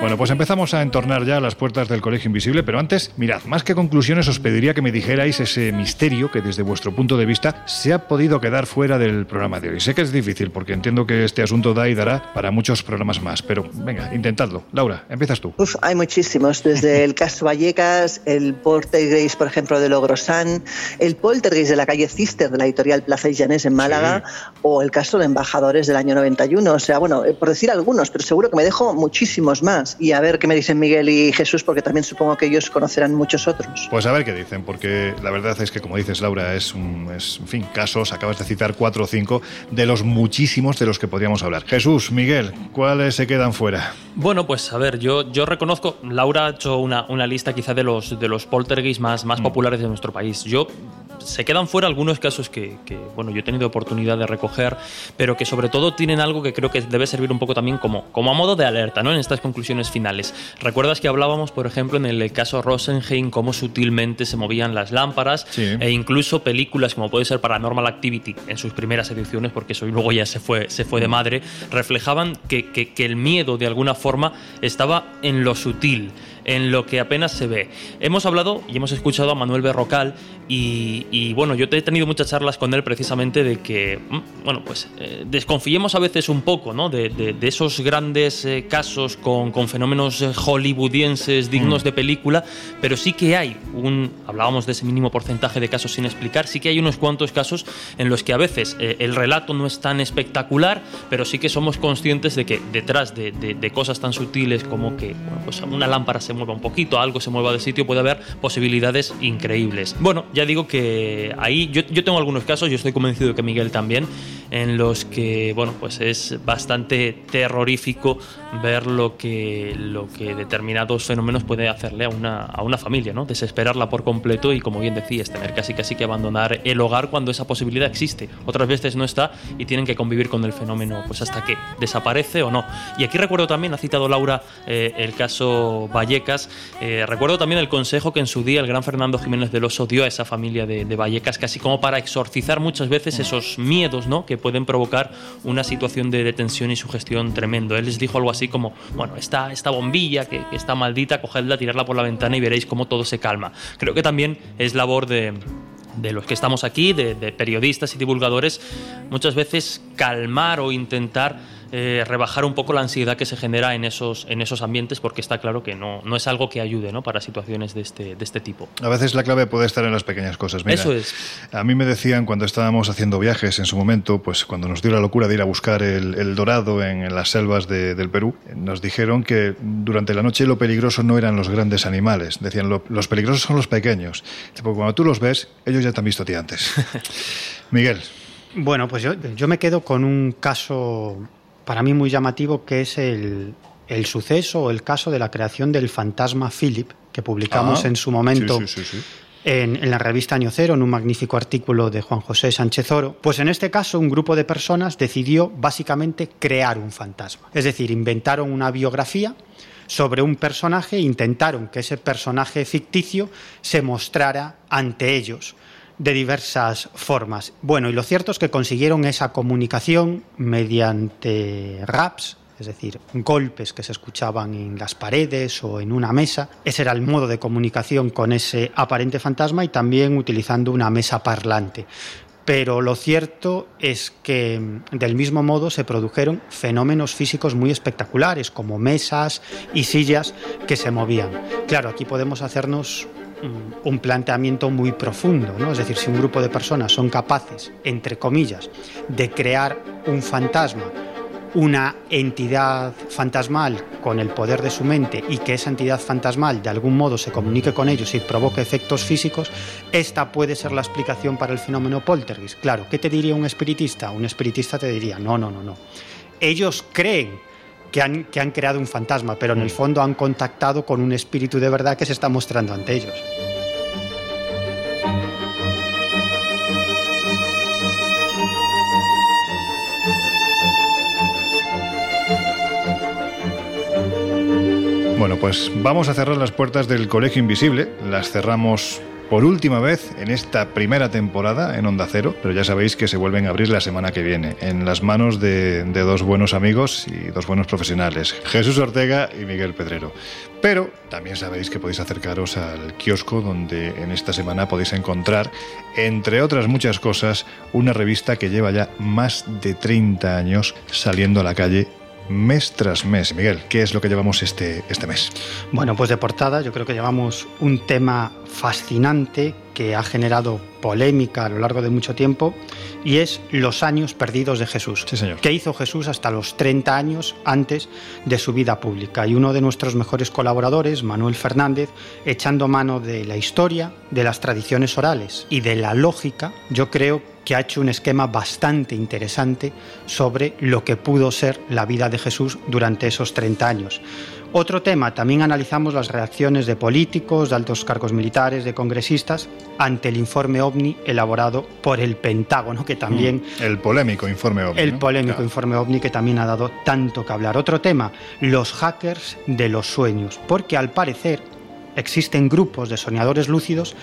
Bueno, pues empezamos a entornar ya las puertas del Colegio Invisible, pero antes, mirad, más que conclusiones os pediría que me dijerais ese misterio que desde vuestro punto de vista se ha podido quedar fuera del programa de hoy. Sé que es difícil porque entiendo que este asunto da y dará para muchos programas más, pero venga, intentadlo. Laura, empiezas tú. Uf, hay muchísimos, desde el [laughs] caso Vallecas, el poltergeist, por ejemplo, de Logrosán, el poltergeist de la calle Cister de la editorial Plaza y Llanés en Málaga, o el caso de embajadores del año 91. O sea, bueno, eh, por decir algunos, pero seguro que me dejo muchísimos más. Más y a ver qué me dicen Miguel y Jesús, porque también supongo que ellos conocerán muchos otros. Pues a ver qué dicen, porque la verdad es que, como dices, Laura, es, un, es, en fin, casos, acabas de citar cuatro o cinco de los muchísimos de los que podríamos hablar. Jesús, Miguel, ¿cuáles se quedan fuera? Bueno, pues a ver, yo, yo reconozco, Laura ha hecho una, una lista quizá de los, de los poltergeists más, más populares de nuestro país. Yo se quedan fuera algunos casos que, que, bueno, yo he tenido oportunidad de recoger, pero que sobre todo tienen algo que creo que debe servir un poco también como, como a modo de alerta, ¿no? En estas conclusiones finales. ¿Recuerdas que hablábamos, por ejemplo, en el caso Rosenheim, cómo sutilmente se movían las lámparas Sí. e incluso películas como puede ser Paranormal Activity en sus primeras ediciones, porque eso luego ya se fue, se fue de madre, reflejaban que, que- que el miedo de alguna forma estaba en lo sutil, en lo que apenas se ve. Hemos hablado y hemos escuchado a Manuel Berrocal y, y, bueno, yo he tenido muchas charlas con él precisamente de que, mm, bueno, pues eh, desconfiemos a veces un poco, ¿no? De, de- de esos grandes eh, casos con, con fenómenos eh, hollywoodienses dignos Mm. de película, pero sí que hay un, hablábamos de ese mínimo porcentaje de casos sin explicar, sí que hay unos cuantos casos en los que a veces eh, el relato no es tan espectacular, pero sí que somos conscientes de que detrás de, de- de cosas tan sutiles como que bueno, pues una lámpara se mueva un poquito, algo se mueva de sitio, puede haber posibilidades increíbles. Bueno, ya digo que ahí yo, yo tengo algunos casos, yo estoy convencido de que Miguel también, en los que bueno, pues es bastante terrorífico ver lo que, lo que determinados fenómenos puede hacerle a una, a una familia, ¿no? Desesperarla por completo y, como bien decías, tener casi casi que abandonar el hogar cuando esa posibilidad existe. Otras veces no está y tienen que convivir con el fenómeno pues hasta que desaparece o no. Y aquí recuerdo también, ha citado Laura eh, el caso Eh, recuerdo también el consejo que en su día el gran Fernando Jiménez del Oso dio a esa familia de, Vallecas, casi como para exorcizar muchas veces esos miedos ¿no? que pueden provocar una situación de detención y sugestión tremendo. Él les dijo algo así como, bueno, esta, bombilla que, que está maldita, cogedla, tirarla por la ventana y veréis cómo todo se calma. Creo que también es labor de los que estamos aquí, de periodistas y divulgadores, muchas veces calmar o intentar eh, rebajar un poco la ansiedad que se genera en esos, en esos ambientes, porque está claro que no, no es algo que ayude ¿no? para situaciones de este, de este tipo. A veces la clave puede estar en las pequeñas cosas. Mira, Eso es. A mí me decían cuando estábamos haciendo viajes en su momento, pues cuando nos dio la locura de ir a buscar el, el dorado en, en las selvas de- del Perú, nos dijeron que durante la noche lo peligroso no eran los grandes animales. Decían, "Lo- los peligrosos son los pequeños. Porque cuando tú los ves, ellos ya te han visto a ti antes. [laughs] Miguel. Bueno, pues yo, yo me quedo con un caso para mí muy llamativo que es el, el suceso o el caso de la creación del fantasma Philip que publicamos Ah, en su momento sí, sí, sí, sí. En, en la revista Año Cero, en un magnífico artículo de Juan José Sánchez Oro. Pues en este caso un grupo de personas decidió básicamente crear un fantasma. Es decir, inventaron una biografía sobre un personaje e intentaron que ese personaje ficticio se mostrara ante ellos de diversas formas. Bueno, y lo cierto es que consiguieron esa comunicación mediante raps, es decir, golpes que se escuchaban en las paredes o en una mesa. Ese era el modo de comunicación con ese aparente fantasma y también utilizando una mesa parlante. Pero lo cierto es que mm, del mismo modo se produjeron fenómenos físicos muy espectaculares, como mesas y sillas que se movían. Claro, aquí podemos hacernos un planteamiento muy profundo, ¿no? Es decir, si un grupo de personas son capaces, entre comillas, de crear un fantasma, una entidad fantasmal con el poder de su mente y que esa entidad fantasmal de algún modo se comunique con ellos y provoque efectos físicos, esta puede ser la explicación para el fenómeno poltergeist. Claro, ¿qué te diría un espiritista? Un espiritista te diría, no, no, no, no. Ellos creen que han, que han creado un fantasma, pero en el fondo han contactado con un espíritu de verdad que se está mostrando ante ellos. Bueno, pues vamos a cerrar las puertas del Colegio Invisible. Las cerramos por última vez en esta primera temporada en Onda Cero, pero ya sabéis que se vuelven a abrir la semana que viene, en las manos de, de dos buenos amigos y dos buenos profesionales, Jesús Ortega y Miguel Pedrero. Pero también sabéis que podéis acercaros al kiosco donde en esta semana podéis encontrar, entre otras muchas cosas, una revista que lleva ya más de 30 años saliendo a la calle mes tras mes. Miguel, ¿qué es lo que llevamos este, este mes? Bueno, pues de portada yo creo que llevamos un tema fascinante que ha generado polémica a lo largo de mucho tiempo y es Los años perdidos de Jesús. Sí, señor. ¿Qué hizo Jesús hasta los 30 años antes de su vida pública? Y uno de nuestros mejores colaboradores, Manuel Fernández, echando mano de la historia, de las tradiciones orales y de la lógica, yo creo que ha hecho un esquema bastante interesante sobre lo que pudo ser la vida de Jesús durante esos 30 años. Otro tema, también analizamos las reacciones de políticos, de altos cargos militares, de congresistas, ante el informe OVNI elaborado por el Pentágono, que también... Mm, El polémico informe OVNI. El ¿no? polémico Claro. informe OVNI que también ha dado tanto que hablar. Otro tema, los hackers de los sueños, porque al parecer existen grupos de soñadores lúcidos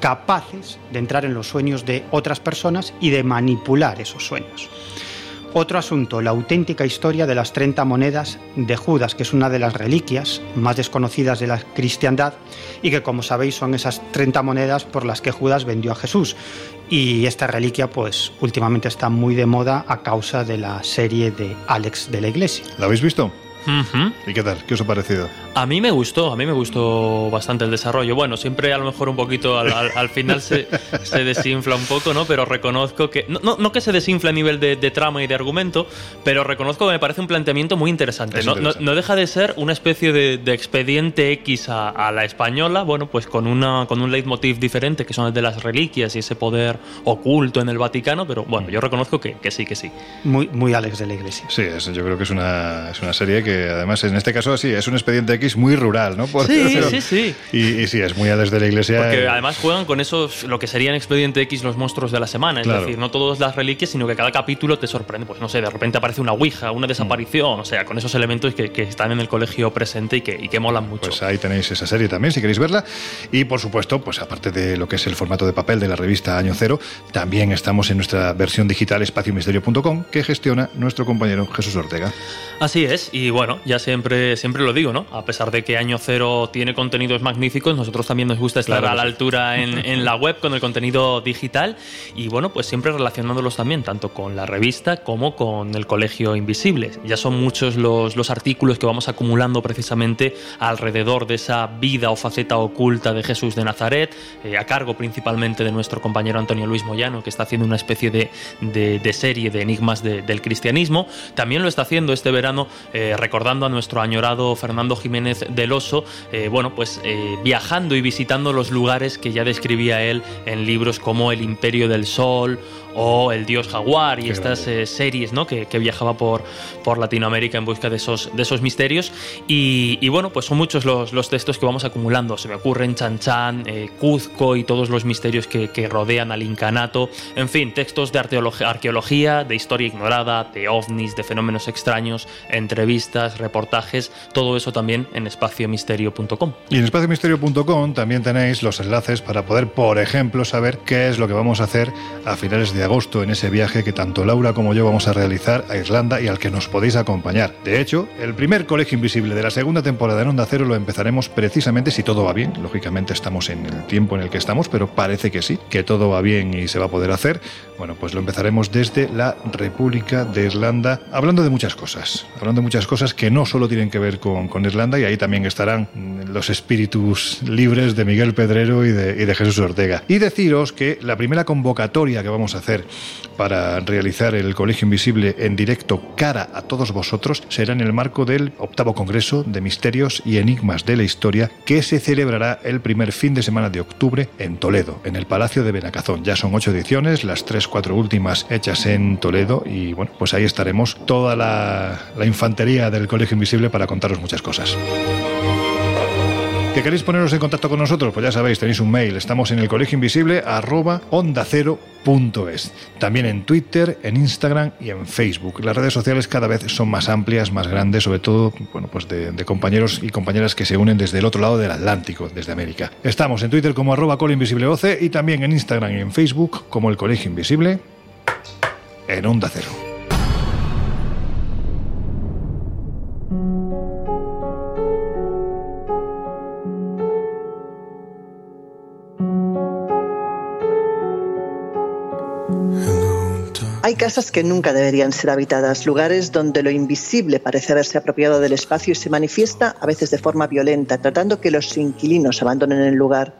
capaces de entrar en los sueños de otras personas y de manipular esos sueños. Otro asunto, la auténtica historia de las 30 monedas de Judas, que es una de las reliquias más desconocidas de la cristiandad y que como sabéis son esas 30 monedas por las que Judas vendió a Jesús. Y esta reliquia pues últimamente está muy de moda a causa de la serie de Alex de la Iglesia. ¿La habéis visto? Ujú. ¿Y qué tal? ¿Qué os ha parecido? A mí me gustó, a mí me gustó bastante el desarrollo. Bueno, siempre a lo mejor un poquito al, al- al final se, [laughs] se desinfla un poco, ¿no? Pero reconozco que. No, no, no que se desinfle a nivel de, de trama y de argumento, pero reconozco que me parece un planteamiento muy interesante. Es No, no- interesante. no deja de ser una especie de, de expediente X a, a la española, bueno, pues con, una, con un leitmotiv diferente, que son el de las reliquias y ese poder oculto en el Vaticano, pero bueno, yo reconozco que, que sí, que sí. Muy, muy Alex de la Iglesia. Sí, es- yo creo que es una, es una serie que además en este caso sí, es un expediente X muy rural, ¿no? Por Sí, decirlo. sí, sí. Y, y sí, es muy a desde la iglesia. Porque además juegan con esos, lo que serían Expediente X, los monstruos de la semana. Es Claro. decir, no todas las reliquias, sino que cada capítulo te sorprende. Pues no sé, de repente aparece una ouija, Mm. una desaparición, o sea, con esos elementos que, que están en el colegio presente y que, y que molan mucho. Pues ahí tenéis esa serie también, si queréis verla. Y por supuesto, pues aparte de lo que es el formato de papel de la revista Año Cero, también estamos en nuestra versión digital espaciomisterio.com que gestiona nuestro compañero Jesús Ortega. Así es, y bueno, ya siempre, siempre lo digo, ¿no? A pesar de que Año Cero tiene contenidos magníficos, nosotros también nos gusta estar Claro a la altura en, [laughs] en la web con el contenido digital y bueno, pues siempre relacionándolos también, tanto con la revista como con el Colegio Invisible. Ya son muchos los, los artículos que vamos acumulando precisamente alrededor de esa vida o faceta oculta de Jesús de Nazaret, eh, a cargo principalmente de nuestro compañero Antonio Luis Moyano, que está haciendo una especie de, de- de serie de enigmas de- del cristianismo. También lo está haciendo este verano eh, recordando a nuestro añorado Fernando Jiménez del Oso, eh, bueno, pues eh, viajando y visitando los lugares que ya describía él en libros como El Imperio del Sol o El Dios Jaguar y Qué estas eh, series ¿no? que, que viajaba por, por Latinoamérica en busca de esos, de esos misterios. Y, y bueno, pues son muchos los, los textos que vamos acumulando. Se me ocurren Chan Chan, eh, Cuzco y todos los misterios que, que rodean al incanato. En fin, textos de arqueología, arqueología, de historia ignorada, de ovnis, de fenómenos extraños, entrevistas, reportajes, todo eso también en espaciomisterio.com. Y en espaciomisterio.com también tenéis los enlaces para poder, por ejemplo, saber qué es lo que vamos a hacer a finales de agosto en ese viaje que tanto Laura como yo vamos a realizar a Irlanda y al que nos podéis acompañar. De hecho, el primer Colegio Invisible de la segunda temporada en Onda Cero lo empezaremos precisamente si todo va bien. Lógicamente estamos en el tiempo en el que estamos, pero parece que sí, que todo va bien y se va a poder hacer. Bueno, pues lo empezaremos desde la República de Irlanda, hablando de muchas cosas, hablando de muchas cosas que no solo tienen que ver con, Irlanda y ahí también estarán los espíritus libres de Miguel Pedrero y de Jesús Ortega. Y deciros que la primera convocatoria que vamos a hacer para realizar el Colegio Invisible en directo cara a todos vosotros será en el marco del octavo Congreso de Misterios y Enigmas de la Historia que se celebrará el primer fin de semana de octubre en Toledo, en el Palacio de Benacazón. Ya son ocho ediciones, las tres, cuatro últimas hechas en Toledo y bueno, pues ahí estaremos toda la, la infantería del Colegio Invisible para contaros muchas cosas. ¿Que queréis poneros en contacto con nosotros? Pues ya sabéis, tenéis un mail. Estamos en el colegio invisible arroba onda cero. También en Twitter, en Instagram y en Facebook. Las redes sociales cada vez son más amplias, más grandes, sobre todo bueno, pues de, de compañeros y compañeras que se unen desde el otro lado del Atlántico, desde América. Estamos en Twitter como arroba colinvisibleoce y también en Instagram y en Facebook como el colegio invisible en onda cero. Hay casas que nunca deberían ser habitadas, lugares donde lo invisible parece haberse apropiado del espacio y se manifiesta a veces de forma violenta, tratando que los inquilinos abandonen el lugar.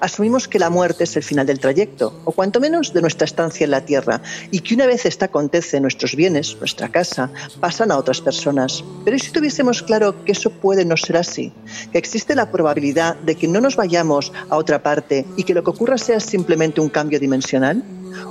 asumimos que la muerte es el final del trayecto, o cuanto menos de nuestra estancia en la Tierra, y que una vez esta acontece, nuestros bienes, nuestra casa, pasan a otras personas. Pero ¿y si tuviésemos claro que eso puede no ser así? Que existe la probabilidad de que no nos vayamos a otra parte y que lo que ocurra sea simplemente un cambio dimensional?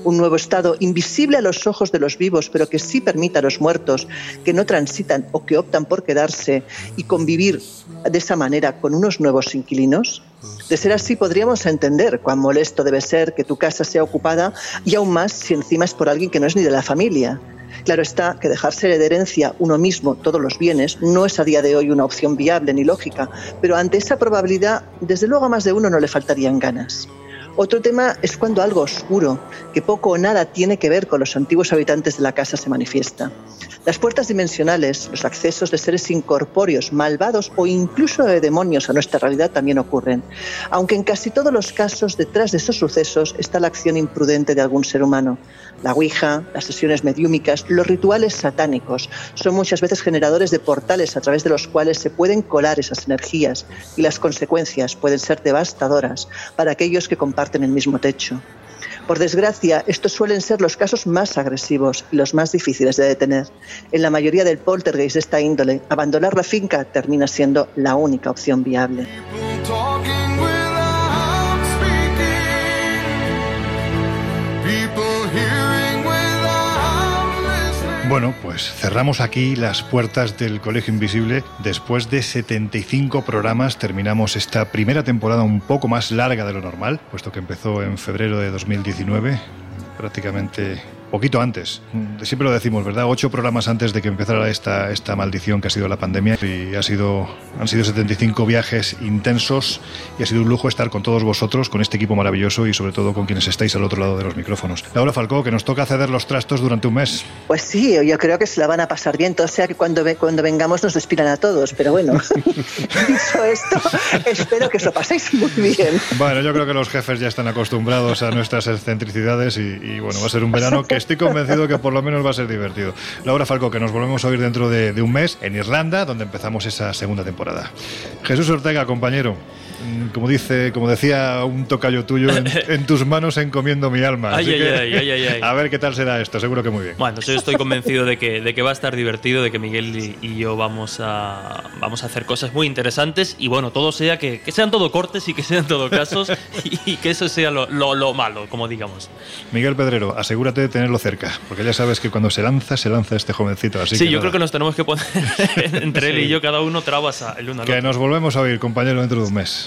Un nuevo estado invisible a los ojos de los vivos, pero que sí permita a los muertos que no transitan o que optan por quedarse y convivir de esa manera con unos nuevos inquilinos? De ser así, podríamos entender cuán molesto debe ser que tu casa sea ocupada y aún más si encima es por alguien que no es ni de la familia. Claro está que dejarse de herencia uno mismo todos los bienes no es a día de hoy una opción viable ni lógica, pero ante esa probabilidad, desde luego a más de uno no le faltarían ganas. Otro tema es cuando algo oscuro, que poco o nada tiene que ver con los antiguos habitantes de la casa, se manifiesta. Las puertas dimensionales, los accesos de seres incorpóreos, malvados o incluso de demonios a nuestra realidad también ocurren, aunque en casi todos los casos detrás de esos sucesos está la acción imprudente de algún ser humano. La Ouija, las sesiones mediúmicas, los rituales satánicos son muchas veces generadores de portales a través de los cuales se pueden colar esas energías y las consecuencias pueden ser devastadoras para aquellos que comparten el mismo techo. Por desgracia, estos suelen ser los casos más agresivos y los más difíciles de detener. En la mayoría del poltergeist de esta índole, abandonar la finca termina siendo la única opción viable. Bueno, pues cerramos aquí las puertas del Colegio Invisible. Después de 75 programas terminamos esta primera temporada un poco más larga de lo normal, puesto que empezó en febrero de 2019, prácticamente poquito antes. Siempre lo decimos, ¿verdad? Ocho programas antes de que empezara esta, esta maldición que ha sido la pandemia. Y ha sido, han sido 75 viajes intensos y ha sido un lujo estar con todos vosotros, con este equipo maravilloso y sobre todo con quienes estáis al otro lado de los micrófonos. Laura Falcó, que nos toca ceder los trastos durante un mes. Pues sí, yo creo que se la van a pasar bien, o sea que cuando, ve- cuando vengamos nos despidan a todos, pero bueno, [laughs] dicho esto, espero que os lo paséis muy bien. Bueno, yo creo que los jefes ya están acostumbrados a nuestras excentricidades y, y, bueno, va a ser un verano que estoy convencido que por lo menos va a ser divertido. Laura Falcó, que nos volvemos a oír dentro de, de un mes en Irlanda, donde empezamos esa segunda temporada. Jesús Ortega, compañero. Mm, Como dice, como decía un tocayo tuyo, en, [laughs] en tus manos encomiendo mi alma. Ay, ay, que, ay. [laughs] A ver qué tal será esto, seguro que muy bien. Bueno, yo estoy convencido de que, de que va a estar divertido, de que Miguel y, y yo vamos a, vamos a hacer cosas muy interesantes y bueno, todo sea que, que sean todo cortes y que sean todo casos [laughs] y, que eso sea lo, lo- lo malo, como digamos. Miguel Pedrero, asegúrate de tenerlo cerca, porque ya sabes que cuando se lanza, se lanza este jovencito. Así sí, que yo nada. creo que nos tenemos que poner entre él y yo, cada uno trabas a- el uno al Que otro. nos volvemos a oír, compañero, dentro de un mes.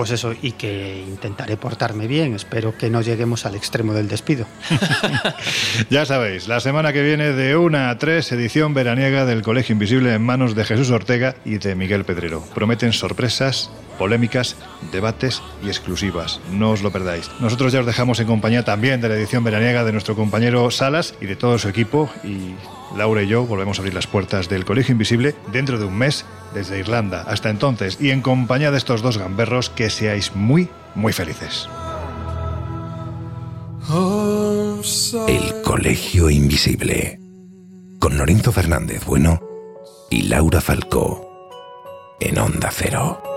Pues eso, y que intentaré portarme bien. Espero que no lleguemos al extremo del despido. [laughs] Ya sabéis, la semana que viene de 1 a 3, edición veraniega del Colegio Invisible en manos de Jesús Ortega y de Miguel Pedrero. Prometen sorpresas, polémicas, debates y exclusivas. No os lo perdáis. Nosotros ya os dejamos en compañía también de la edición veraniega de nuestro compañero Salas y de todo su equipo. Y Laura y yo volvemos a abrir las puertas del Colegio Invisible dentro de un mes desde Irlanda. Hasta entonces, y en compañía de estos dos gamberros, seáis muy, muy felices. El Colegio Invisible. Con Lorenzo Fernández Bueno y Laura Falcó. En Onda Cero.